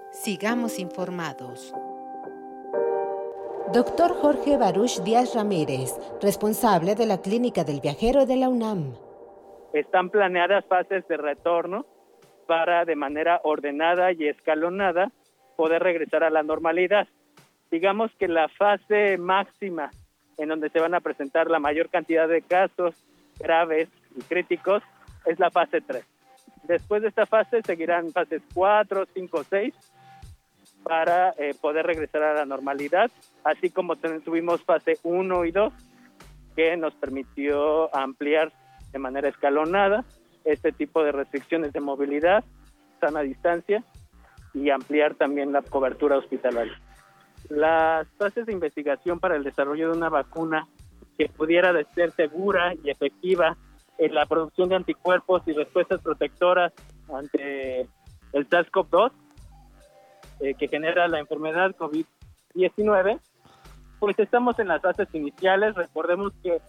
Sigamos informados. Doctor Jorge Baruch Díaz Ramírez, responsable de la Clínica del Viajero de la UNAM. Están planeadas fases de retorno para, de manera ordenada y escalonada, poder regresar a la normalidad. Digamos que la fase máxima en donde se van a presentar la mayor cantidad de casos graves y críticos es la fase 3. Después de esta fase seguirán fases 4, 5, 6 para eh, poder regresar a la normalidad, así como tuvimos fase 1 y 2 que nos permitió ampliar de manera escalonada este tipo de restricciones de movilidad, sana distancia y ampliar también la cobertura hospitalaria. Las fases de investigación para el desarrollo de una vacuna que pudiera ser segura y efectiva en la producción de anticuerpos y respuestas protectoras ante el SARS-CoV-2 eh, que genera la enfermedad COVID-19, pues estamos en las fases iniciales. Recordemos que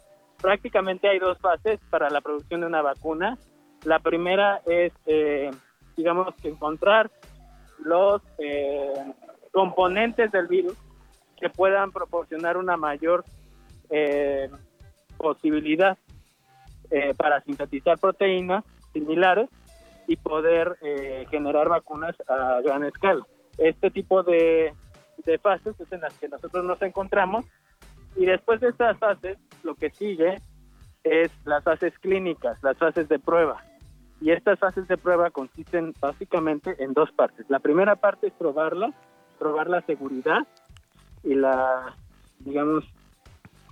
prácticamente hay dos fases para la producción de una vacuna. La primera es, eh, digamos, encontrar los eh, componentes del virus que puedan proporcionar una mayor posibilidad para sintetizar proteínas similares y poder generar vacunas a gran escala este tipo de, fases es en las que nosotros nos encontramos y después de estas fases lo que sigue es las fases clínicas, las fases de prueba. Y estas fases de prueba consisten básicamente en dos partes. La primera parte es probarla, probar la seguridad y la, digamos,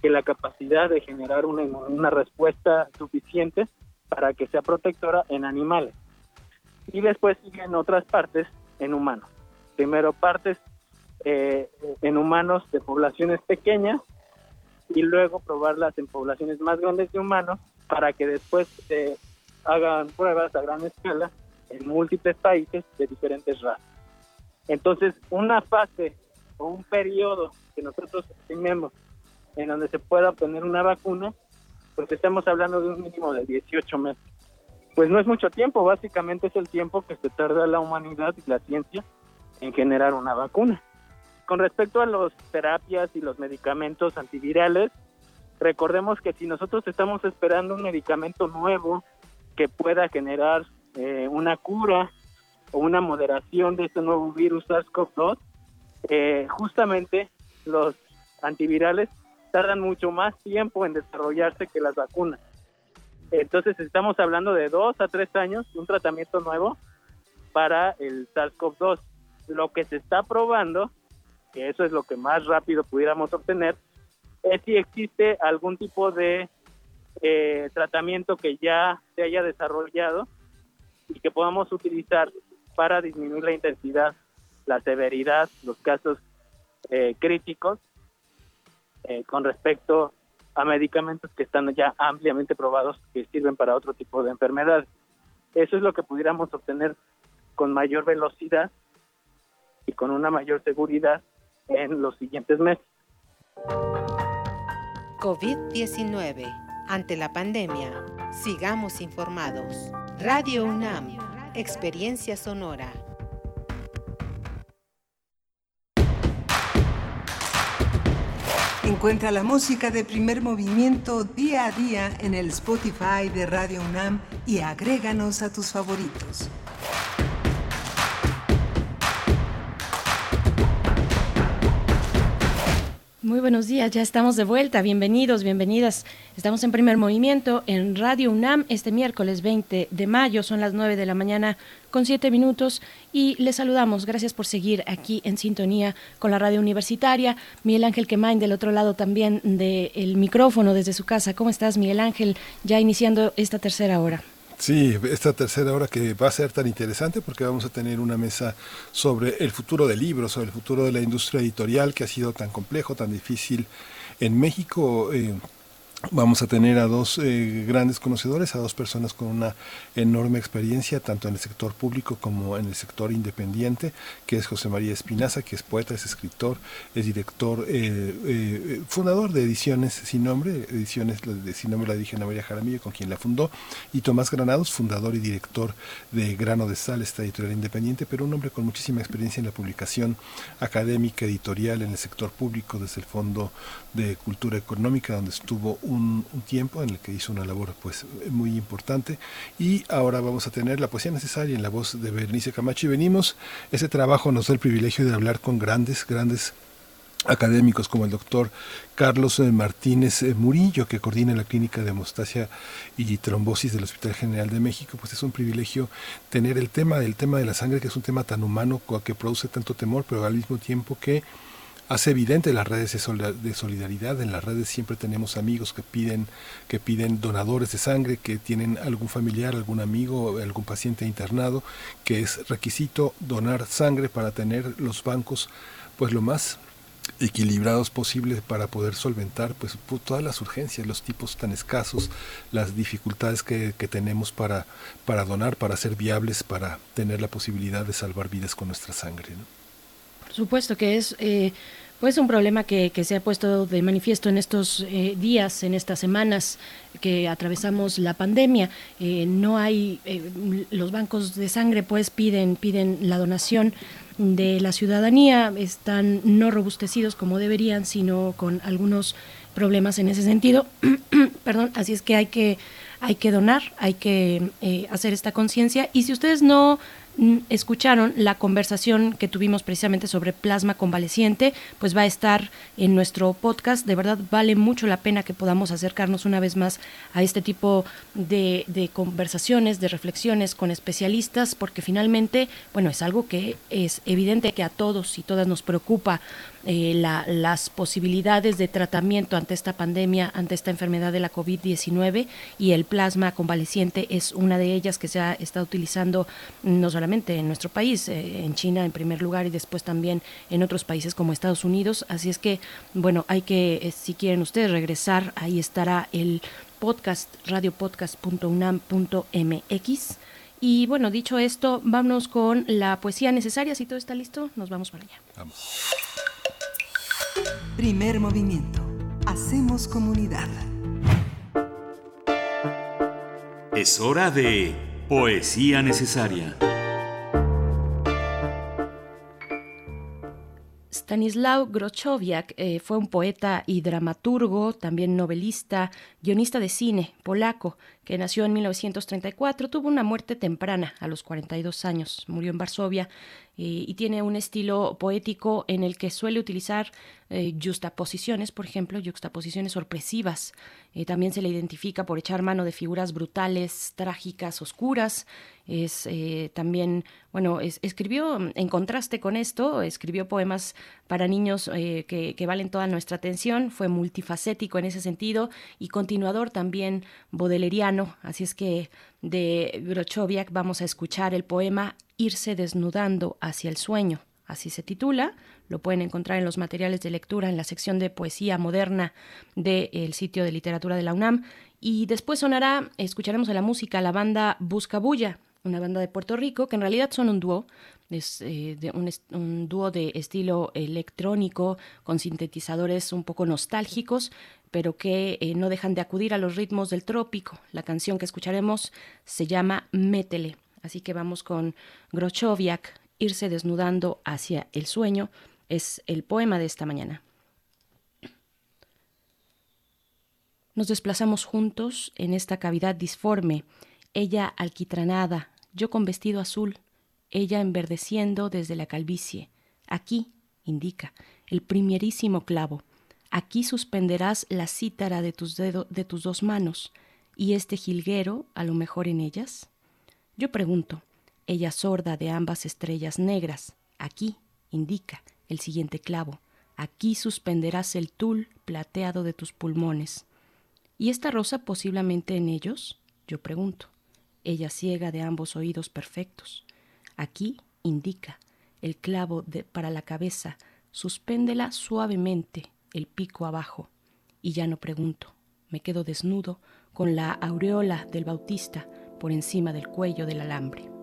que la capacidad de generar una, una respuesta suficiente para que sea protectora en animales. Y después siguen otras partes en humanos primero partes eh, en humanos de poblaciones pequeñas y luego probarlas en poblaciones más grandes de humanos para que después se hagan pruebas a gran escala en múltiples países de diferentes razas. Entonces, una fase o un periodo que nosotros estimemos en donde se pueda obtener una vacuna, pues estamos hablando de un mínimo de 18 meses. Pues no es mucho tiempo, básicamente es el tiempo que se tarda la humanidad y la ciencia en generar una vacuna. Con respecto a las terapias y los medicamentos antivirales, recordemos que si nosotros estamos esperando un medicamento nuevo que pueda generar eh, una cura o una moderación de este nuevo virus SARS-CoV-2, eh, justamente los antivirales tardan mucho más tiempo en desarrollarse que las vacunas. Entonces estamos hablando de dos a tres años un tratamiento nuevo para el SARS-CoV-2 lo que se está probando, que eso es lo que más rápido pudiéramos obtener, es si existe algún tipo de eh, tratamiento que ya se haya desarrollado y que podamos utilizar para disminuir la intensidad, la severidad, los casos eh, críticos eh, con respecto a medicamentos que están ya ampliamente probados que sirven para otro tipo de enfermedades. Eso es lo que pudiéramos obtener con mayor velocidad y con una mayor seguridad en los siguientes meses. COVID-19. Ante la pandemia, sigamos informados. Radio UNAM, Experiencia Sonora. Encuentra la música de primer movimiento día a día en el Spotify de Radio UNAM y agréganos a tus favoritos. Muy buenos días, ya estamos de vuelta. Bienvenidos, bienvenidas. Estamos en primer movimiento en Radio UNAM este miércoles 20 de mayo. Son las 9 de la mañana con 7 minutos y les saludamos. Gracias por seguir aquí en sintonía con la radio universitaria. Miguel Ángel Quemain del otro lado también del micrófono desde su casa. ¿Cómo estás, Miguel Ángel? Ya iniciando esta tercera hora. Sí, esta tercera hora que va a ser tan interesante porque vamos a tener una mesa sobre el futuro del libro, sobre el futuro de la industria editorial que ha sido tan complejo, tan difícil en México. Eh, Vamos a tener a dos eh, grandes conocedores, a dos personas con una enorme experiencia, tanto en el sector público como en el sector independiente, que es José María Espinaza, que es poeta, es escritor, es director, eh, eh, fundador de Ediciones Sin Nombre, Ediciones Sin Nombre la dirige Ana María Jaramillo, con quien la fundó, y Tomás Granados, fundador y director de Grano de Sal, esta editorial independiente, pero un hombre con muchísima experiencia en la publicación académica, editorial, en el sector público, desde el Fondo de Cultura Económica, donde estuvo un, tiempo en el que hizo una labor pues muy importante. Y ahora vamos a tener la poesía necesaria en la voz de Bernice Camacho. Y venimos, ese trabajo nos da el privilegio de hablar con grandes, grandes académicos como el doctor Carlos eh, Martínez eh, Murillo, que coordina la clínica de hemostasia y trombosis del Hospital General de México, pues es un privilegio tener el tema, el tema de la sangre, que es un tema tan humano, que produce tanto temor, pero al mismo tiempo que hace evidente las redes de solidaridad. En las redes siempre tenemos amigos que piden, que piden donadores de sangre, que tienen algún familiar, algún amigo, algún paciente internado, que es requisito donar sangre para tener los bancos pues lo más equilibrados posible para poder solventar pues todas las urgencias, los tipos tan escasos, las dificultades que, tenemos para, para donar, para ser viables, para tener la posibilidad de salvar vidas con nuestra sangre. Por supuesto que es eh, pues un problema que, se ha puesto de manifiesto en estos eh, días, en estas semanas que atravesamos la pandemia. Eh, no hay, los bancos de sangre pues piden, piden la donación de la ciudadanía, están no robustecidos como deberían, sino con algunos problemas en ese sentido. Perdón, así es que hay que hay que donar, hay que hacer esta conciencia y si ustedes no escucharon la conversación que tuvimos precisamente sobre plasma convaleciente, pues va a estar en nuestro podcast. De verdad vale mucho la pena que podamos acercarnos una vez más a este tipo de, conversaciones, de reflexiones con especialistas, porque finalmente, bueno, es algo que es evidente que a todos y todas nos preocupa eh, las posibilidades de tratamiento ante esta pandemia, ante esta enfermedad de la COVID-19 y el plasma convaleciente es una de ellas que se ha estado utilizando no solamente en nuestro país, eh, en China en primer lugar y después también en otros países como Estados Unidos. Así es que, bueno, hay que, eh, si quieren ustedes regresar, ahí estará el podcast, radiopodcast.unam.mx. Y bueno, dicho esto, vámonos con la poesía necesaria. Si todo está listo, nos vamos para allá. Vamos. Primer movimiento. Hacemos comunidad. Es hora de poesía necesaria. Stanislaw Grochowiak eh, fue un poeta y dramaturgo, también novelista, guionista de cine polaco, que nació en 1934, tuvo una muerte temprana a los 42 años, murió en Varsovia eh, y tiene un estilo poético en el que suele utilizar eh, justaposiciones, por ejemplo, juxtaposiciones sorpresivas. Eh, también se le identifica por echar mano de figuras brutales, trágicas, oscuras. Es también, bueno, escribió, en contraste con esto, escribió poemas para niños que, que valen toda nuestra atención, fue multifacético en ese sentido y continuador también bodeleriano. Así es que de Grochowiak vamos a escuchar el poema Irse desnudando hacia el sueño. Así se titula. Lo pueden encontrar en los materiales de lectura en la sección de poesía moderna del sitio de literatura de la UNAM. Y después sonará, escucharemos a la música, la banda Buscabulla, una banda de Puerto Rico, que en realidad son un dúo, es eh, de un, dúo de estilo electrónico con sintetizadores un poco nostálgicos, pero que eh, no dejan de acudir a los ritmos del trópico. La canción que escucharemos se llama Métele. Así que vamos con Grochowiak, Irse desnudando hacia el sueño, es el poema de esta mañana. Nos desplazamos juntos en esta cavidad disforme, ella alquitranada, yo con vestido azul, ella enverdeciendo desde la calvicie. Aquí, indica, el primerísimo clavo. Aquí suspenderás la cítara de tus, de tus dos manos, y este jilguero, a lo mejor en ellas. Yo pregunto, ella sorda de ambas estrellas negras, aquí, indica, el siguiente clavo, aquí suspenderás el tul plateado de tus pulmones. ¿Y esta rosa posiblemente en ellos? Yo pregunto. ella ciega de ambos oídos perfectos. Aquí indica el clavo de, para la cabeza, suspéndela suavemente, el pico abajo, y ya no pregunto, me quedo desnudo con la aureola del Bautista por encima del cuello del alambre.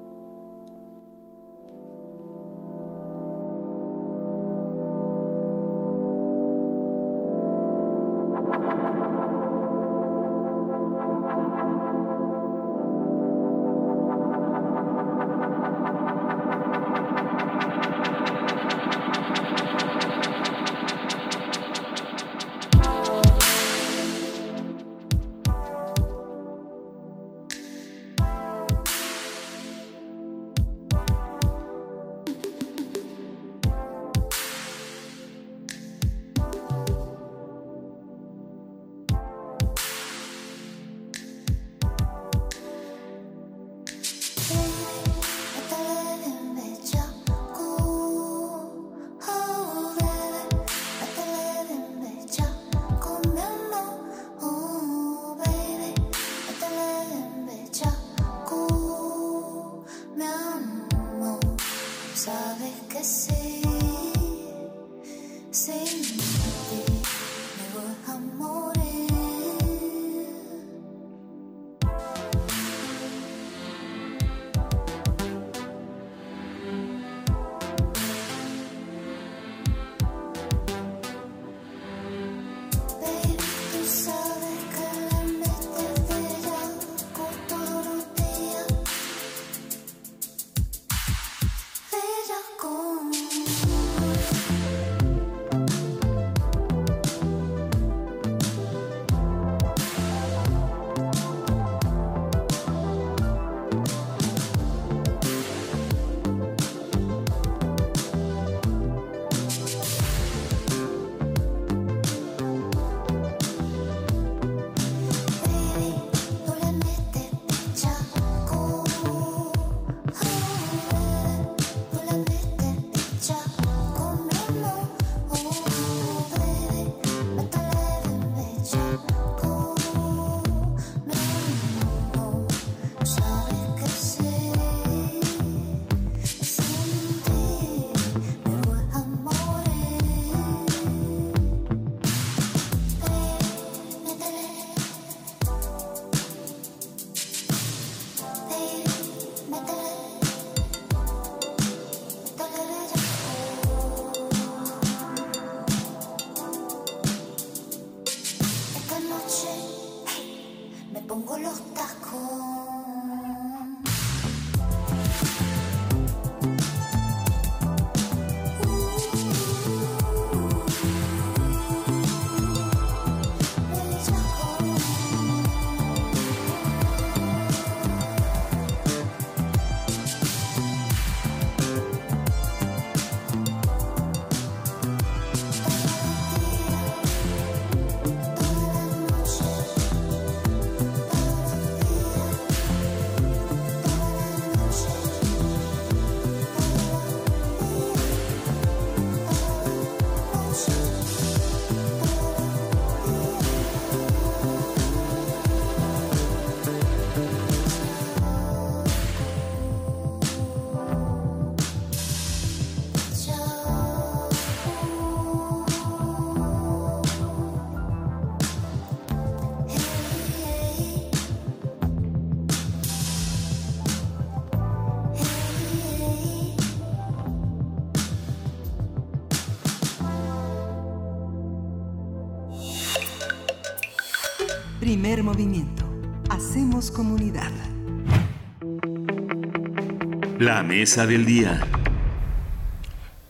Mesa del día.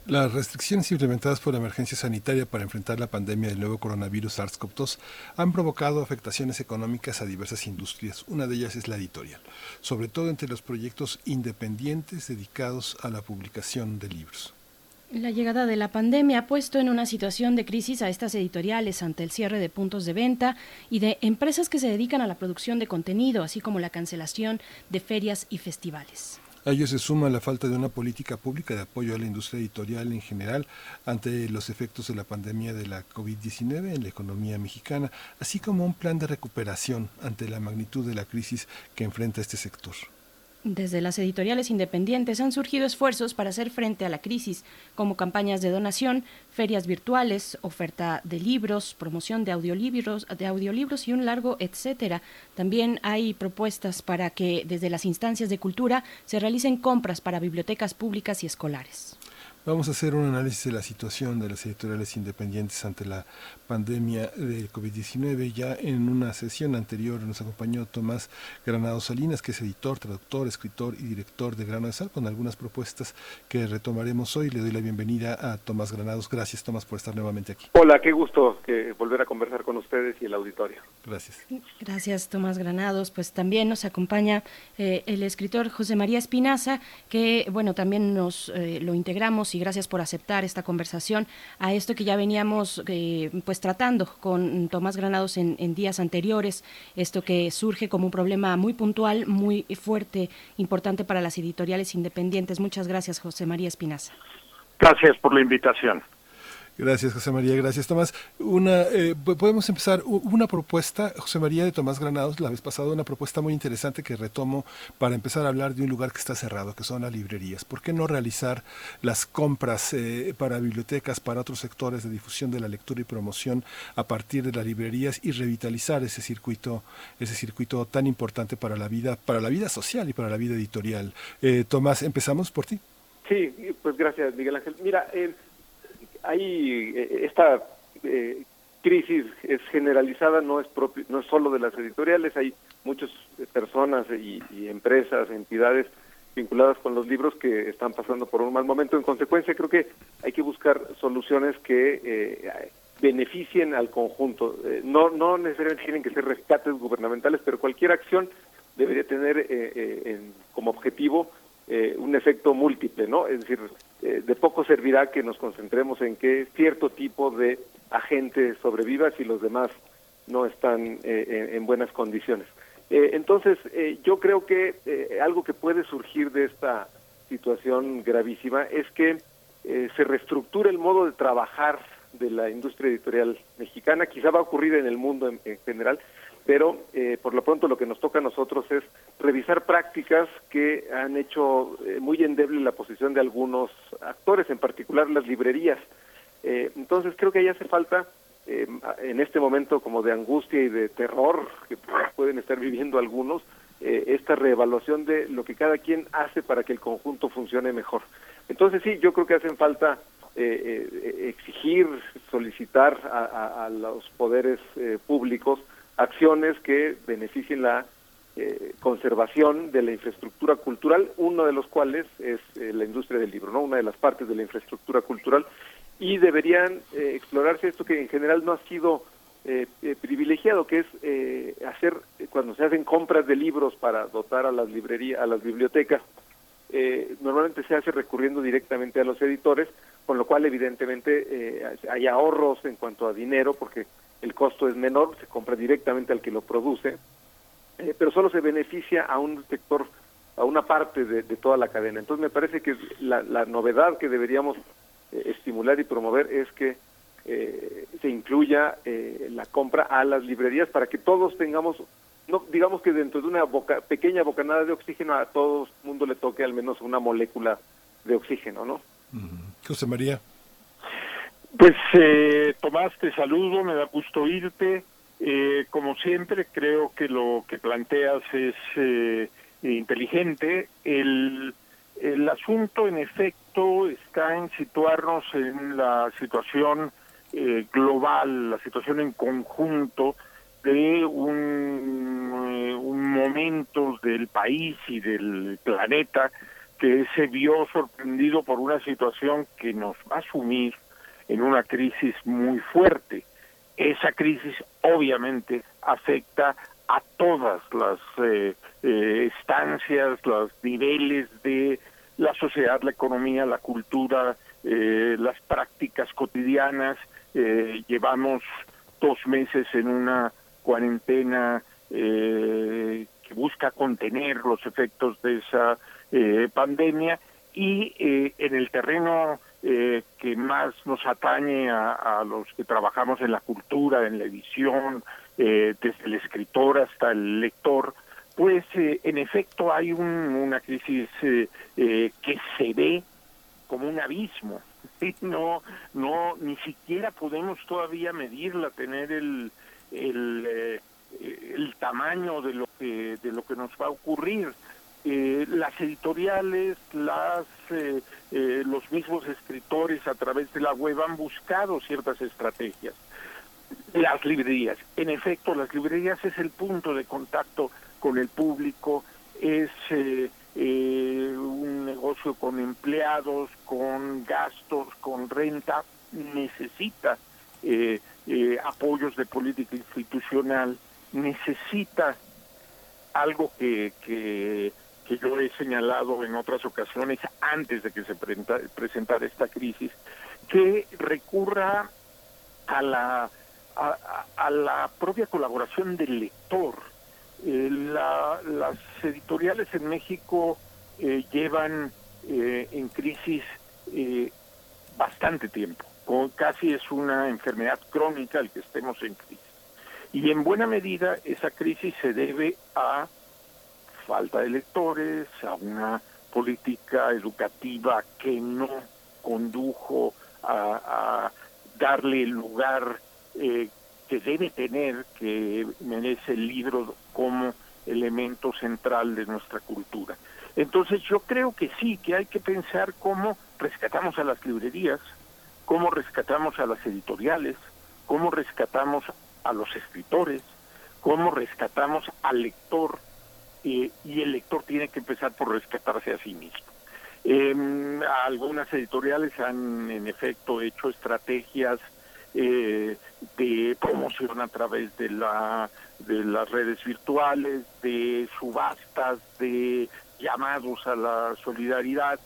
Las restricciones implementadas por la emergencia sanitaria para enfrentar la pandemia del nuevo coronavirus SARS-CoV-2 han provocado afectaciones económicas a diversas industrias. Una de ellas es la editorial, sobre todo entre los proyectos independientes dedicados a la publicación de libros. La llegada de la pandemia ha puesto en una situación de crisis a estas editoriales ante el cierre de puntos de venta y de empresas que se dedican a la producción de contenido, así como la cancelación de ferias y festivales. A ello se suma la falta de una política pública de apoyo a la industria editorial en general ante los efectos de la pandemia de la COVID-19 en la economía mexicana, así como un plan de recuperación ante la magnitud de la crisis que enfrenta este sector. Desde las editoriales independientes han surgido esfuerzos para hacer frente a la crisis, como campañas de donación, ferias virtuales, oferta de libros, promoción de audiolibros, de audiolibros y un largo etcétera. También hay propuestas para que desde las instancias de cultura se realicen compras para bibliotecas públicas y escolares. Vamos a hacer un análisis de la situación de las editoriales independientes ante la pandemia del COVID-19. Ya en una sesión anterior nos acompañó Tomás Granado Salinas, que es editor, traductor, escritor y director de Grano de Sal, con algunas propuestas que retomaremos hoy. Le doy la bienvenida a Tomás Granados. Gracias, Tomás, por estar nuevamente aquí. Hola, qué gusto que volver a conversar con ustedes y el auditorio. Gracias. Gracias, Tomás Granados. Pues también nos acompaña eh, el escritor José María Espinaza, que, bueno, también nos eh, lo integramos y gracias por aceptar esta conversación a esto que ya veníamos eh, pues tratando con Tomás Granados en, días anteriores, esto que surge como un problema muy puntual, muy fuerte, importante para las editoriales independientes. Muchas gracias, José María Espinaza. Gracias por la invitación. Gracias, José María. Gracias, Tomás. Una, eh, podemos empezar una propuesta, José María de Tomás Granados, la vez pasada, una propuesta muy interesante que retomo para empezar a hablar de un lugar que está cerrado, que son las librerías. ¿Por qué no realizar las compras eh, para bibliotecas, para otros sectores de difusión de la lectura y promoción a partir de las librerías y revitalizar ese circuito, ese circuito tan importante para la vida, para la vida social y para la vida editorial? Eh, Tomás, empezamos por ti. Sí, pues gracias, Miguel Ángel. Mira, eh, hay eh, esta eh, crisis es generalizada, no es propio, no es solo de las editoriales, hay muchas personas y, empresas, entidades vinculadas con los libros que están pasando por un mal momento. En consecuencia, creo que hay que buscar soluciones que eh, beneficien al conjunto. no, no necesariamente tienen que ser rescates gubernamentales, pero cualquier acción debería tener como objetivo un efecto múltiple, ¿no? Es decir, eh, de poco servirá que nos concentremos en que cierto tipo de agente sobreviva si los demás no están eh, en, buenas condiciones. Eh, entonces, yo creo que algo que puede surgir de esta situación gravísima es que se reestructure el modo de trabajar de la industria editorial mexicana. Quizá va a ocurrir en el mundo en general, pero eh, por lo pronto lo que nos toca a nosotros es revisar prácticas que han hecho eh, muy endeble la posición de algunos actores, en particular las librerías. Eh, entonces creo que ahí hace falta, en este momento como de angustia y de terror que pueden estar viviendo algunos, esta reevaluación de lo que cada quien hace para que el conjunto funcione mejor. Entonces sí, yo creo que hacen falta exigir, solicitar a los poderes públicos, acciones que beneficien la eh, conservación de la infraestructura cultural, uno de los cuales es eh, la industria del libro, no una de las partes de la infraestructura cultural, y deberían eh, explorarse esto que en general no ha sido privilegiado, que es hacer cuando se hacen compras de libros para dotar a las librerías, a las bibliotecas, normalmente se hace recurriendo directamente a los editores, con lo cual evidentemente hay ahorros en cuanto a dinero, porque el costo es menor, se compra directamente al que lo produce, eh, pero solo se beneficia a un sector, a una parte de, toda la cadena. Entonces me parece que la, novedad que deberíamos eh, estimular y promover es que eh, se incluya la compra a las librerías para que todos tengamos, no digamos que dentro de una boca, pequeña bocanada de oxígeno a todo el mundo le toque al menos una molécula de oxígeno, ¿no? José María. Pues eh, Tomás, te saludo, me da gusto oírte. Eh, como siempre, creo que lo que planteas es eh, inteligente. El, el asunto, en efecto, está en situarnos en la situación eh, global, la situación en conjunto de un, un momento del país y del planeta que se vio sorprendido por una situación que nos va a sumir en una crisis muy fuerte. Esa crisis obviamente afecta a todas las eh, eh, estancias, los niveles de la sociedad, la economía, la cultura, eh, las prácticas cotidianas. llevamos dos meses en una cuarentena que busca contener los efectos de esa eh, pandemia y eh, en el terreno eh, que más nos atañe a, los que trabajamos en la cultura, en la edición, desde el escritor hasta el lector, pues en efecto hay una crisis que se ve como un abismo. No, no, ni siquiera podemos todavía medirla, tener el, el, el tamaño de lo que de lo que nos va a ocurrir. Eh, las editoriales, las, eh, eh, los mismos escritores a través de la web han buscado ciertas estrategias. Las librerías, en efecto, las librerías es el punto de contacto con el público, es un negocio con empleados, con gastos, con renta, necesita apoyos de política institucional, necesita algo que, que que yo he señalado en otras ocasiones antes de que se presentara esta crisis, que recurra a la, a, la propia colaboración del lector. Eh, las editoriales en México eh, llevan eh, en crisis bastante tiempo, casi es una enfermedad crónica el que estemos en crisis. Y en buena medida esa crisis se debe a falta de lectores, a una política educativa que no condujo a, darle el lugar eh, que debe tener, que merece el libro como elemento central de nuestra cultura. Entonces yo creo que sí, que hay que pensar cómo rescatamos a las librerías, cómo rescatamos a las editoriales, cómo rescatamos a los escritores, cómo rescatamos al lector y el lector tiene que empezar por rescatarse a sí mismo. Em, algunas editoriales han en efecto hecho estrategias eh, de promoción a través de la de las redes virtuales, de subastas, de llamados a la solidaridad.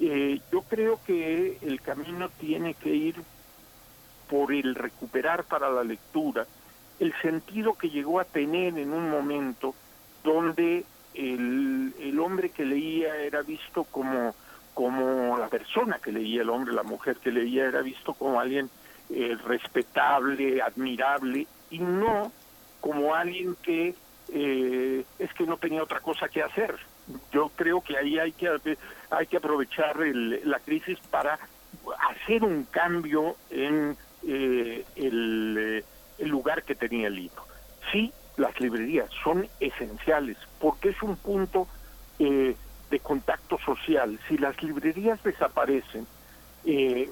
Eh, yo creo que el camino tiene que ir por el recuperar para la lectura el sentido que llegó a tener en un momento donde el, el hombre que leía era visto como, como la persona que leía, el hombre, la mujer que leía era visto como alguien eh, respetable, admirable y no como alguien que eh, es que no tenía otra cosa que hacer. Yo creo que ahí hay que hay que aprovechar la crisis para hacer un cambio en eh, el, el lugar que tenía el libro. Sí, las librerías son esenciales porque es un punto eh, de contacto social. Si las librerías desaparecen, eh,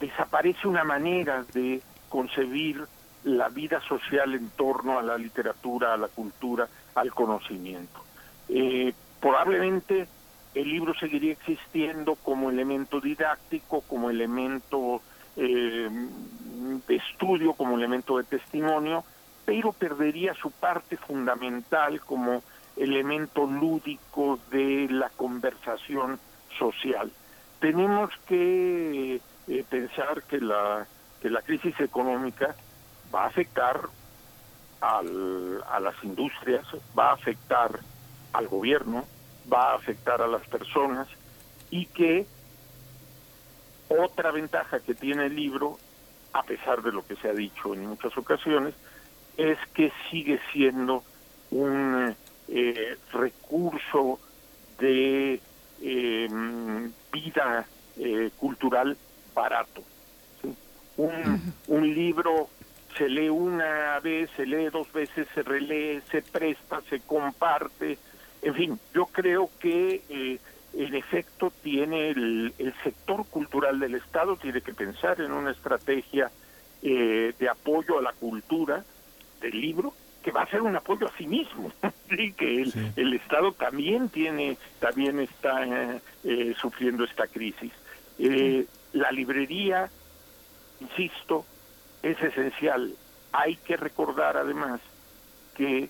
desaparece una manera de concebir la vida social en torno a la literatura, a la cultura, al conocimiento. Eh, probablemente el libro seguiría existiendo como elemento didáctico, como elemento de estudio, como elemento de testimonio, pero perdería su parte fundamental como elemento lúdico de la conversación social. Tenemos que eh, pensar que la, que la crisis económica va a afectar al, a las industrias, va a afectar al gobierno, va a afectar a las personas y que otra ventaja que tiene el libro, a pesar de lo que se ha dicho en muchas ocasiones, es que sigue siendo un eh, recurso de em, vida eh, cultural barato. Un, un libro se lee una vez, se lee dos veces, se relee, se presta, se comparte. En fin, yo creo que eh, en efecto tiene el, el, sector cultural del Estado, tiene que pensar en una estrategia de apoyo a la cultura, del libro que va a ser un apoyo a sí mismo ¿sí? que el, Estado también tiene también está eh, sufriendo esta crisis eh, la librería insisto es esencial hay que recordar además que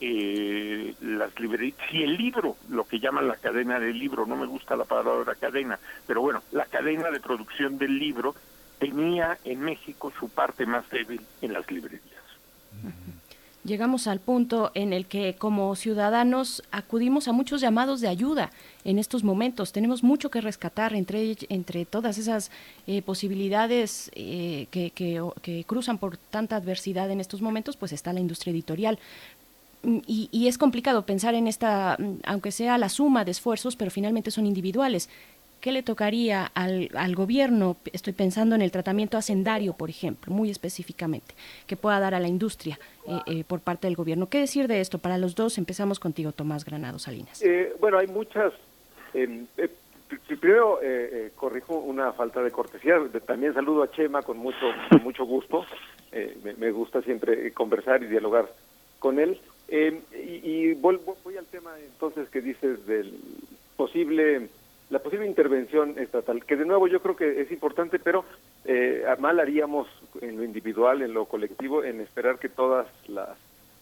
eh, las librerías, si el libro, lo que llaman la cadena del libro, no me gusta la palabra cadena, pero bueno, la cadena de producción del libro tenía en México su parte más débil en las librerías. Llegamos al punto en el que como ciudadanos acudimos a muchos llamados de ayuda en estos momentos. Tenemos mucho que rescatar entre, entre todas esas eh, posibilidades eh, que, que, cruzan por tanta adversidad en estos momentos, pues está la industria editorial. Mm, y, y, es complicado pensar en esta, mm, aunque sea la suma de esfuerzos, pero finalmente son individuales. ¿Qué le tocaría al, al, gobierno? Estoy pensando en el tratamiento hacendario, por ejemplo, muy específicamente, que pueda dar a la industria eh, eh, por parte del gobierno. ¿Qué decir de esto? Para los dos, empezamos contigo, Tomás Granado Salinas. Eh, bueno, hay muchas. Em, primero, corrijo una falta de cortesía. También saludo a Chema con mucho, mucho gusto. Me, me, gusta siempre conversar y dialogar con él. Em, y, y voy, voy al tema entonces que dices del posible la posible intervención estatal, que de nuevo yo creo que es importante, pero eh, mal haríamos en lo individual, en lo colectivo, en esperar que todas las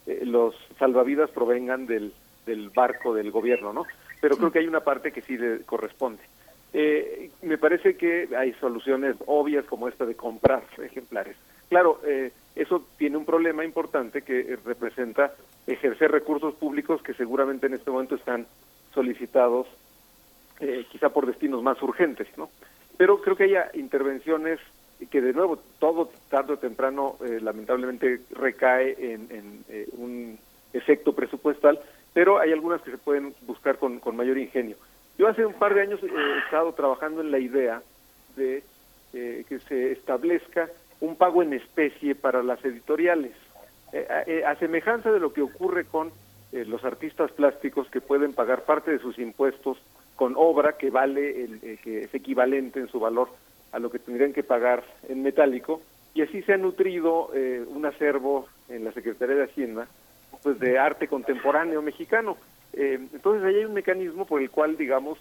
eh, los salvavidas provengan del, del barco del gobierno, ¿no? Pero creo que hay una parte que sí le corresponde. Eh, me parece que hay soluciones obvias como esta de comprar ejemplares. Claro, eh, eso tiene un problema importante que representa ejercer recursos públicos que seguramente en este momento están solicitados eh, quizá por destinos más urgentes, ¿no? Pero creo que haya intervenciones que de nuevo todo tarde o temprano eh, lamentablemente recae en, eh, un efecto presupuestal, pero hay algunas que se pueden buscar con, con mayor ingenio. Yo hace un par de años he estado trabajando en la idea de que se establezca un pago en especie para las editoriales, a semejanza de lo que ocurre con los artistas plásticos que pueden pagar parte de sus impuestos con obra que vale, el, eh, que es equivalente en su valor a lo que tendrían que pagar en metálico, y así se ha nutrido eh, un acervo en la Secretaría de Hacienda pues de arte contemporáneo mexicano. Eh, entonces ahí hay un mecanismo por el cual, digamos,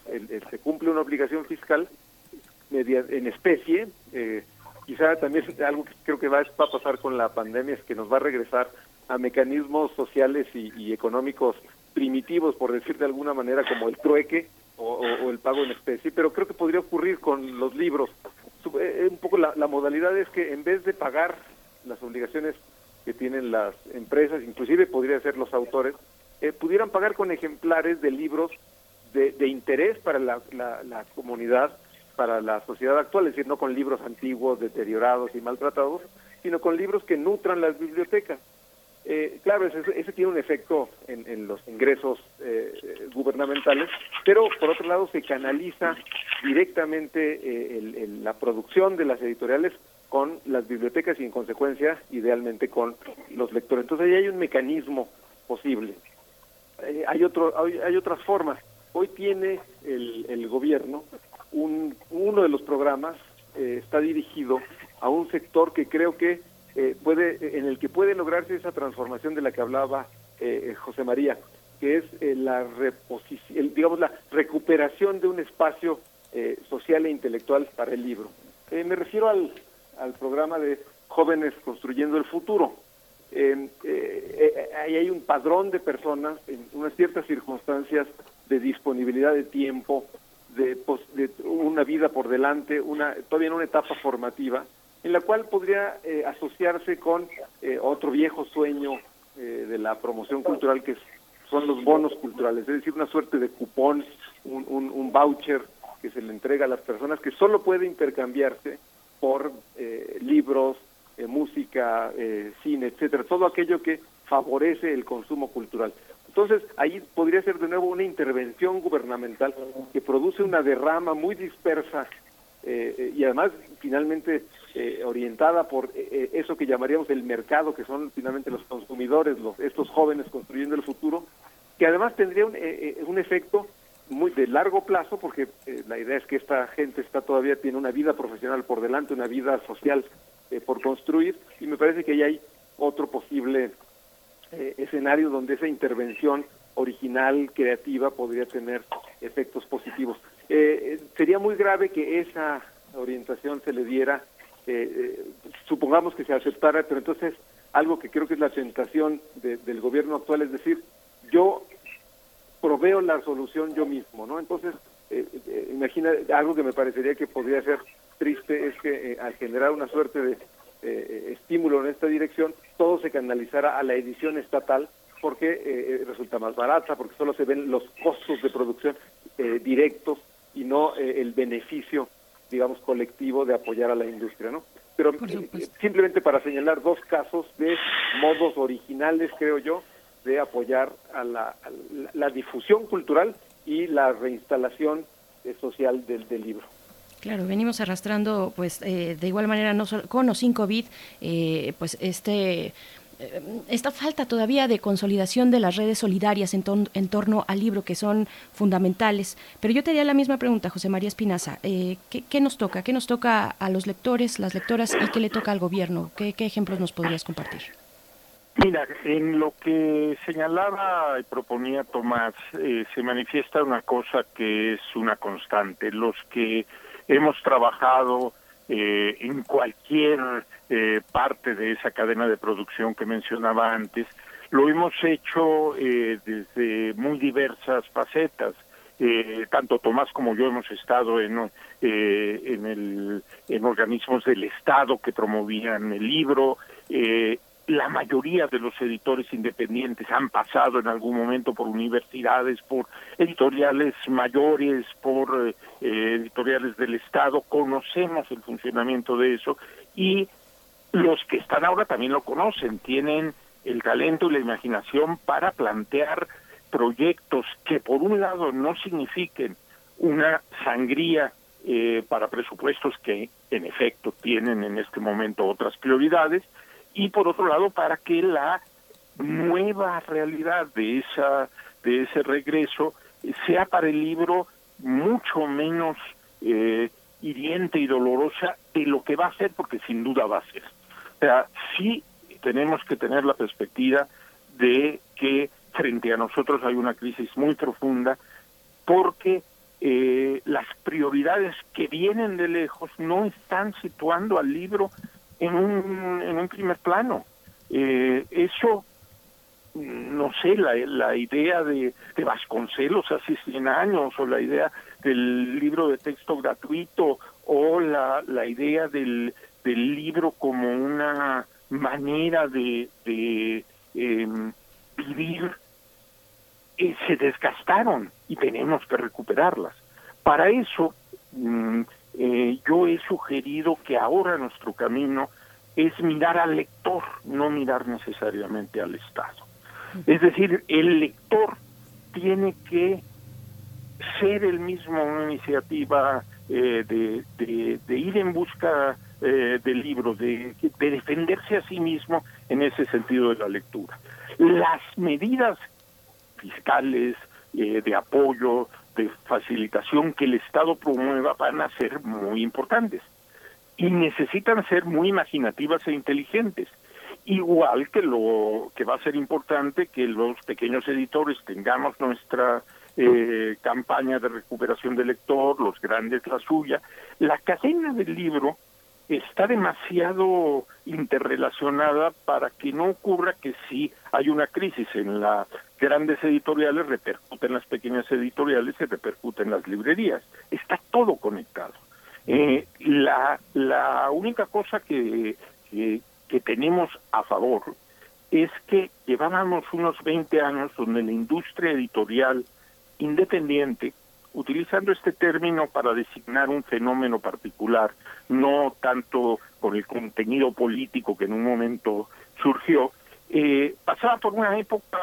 se cumple una obligación fiscal en especie, quizá también algo que creo que va, a pasar con la pandemia es que nos va a regresar a mecanismos sociales y, y económicos primitivos, por decir de alguna manera, como el trueque, o, el pago en especie, pero creo que podría ocurrir con los libros. Eh, eh, un poco la, modalidad es que en vez de pagar las obligaciones que tienen las empresas, inclusive podría ser los autores, eh, pudieran pagar con ejemplares de libros de, de interés para la, la, comunidad, para la sociedad actual, es decir, no con libros antiguos, deteriorados y maltratados, sino con libros que nutran las bibliotecas. Eh, claro, ese, tiene un efecto en, los ingresos eh, gubernamentales, pero por otro lado se canaliza directamente eh, la producción de las editoriales con las bibliotecas y en consecuencia, idealmente, con los lectores. Entonces ahí hay un mecanismo posible. hay, otro, hay, otras formas. Hoy tiene el, el gobierno un, uno de los programas, está dirigido a un sector que creo que eh, puede, en el que puede lograrse esa transformación de la que hablaba eh, José María, que es eh, la digamos la recuperación de un espacio social e intelectual para el libro. me refiero al, al programa de jóvenes construyendo el futuro. ahí hay un padrón de personas en unas ciertas circunstancias de disponibilidad de tiempo, de, de una vida por delante, una todavía en una etapa formativa, en la cual podría eh, asociarse con eh, otro viejo sueño eh, de la promoción cultural que son los bonos culturales, es decir, una suerte de cupón, un, un, voucher que se le entrega a las personas que solo puede intercambiarse por libros, música, cine, etcétera, todo aquello que favorece el consumo cultural. Entonces, ahí podría ser de nuevo una intervención gubernamental que produce una derrama muy dispersa y además finalmente eh, orientada por eh, eh, eso que llamaríamos el mercado, que son finalmente los consumidores, los, estos jóvenes construyendo el futuro, que además tendría un, un efecto muy de largo plazo, porque la idea es que esta gente está todavía tiene una vida profesional por delante, una vida social por construir, y me parece que ahí hay otro posible escenario donde esa intervención original, creativa, podría tener efectos positivos. sería muy grave que esa orientación se le diera eh, supongamos que se aceptara, pero entonces algo que creo que es la tentación del gobierno actual es decir, yo proveo la solución yo mismo, ¿no? Entonces, eh, eh, imagina, algo que me parecería que podría ser triste es que al generar una suerte de eh, estímulo en esta dirección, todo se canalizara a la edición estatal porque eh, eh, resulta más barata, porque solo se ven los costos de producción eh, directos y no eh, el beneficio, digamos, colectivo de apoyar a la industria, ¿no? Pero eh, simplemente para señalar dos casos de modos originales, creo yo, de apoyar a la, a la- la difusión cultural y la reinstalación eh, social del, del libro. Claro, venimos arrastrando, pues, eh, de igual manera, no solo, con o sin COVID, eh, pues, este esta falta todavía de consolidación de las redes solidarias en, torno al libro que son fundamentales. Pero yo te haría la misma pregunta, José María Espinaza. Eh, ¿qué, qué nos toca? ¿Qué nos toca a los lectores, las lectoras y qué le toca al gobierno? ¿Qué, qué ejemplos nos podrías compartir? Mira, en lo que señalaba y proponía Tomás, eh, se manifiesta una cosa que es una constante. Los que hemos trabajado eh, en cualquier eh, parte de esa cadena de producción que mencionaba antes, lo hemos hecho eh, desde muy diversas facetas. Eh, tanto Tomás como yo hemos estado en, eh, en, el, en organismos del Estado que promovían el libro. eh, la mayoría de los editores independientes han pasado en algún momento por universidades, por editoriales mayores, por eh, eh, editoriales del Estado, conocemos el funcionamiento de eso y los que están ahora también lo conocen, tienen el talento y la imaginación para plantear proyectos que por un lado no signifiquen una sangría eh, para presupuestos que en efecto tienen en este momento otras prioridades y por otro lado para que la nueva realidad de esa de ese regreso sea para el libro mucho menos eh, hiriente y dolorosa de lo que va a ser porque sin duda va a ser. O sea sí tenemos que tener la perspectiva de que frente a nosotros hay una crisis muy profunda porque eh, las prioridades que vienen de lejos no están situando al libro en un, en un primer plano. Eh, eso, no sé, la, la idea de, de Vasconcelos hace 100 años, o la idea del libro de texto gratuito, o la, la idea del, del libro como una manera de, de em, vivir eh, se desgastaron y tenemos que recuperarlas. Para eso, mm, eh, yo he sugerido que ahora nuestro camino es mirar al lector, no mirar necesariamente al Estado. Es decir, el lector tiene que ser el mismo una iniciativa eh, de, de- de ir en busca eh, del libro, de, de defenderse a sí mismo en ese sentido de la lectura. Las medidas fiscales, eh, de apoyo, de facilitación que el Estado promueva van a ser muy importantes y necesitan ser muy imaginativas e inteligentes. Igual que lo que va a ser importante que los pequeños editores tengamos nuestra eh, campaña de recuperación del lector, los grandes la suya. La cadena del libro está demasiado interrelacionada para que no ocurra que si hay una crisis en las grandes editoriales, repercute en las pequeñas editoriales y repercute en las librerías. Está todo conectado. Eh, la, la única cosa que, que, que tenemos a favor es que llevábamos unos 20 años donde la industria editorial independiente, utilizando este término para designar un fenómeno particular, no tanto con el contenido político que en un momento surgió, eh, pasaba por una época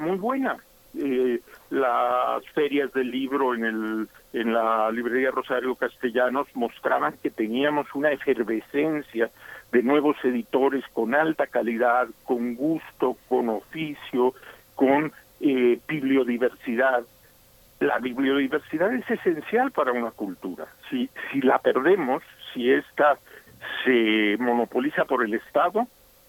muy buena. Eh, las ferias del libro en el en la librería Rosario Castellanos mostraban que teníamos una efervescencia de nuevos editores con alta calidad, con gusto, con oficio, con eh, bibliodiversidad. La bibliodiversidad es esencial para una cultura. Si, si la perdemos, si esta se monopoliza por el Estado,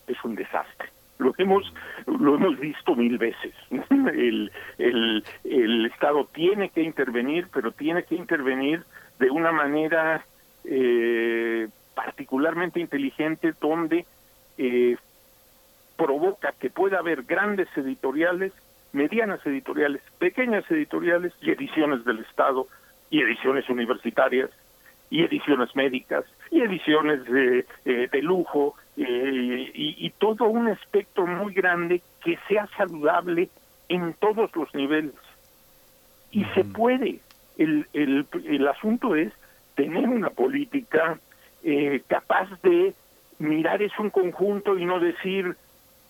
es un desastre. Lo hemos, lo hemos visto mil veces. El, el, el Estado tiene que intervenir, pero tiene que intervenir de una manera eh, particularmente inteligente donde eh, provoca que pueda haber grandes editoriales, medianas editoriales, pequeñas editoriales y ediciones del Estado y ediciones universitarias y ediciones médicas y ediciones de, eh, de lujo eh, y, y todo un espectro muy grande que sea saludable en todos los niveles. Y se puede. El, el, el asunto es tener una política eh, capaz de mirar eso en conjunto y no decir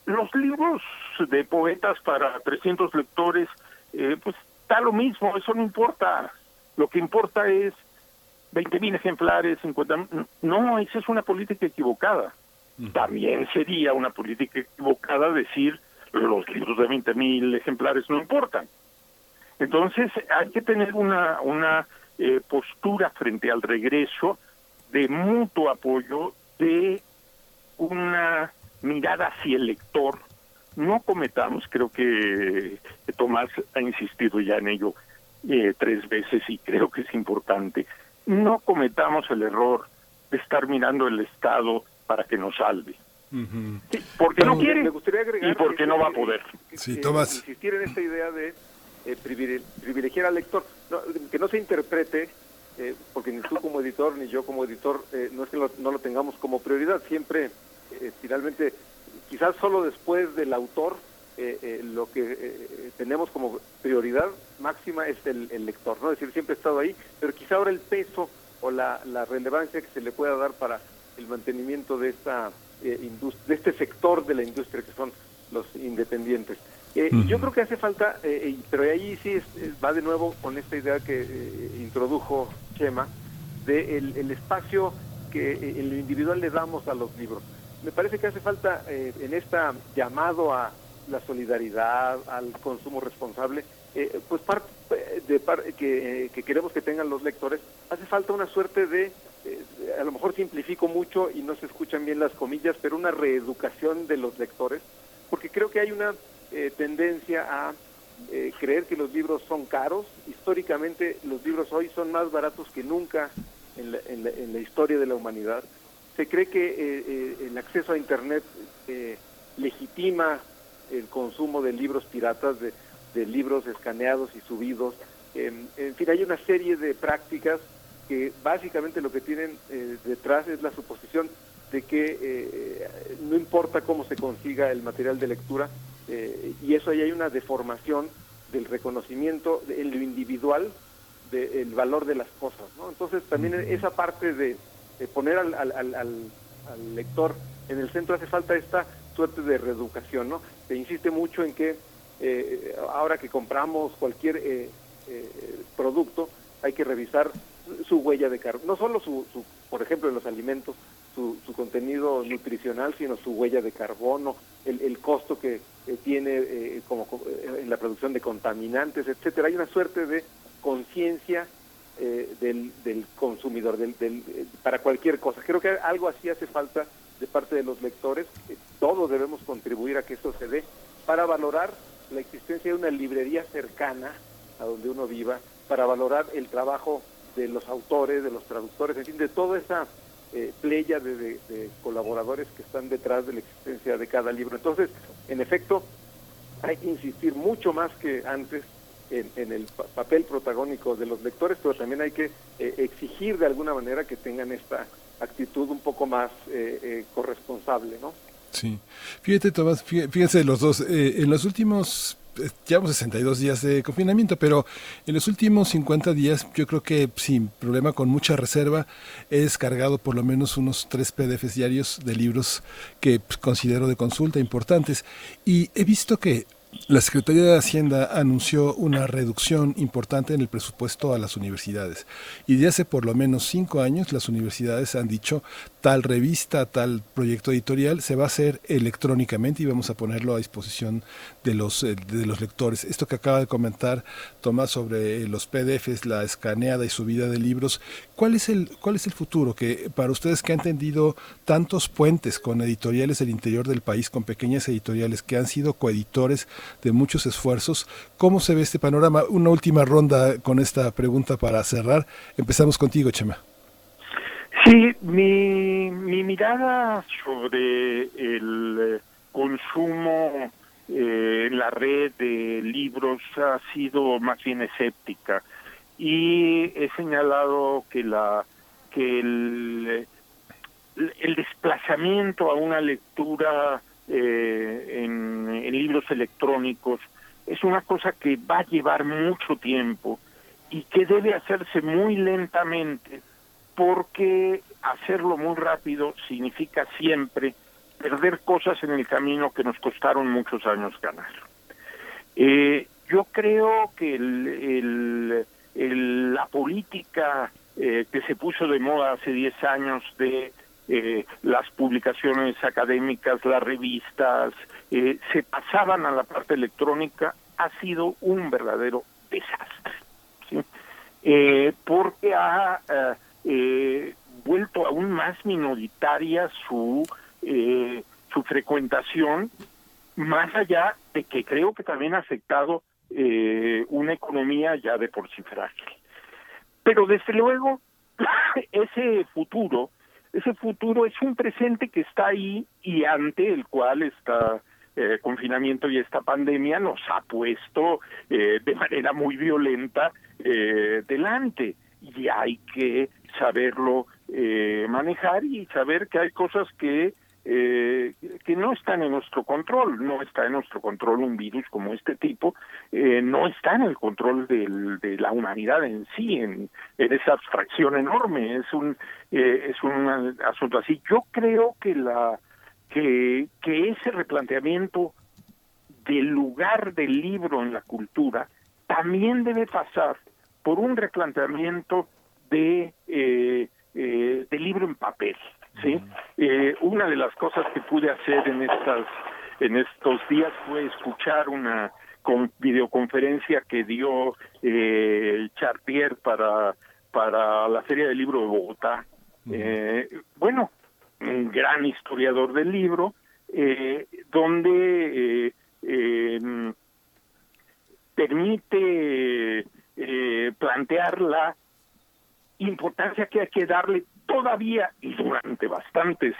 los libros de poetas para 300 lectores, eh, pues está lo mismo, eso no importa. Lo que importa es 20 mil ejemplares, 50 No, esa es una política equivocada. También sería una política equivocada decir los libros de 20 mil ejemplares no importan. Entonces hay que tener una, una eh, postura frente al regreso de mutuo apoyo, de una mirada hacia el lector. No cometamos, creo que Tomás ha insistido ya en ello eh, tres veces y creo que es importante, no cometamos el error de estar mirando el Estado para que nos salve. porque no quiere me gustaría agregar y porque no va a poder. Sí, Tomás. Insistir en esta idea de eh, privilegiar al lector, que no se interprete, eh, porque ni tú como editor ni yo como editor, eh, no es que no lo tengamos como prioridad, siempre, finalmente, quizás solo después del autor, lo que tenemos como prioridad máxima es el, lector, ¿no? Es decir, siempre ha estado ahí, pero quizá ahora el peso o la, la relevancia que se le pueda dar para el mantenimiento de esta de este sector de la industria que son los independientes. Eh, yo creo que hace falta, eh, pero ahí sí va de nuevo con esta idea que eh, introdujo Chema, de el, espacio que en lo individual le damos a los libros. Me parece que hace falta en esta llamado a la solidaridad, al consumo responsable, pues parte de que, que, queremos que tengan los lectores, hace falta una suerte de, a lo mejor simplifico mucho y no se escuchan bien las comillas, pero una reeducación de los lectores, porque creo que hay una eh, tendencia a eh, creer que los libros son caros. Históricamente los libros hoy son más baratos que nunca en la, en la, historia de la humanidad. Se cree que eh, el acceso a Internet legitima el consumo de libros piratas, de, de libros escaneados y subidos. en fin, hay una serie de prácticas que básicamente lo que tienen detrás es la suposición de que no importa cómo se consiga el material de lectura, eh, y eso ahí hay una deformación del reconocimiento en lo individual del valor de las cosas. ¿no? Entonces también esa parte de, poner al, al, al, al, lector en el centro hace falta esta suerte de reeducación. ¿no? Se insiste mucho en que eh, ahora que compramos cualquier eh, producto hay que revisar su huella de carbono, no solo su, su, por ejemplo, en los alimentos, su, su contenido nutricional, sino su huella de carbono, el, el costo que tiene eh, como eh, en la producción de contaminantes, etcétera. Hay una suerte de conciencia eh, del, del, consumidor del, del, para cualquier cosa. Creo que algo así hace falta de parte de los lectores. todos debemos contribuir a que eso se dé para valorar la existencia de una librería cercana a donde uno viva, para valorar el trabajo de los autores, de los traductores, en fin, de toda esa eh, playa de, colaboradores que están detrás de la existencia de cada libro. Entonces, en efecto, hay que insistir mucho más que antes en, el papel protagónico de los lectores, pero también hay que eh, exigir de alguna manera que tengan esta actitud un poco más eh, eh corresponsable, ¿no? Sí. Fíjate, Tomás, fíjense los dos. en los últimos eh, llevamos 62 días de confinamiento, pero en los últimos 50 días yo creo que sin problema, con mucha reserva, he descargado por lo menos unos tres PDFs diarios de libros que pues, considero de consulta importantes y he visto que la Secretaría de Hacienda anunció una reducción importante en el presupuesto a las universidades. Y de hace por lo menos cinco años las universidades han dicho tal revista, tal proyecto editorial se va a hacer electrónicamente y vamos a ponerlo a disposición de los, eh, de los lectores. Esto que acaba de comentar Tomás sobre los PDFs, la escaneada y subida de libros, ¿cuál es el, cuál es el futuro? Que para ustedes que han tendido tantos puentes con editoriales del interior del país, con pequeñas editoriales que han sido coeditores de muchos esfuerzos, ¿cómo se ve este panorama? Una última ronda con esta pregunta para cerrar. Empezamos contigo, Chema. Sí, mi, mi mirada sobre el eh, consumo eh, en la red de libros ha sido más bien escéptica. Y he señalado que la que el deslizamiento a una lectura eh, en libros electrónicos es una cosa que va a llevar mucho tiempo y que debe hacerse muy lentamente porque hacerlo muy rápido significa siempre perder cosas en el camino que nos costaron muchos años ganar. Eh, yo creo que la política eh, que se puso de moda hace 10 años de eh, las publicaciones académicas, las revistas, se pasaban a la parte electrónica, ha sido un verdadero desastre. porque ha vuelto aún más minoritaria su, su frecuentación, más allá de que creo que también ha afectado una economía ya de por sí frágil. Pero desde luego, ese futuro ese futuro es un presente que está ahí y ante el cual está eh, confinamiento y esta pandemia nos ha puesto eh, de manera muy violenta eh, delante y hay que saberlo eh, manejar y saber que hay cosas que eh, que no están en nuestro control, no está en nuestro control un virus como este tipo, eh, no está en el control de la humanidad en sí, en, en esa abstracción enorme, es un eh, es un asunto así. Yo creo que la que que ese replanteamiento del lugar del libro en la cultura también debe pasar por un replanteamiento de eh, eh, de libro en papel sí eh, una de las cosas que pude hacer en estas en estos días fue escuchar una con videoconferencia que dio eh, Chartier para para la Feria del Libro de Bogotá. Eh, bueno, un gran historiador del libro, eh, donde permite eh, plantear la importancia que hay que darle todavía y durante bastantes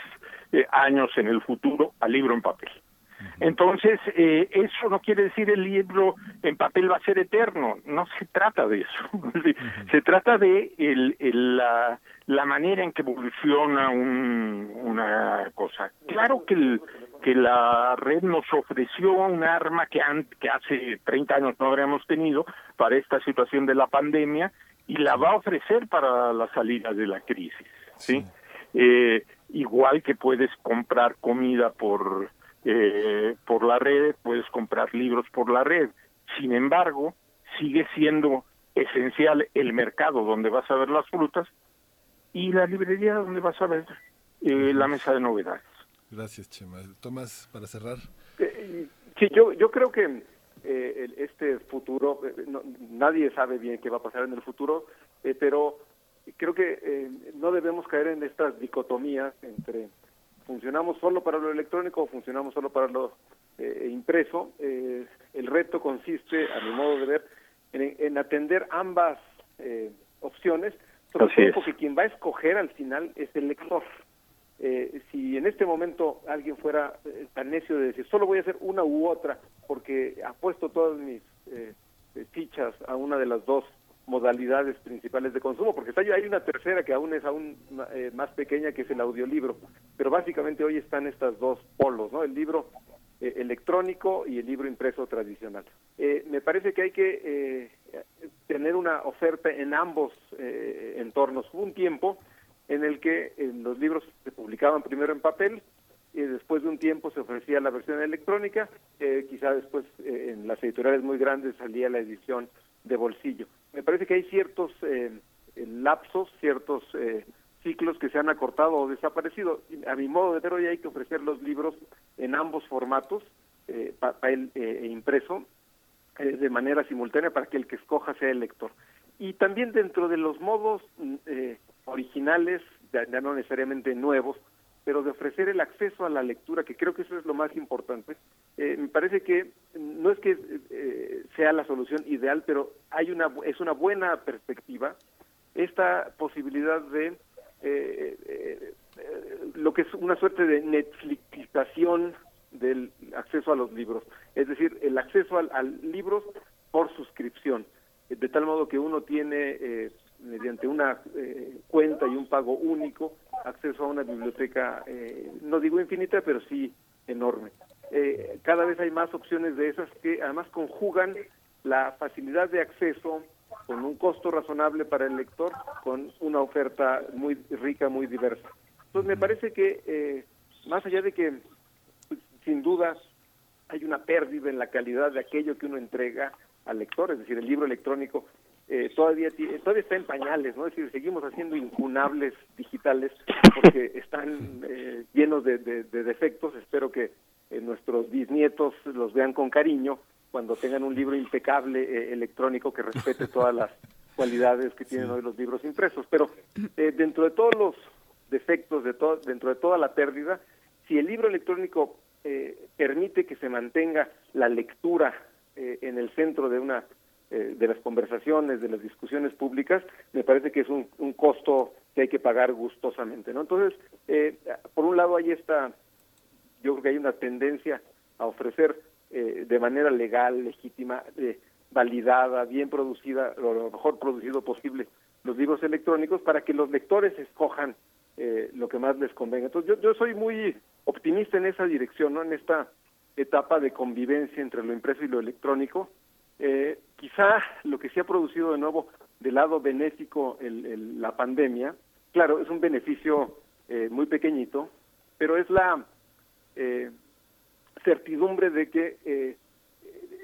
eh, años en el futuro al libro en papel. Entonces, eh, eso no quiere decir el libro en papel va a ser eterno, no se trata de eso, se trata de el, el, la, la manera en que evoluciona un, una cosa. Claro que, el, que la red nos ofreció un arma que, hace 30 años no habríamos tenido para esta situación de la pandemia y la va a ofrecer para la salida de la crisis, ¿sí? Eh, igual que puedes comprar comida por eh, por la red, puedes comprar libros por la red. Sin embargo, sigue siendo esencial el mercado donde vas a ver las frutas y la librería donde vas a ver eh, la mesa de novedades. Gracias, Chema. Tomás, para cerrar. Eh, sí, yo, yo creo que eh, este futuro, eh, no, nadie sabe bien qué va a pasar en el futuro, eh, pero creo que eh, no debemos caer en estas dicotomías entre funcionamos solo para lo electrónico o funcionamos solo para lo eh, impreso. Eh, el reto consiste, a mi modo de ver, en, en atender ambas eh, opciones, sobre todo porque quien va a escoger al final es el lector. Eh, si en este momento alguien fuera eh, tan necio de decir solo voy a hacer una u otra porque apuesto todas mis eh, eh, fichas a una de las dos modalidades principales de consumo, porque está, hay una tercera que aún es aún eh, más pequeña que es el audiolibro, pero básicamente hoy están estas dos polos, ¿no? El libro electrónico y el libro impreso tradicional. Me parece que hay que tener una oferta en ambos entornos. Un tiempo en el que eh, los libros se publicaban primero en papel y después de un tiempo se ofrecía la versión electrónica, quizá después eh, en las editoriales muy grandes salía la edición de bolsillo. Me parece que hay ciertos eh, eh, lapsos, ciertos ciclos que se han acortado o desaparecido. A mi modo de ver, hoy hay que ofrecer los libros en ambos formatos, papel e impreso, de manera simultánea para que el que escoja sea el lector. Y también dentro de los modos mm, originales, ya, no necesariamente nuevos, pero de ofrecer el acceso a la lectura, que creo que eso es lo más importante. Eh, me parece que no es que eh, sea la solución ideal, pero hay una es una buena perspectiva esta posibilidad de eh, eh, lo que es una suerte de Netflixización del acceso a los libros, es decir, el acceso al, al libros por suscripción, de tal modo que uno tiene eh, mediante una eh, cuenta y un pago único acceso a una biblioteca, eh, no digo infinita, pero sí enorme. Eh, cada vez hay más opciones de esas que además conjugan la facilidad de acceso con un costo razonable para el lector, con una oferta muy rica, muy diversa. Entonces me parece que eh, más allá de que pues, sin duda hay una pérdida en la calidad de aquello que uno entrega al lector, es decir, el libro electrónico eh, todavía todavía está en pañales, ¿no? Es decir, seguimos haciendo incunables digitales porque están eh, llenos de, defectos. Espero que eh, nuestros bisnietos los vean con cariño cuando tengan un libro impecable electrónico que respete todas las cualidades que tienen hoy los libros impresos. Pero dentro de todos los defectos, de todo, dentro de toda la pérdida, si el libro electrónico permite que se mantenga la lectura en el centro de una eh, de las conversaciones, de las discusiones públicas, me parece que es un, costo que hay que pagar gustosamente, ¿no? Entonces, eh, por un lado hay esta, yo creo que hay una tendencia a ofrecer eh, de manera legal, legítima, validada, bien producida, lo mejor producido posible, los libros electrónicos para que los lectores escojan lo que más les convenga. Entonces, yo, yo soy muy optimista en esa dirección, ¿no? En esta etapa de convivencia entre lo impreso y lo electrónico, eh, quizá lo que se ha producido de nuevo del lado benéfico el, la pandemia, claro, es un beneficio eh, muy pequeñito, pero es la eh, certidumbre de que eh,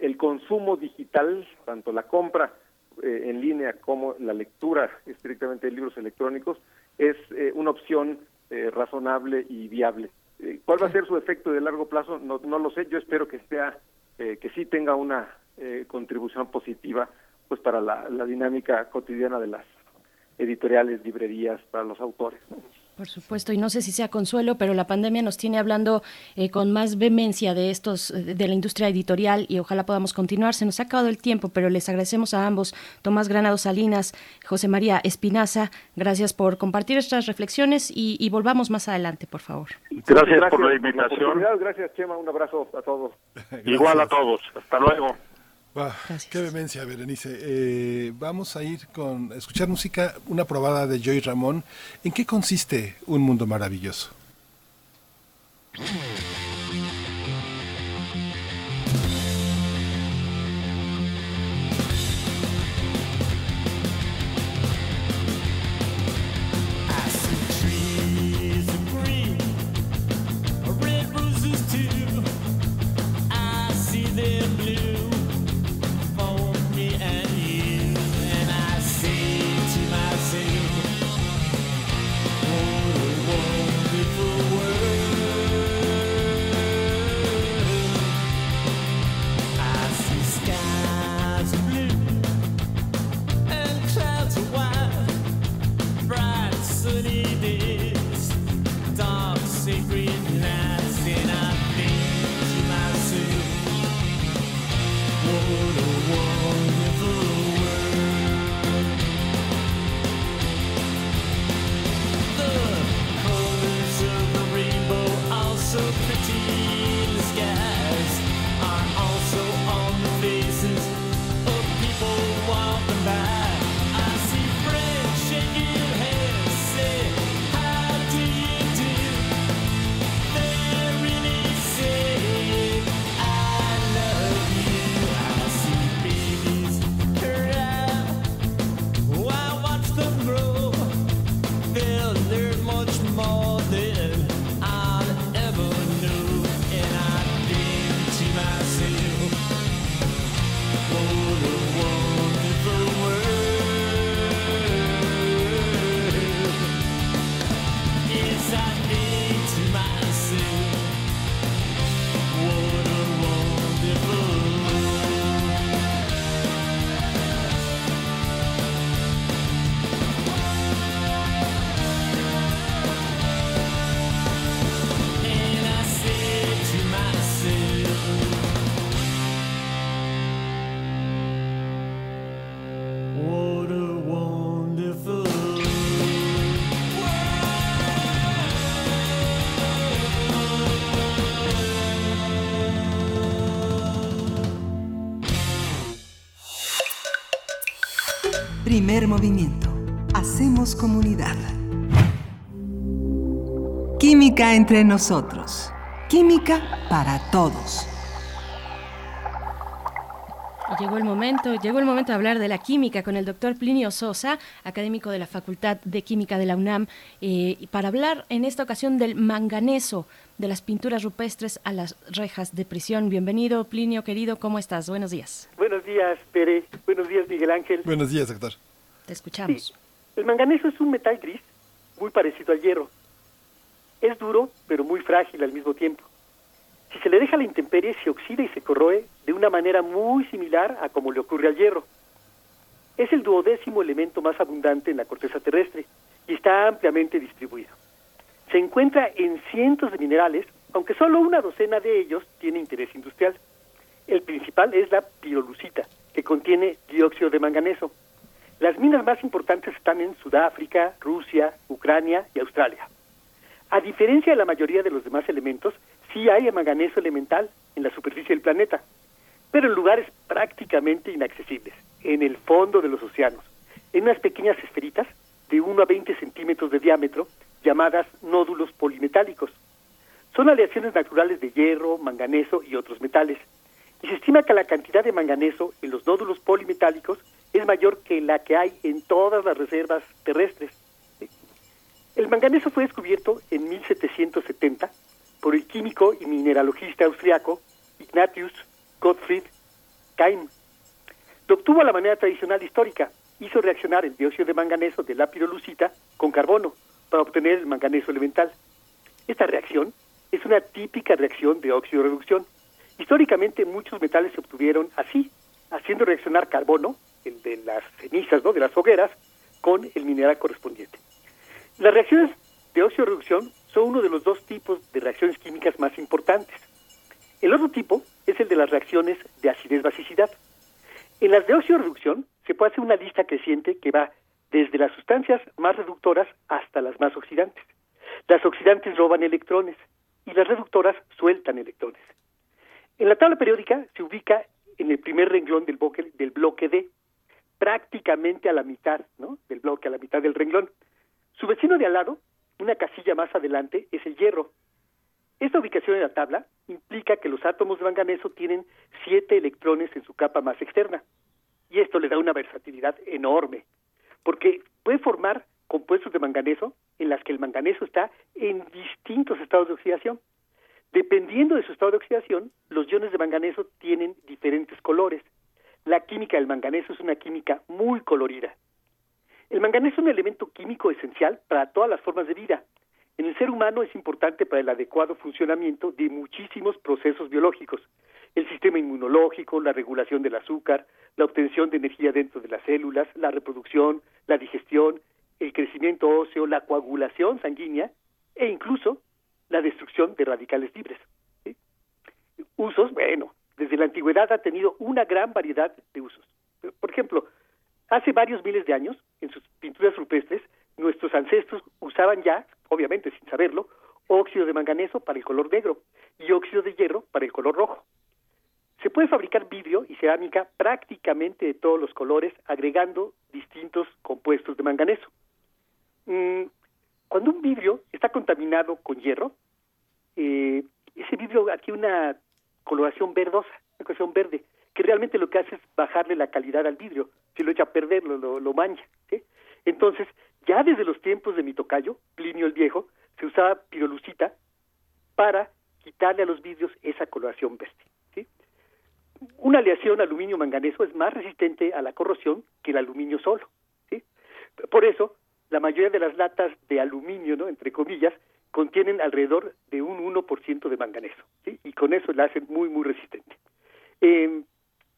el consumo digital, tanto la compra en línea como la lectura estrictamente de libros electrónicos, es una opción razonable y viable. ¿Cuál va a ser su efecto de largo plazo? No, no lo sé. Yo espero que sea que sí tenga una eh, contribución positiva pues para la, dinámica cotidiana de las editoriales, librerías, para los autores. Por supuesto, y no sé si sea consuelo, pero la pandemia nos tiene hablando eh, con más vehemencia de estos, de la industria editorial y ojalá podamos continuar. Se nos ha acabado el tiempo, pero les agradecemos a ambos, Tomás Granado Salinas, José María Espinaza, gracias por compartir estas reflexiones y, volvamos más adelante, por favor. Gracias, por la invitación. gracias, Chema, un abrazo a todos. Igual a todos, hasta luego. Qué vehemencia, Berenice. Eh, vamos a ir con escuchar música, una probada de Joy Ramón. ¿En qué consiste Un Mundo Maravilloso? Primer movimiento. Hacemos comunidad. Química entre nosotros. Química para todos. Llegó el momento, llegó el momento de hablar de la química con el doctor Plinio Sosa, académico de la Facultad de Química de la UNAM, eh, para hablar en esta ocasión del manganeso, de las pinturas rupestres a las rejas de prisión. Bienvenido, Plinio, querido, ¿cómo estás? Buenos días. Buenos días, Pere. Buenos días, Miguel Ángel. Buenos días, doctor. Escuchamos. El manganeso es un metal gris muy parecido al hierro. Es duro, pero muy frágil al mismo tiempo. Si se le deja la intemperie, se oxida y se corroe de una manera muy similar a como le ocurre al hierro. Es el duodécimo elemento más abundante en la corteza terrestre y está ampliamente distribuido. Se encuentra en cientos de minerales, aunque solo una docena de ellos tiene interés industrial. El principal es la pirolucita, que contiene dióxido de manganeso. Las minas más importantes están en Sudáfrica, Rusia, Ucrania y Australia. A diferencia de la mayoría de los demás elementos, sí hay manganeso elemental en la superficie del planeta, pero en lugares prácticamente inaccesibles, en el fondo de los océanos, en unas pequeñas esferitas de 1 a 20 centímetros de diámetro, llamadas nódulos polimetálicos. Son aleaciones naturales de hierro, manganeso y otros metales. Y se estima que la cantidad de manganeso en los nódulos polimetálicos es mayor que la que hay en todas las reservas terrestres. El manganeso fue descubierto en 1770 por el químico y mineralogista austriaco Ignatius Gottfried Keim. Lo obtuvo a la manera tradicional histórica. Hizo reaccionar el dióxido de manganeso de la pirolucita con carbono para obtener el manganeso elemental. Esta reacción es una típica reacción de óxido-reducción. Históricamente muchos metales se obtuvieron así, haciendo reaccionar carbono, el de las cenizas, ¿no? de las hogueras, con el mineral correspondiente. Las reacciones de óxido-reducción son uno de los dos tipos de reacciones químicas más importantes. El otro tipo es el de las reacciones de acidez-basicidad. En las de óxido-reducción se puede hacer una lista creciente que va desde las sustancias más reductoras hasta las más oxidantes. Las oxidantes roban electrones y las reductoras sueltan electrones. En la tabla periódica se ubica en el primer renglón del bloque, del bloque D, prácticamente a la mitad ¿no? del bloque, a la mitad del renglón. Su vecino de al lado, una casilla más adelante, es el hierro. Esta ubicación en la tabla implica que los átomos de manganeso tienen siete electrones en su capa más externa. Y esto le da una versatilidad enorme, porque puede formar compuestos de manganeso en las que el manganeso está en distintos estados de oxidación. Dependiendo de su estado de oxidación, los iones de manganeso tienen diferentes colores. La química del manganeso es una química muy colorida. El manganeso es un elemento químico esencial para todas las formas de vida. En el ser humano es importante para el adecuado funcionamiento de muchísimos procesos biológicos. El sistema inmunológico, la regulación del azúcar, la obtención de energía dentro de las células, la reproducción, la digestión, el crecimiento óseo, la coagulación sanguínea e incluso la destrucción de radicales libres. Usos, bueno, desde la antigüedad ha tenido una gran variedad de usos. Por ejemplo, hace varios miles de años, en sus pinturas rupestres, nuestros ancestros usaban ya, obviamente sin saberlo, óxido de manganeso para el color negro y óxido de hierro para el color rojo. Se puede fabricar vidrio y cerámica prácticamente de todos los colores agregando distintos compuestos de manganeso. Mm, cuando un vidrio está contaminado con hierro, eh, ese vidrio adquiere una coloración verdosa, una coloración verde, que realmente lo que hace es bajarle la calidad al vidrio. Si lo echa a perder, lo, lo, mancha. ¿sí? Entonces, ya desde los tiempos de mi tocayo, Plinio el Viejo, se usaba pirolucita para quitarle a los vidrios esa coloración verde. ¿sí? Una aleación aluminio-manganeso es más resistente a la corrosión que el aluminio solo. ¿sí? Por eso, la mayoría de las latas de aluminio, ¿no? entre comillas, contienen alrededor de un 1% de manganeso, y con eso la hacen muy, muy resistente.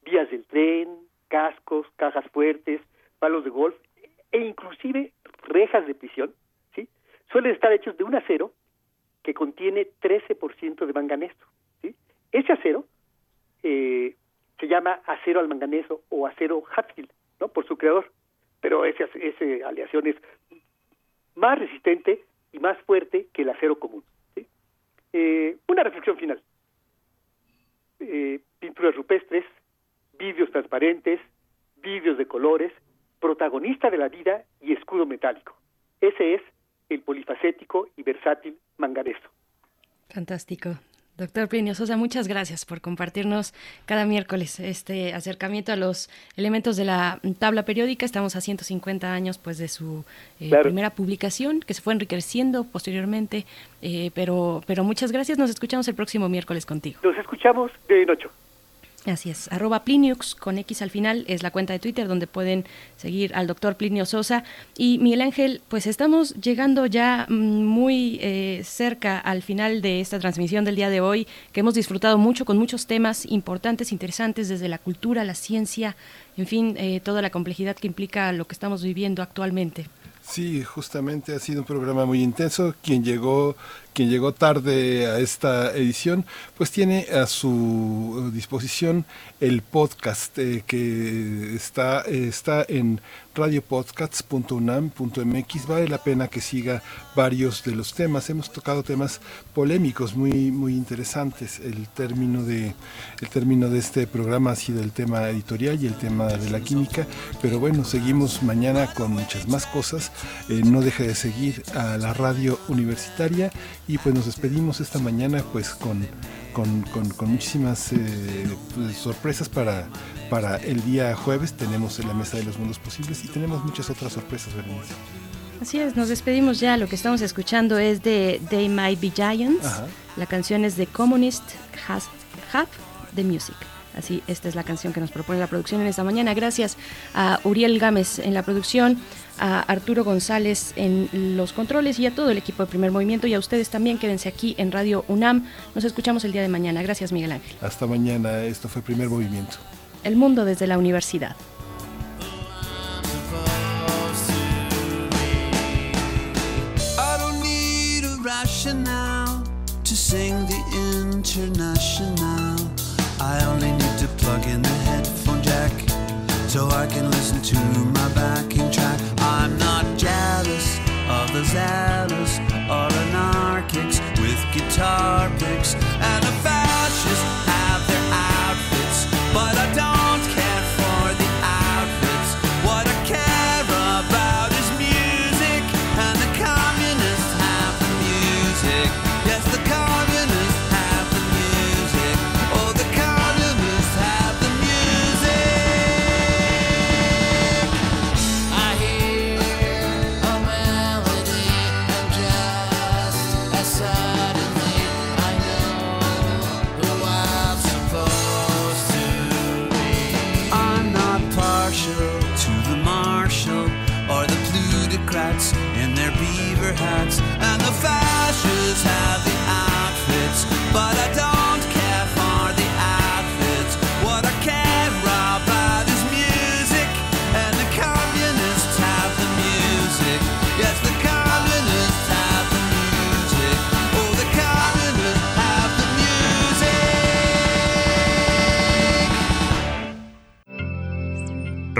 Vías del tren, cascos, cajas fuertes, palos de golf e inclusive rejas de prisión, ¿sí? suelen estar hechos de un acero que contiene 13% de manganeso. ¿sí? Ese acero eh, se llama acero al manganeso o acero Hatfield, ¿no? por su creador, pero esa ese aleación es más resistente y más fuerte que el acero común. Eh, una reflexión final. Eh, pinturas rupestres, vidrios transparentes, vidrios de colores, protagonista de la vida y escudo metálico. Ese es el polifacético y versátil mangareso. Fantástico. Doctor Plinio Sosa, muchas gracias por compartirnos cada miércoles este acercamiento a los elementos de la tabla periódica. Estamos a 150 años pues de su eh, primera publicación, que se fue enriqueciendo posteriormente, eh, pero, pero muchas gracias. Nos escuchamos el próximo miércoles contigo. Nos escuchamos de noche. Así es, arroba Pliniux con X al final es la cuenta de Twitter donde pueden seguir al doctor Plinio Sosa. Y Miguel Ángel, pues estamos llegando ya mm, muy eh, cerca al final de esta transmisión del día de hoy, que hemos disfrutado mucho con muchos temas importantes, interesantes, desde la cultura, la ciencia, en fin, eh, toda la complejidad que implica lo que estamos viviendo actualmente. Sí, justamente ha sido un programa muy intenso. Quien llegó, quien llegó tarde a esta edición, pues tiene a su disposición el podcast eh, que está, está en radiopodcasts.unam.mx. Vale la pena que siga varios de los temas. Hemos tocado temas polémicos muy, muy interesantes. El término, de, el término de este programa ha sido el tema editorial y el tema de la química. Pero bueno, seguimos mañana con muchas más cosas. Eh, no deje de seguir a la radio universitaria y pues nos despedimos esta mañana pues con con, muchísimas eh, pues, sorpresas para, para el día jueves. Tenemos la Mesa de los Mundos Posibles y tenemos muchas otras sorpresas, Berenice. Así es, nos despedimos ya. Lo que estamos escuchando es de They Might Be Giants. La canción es de Communist Has, Have the Music. Así, esta es la canción que nos propone la producción en esta mañana. Gracias a Uriel Gámez en la producción, a Arturo González en los controles y a todo el equipo de Primer Movimiento y a ustedes también. Quédense aquí en Radio UNAM. Nos escuchamos el día de mañana. Gracias, Miguel Ángel. Hasta mañana. Esto fue Primer Movimiento. El mundo desde la universidad. I only need to plug in the headphone jack so I can listen to my backing track. The zealous or anarchics with guitar picks and the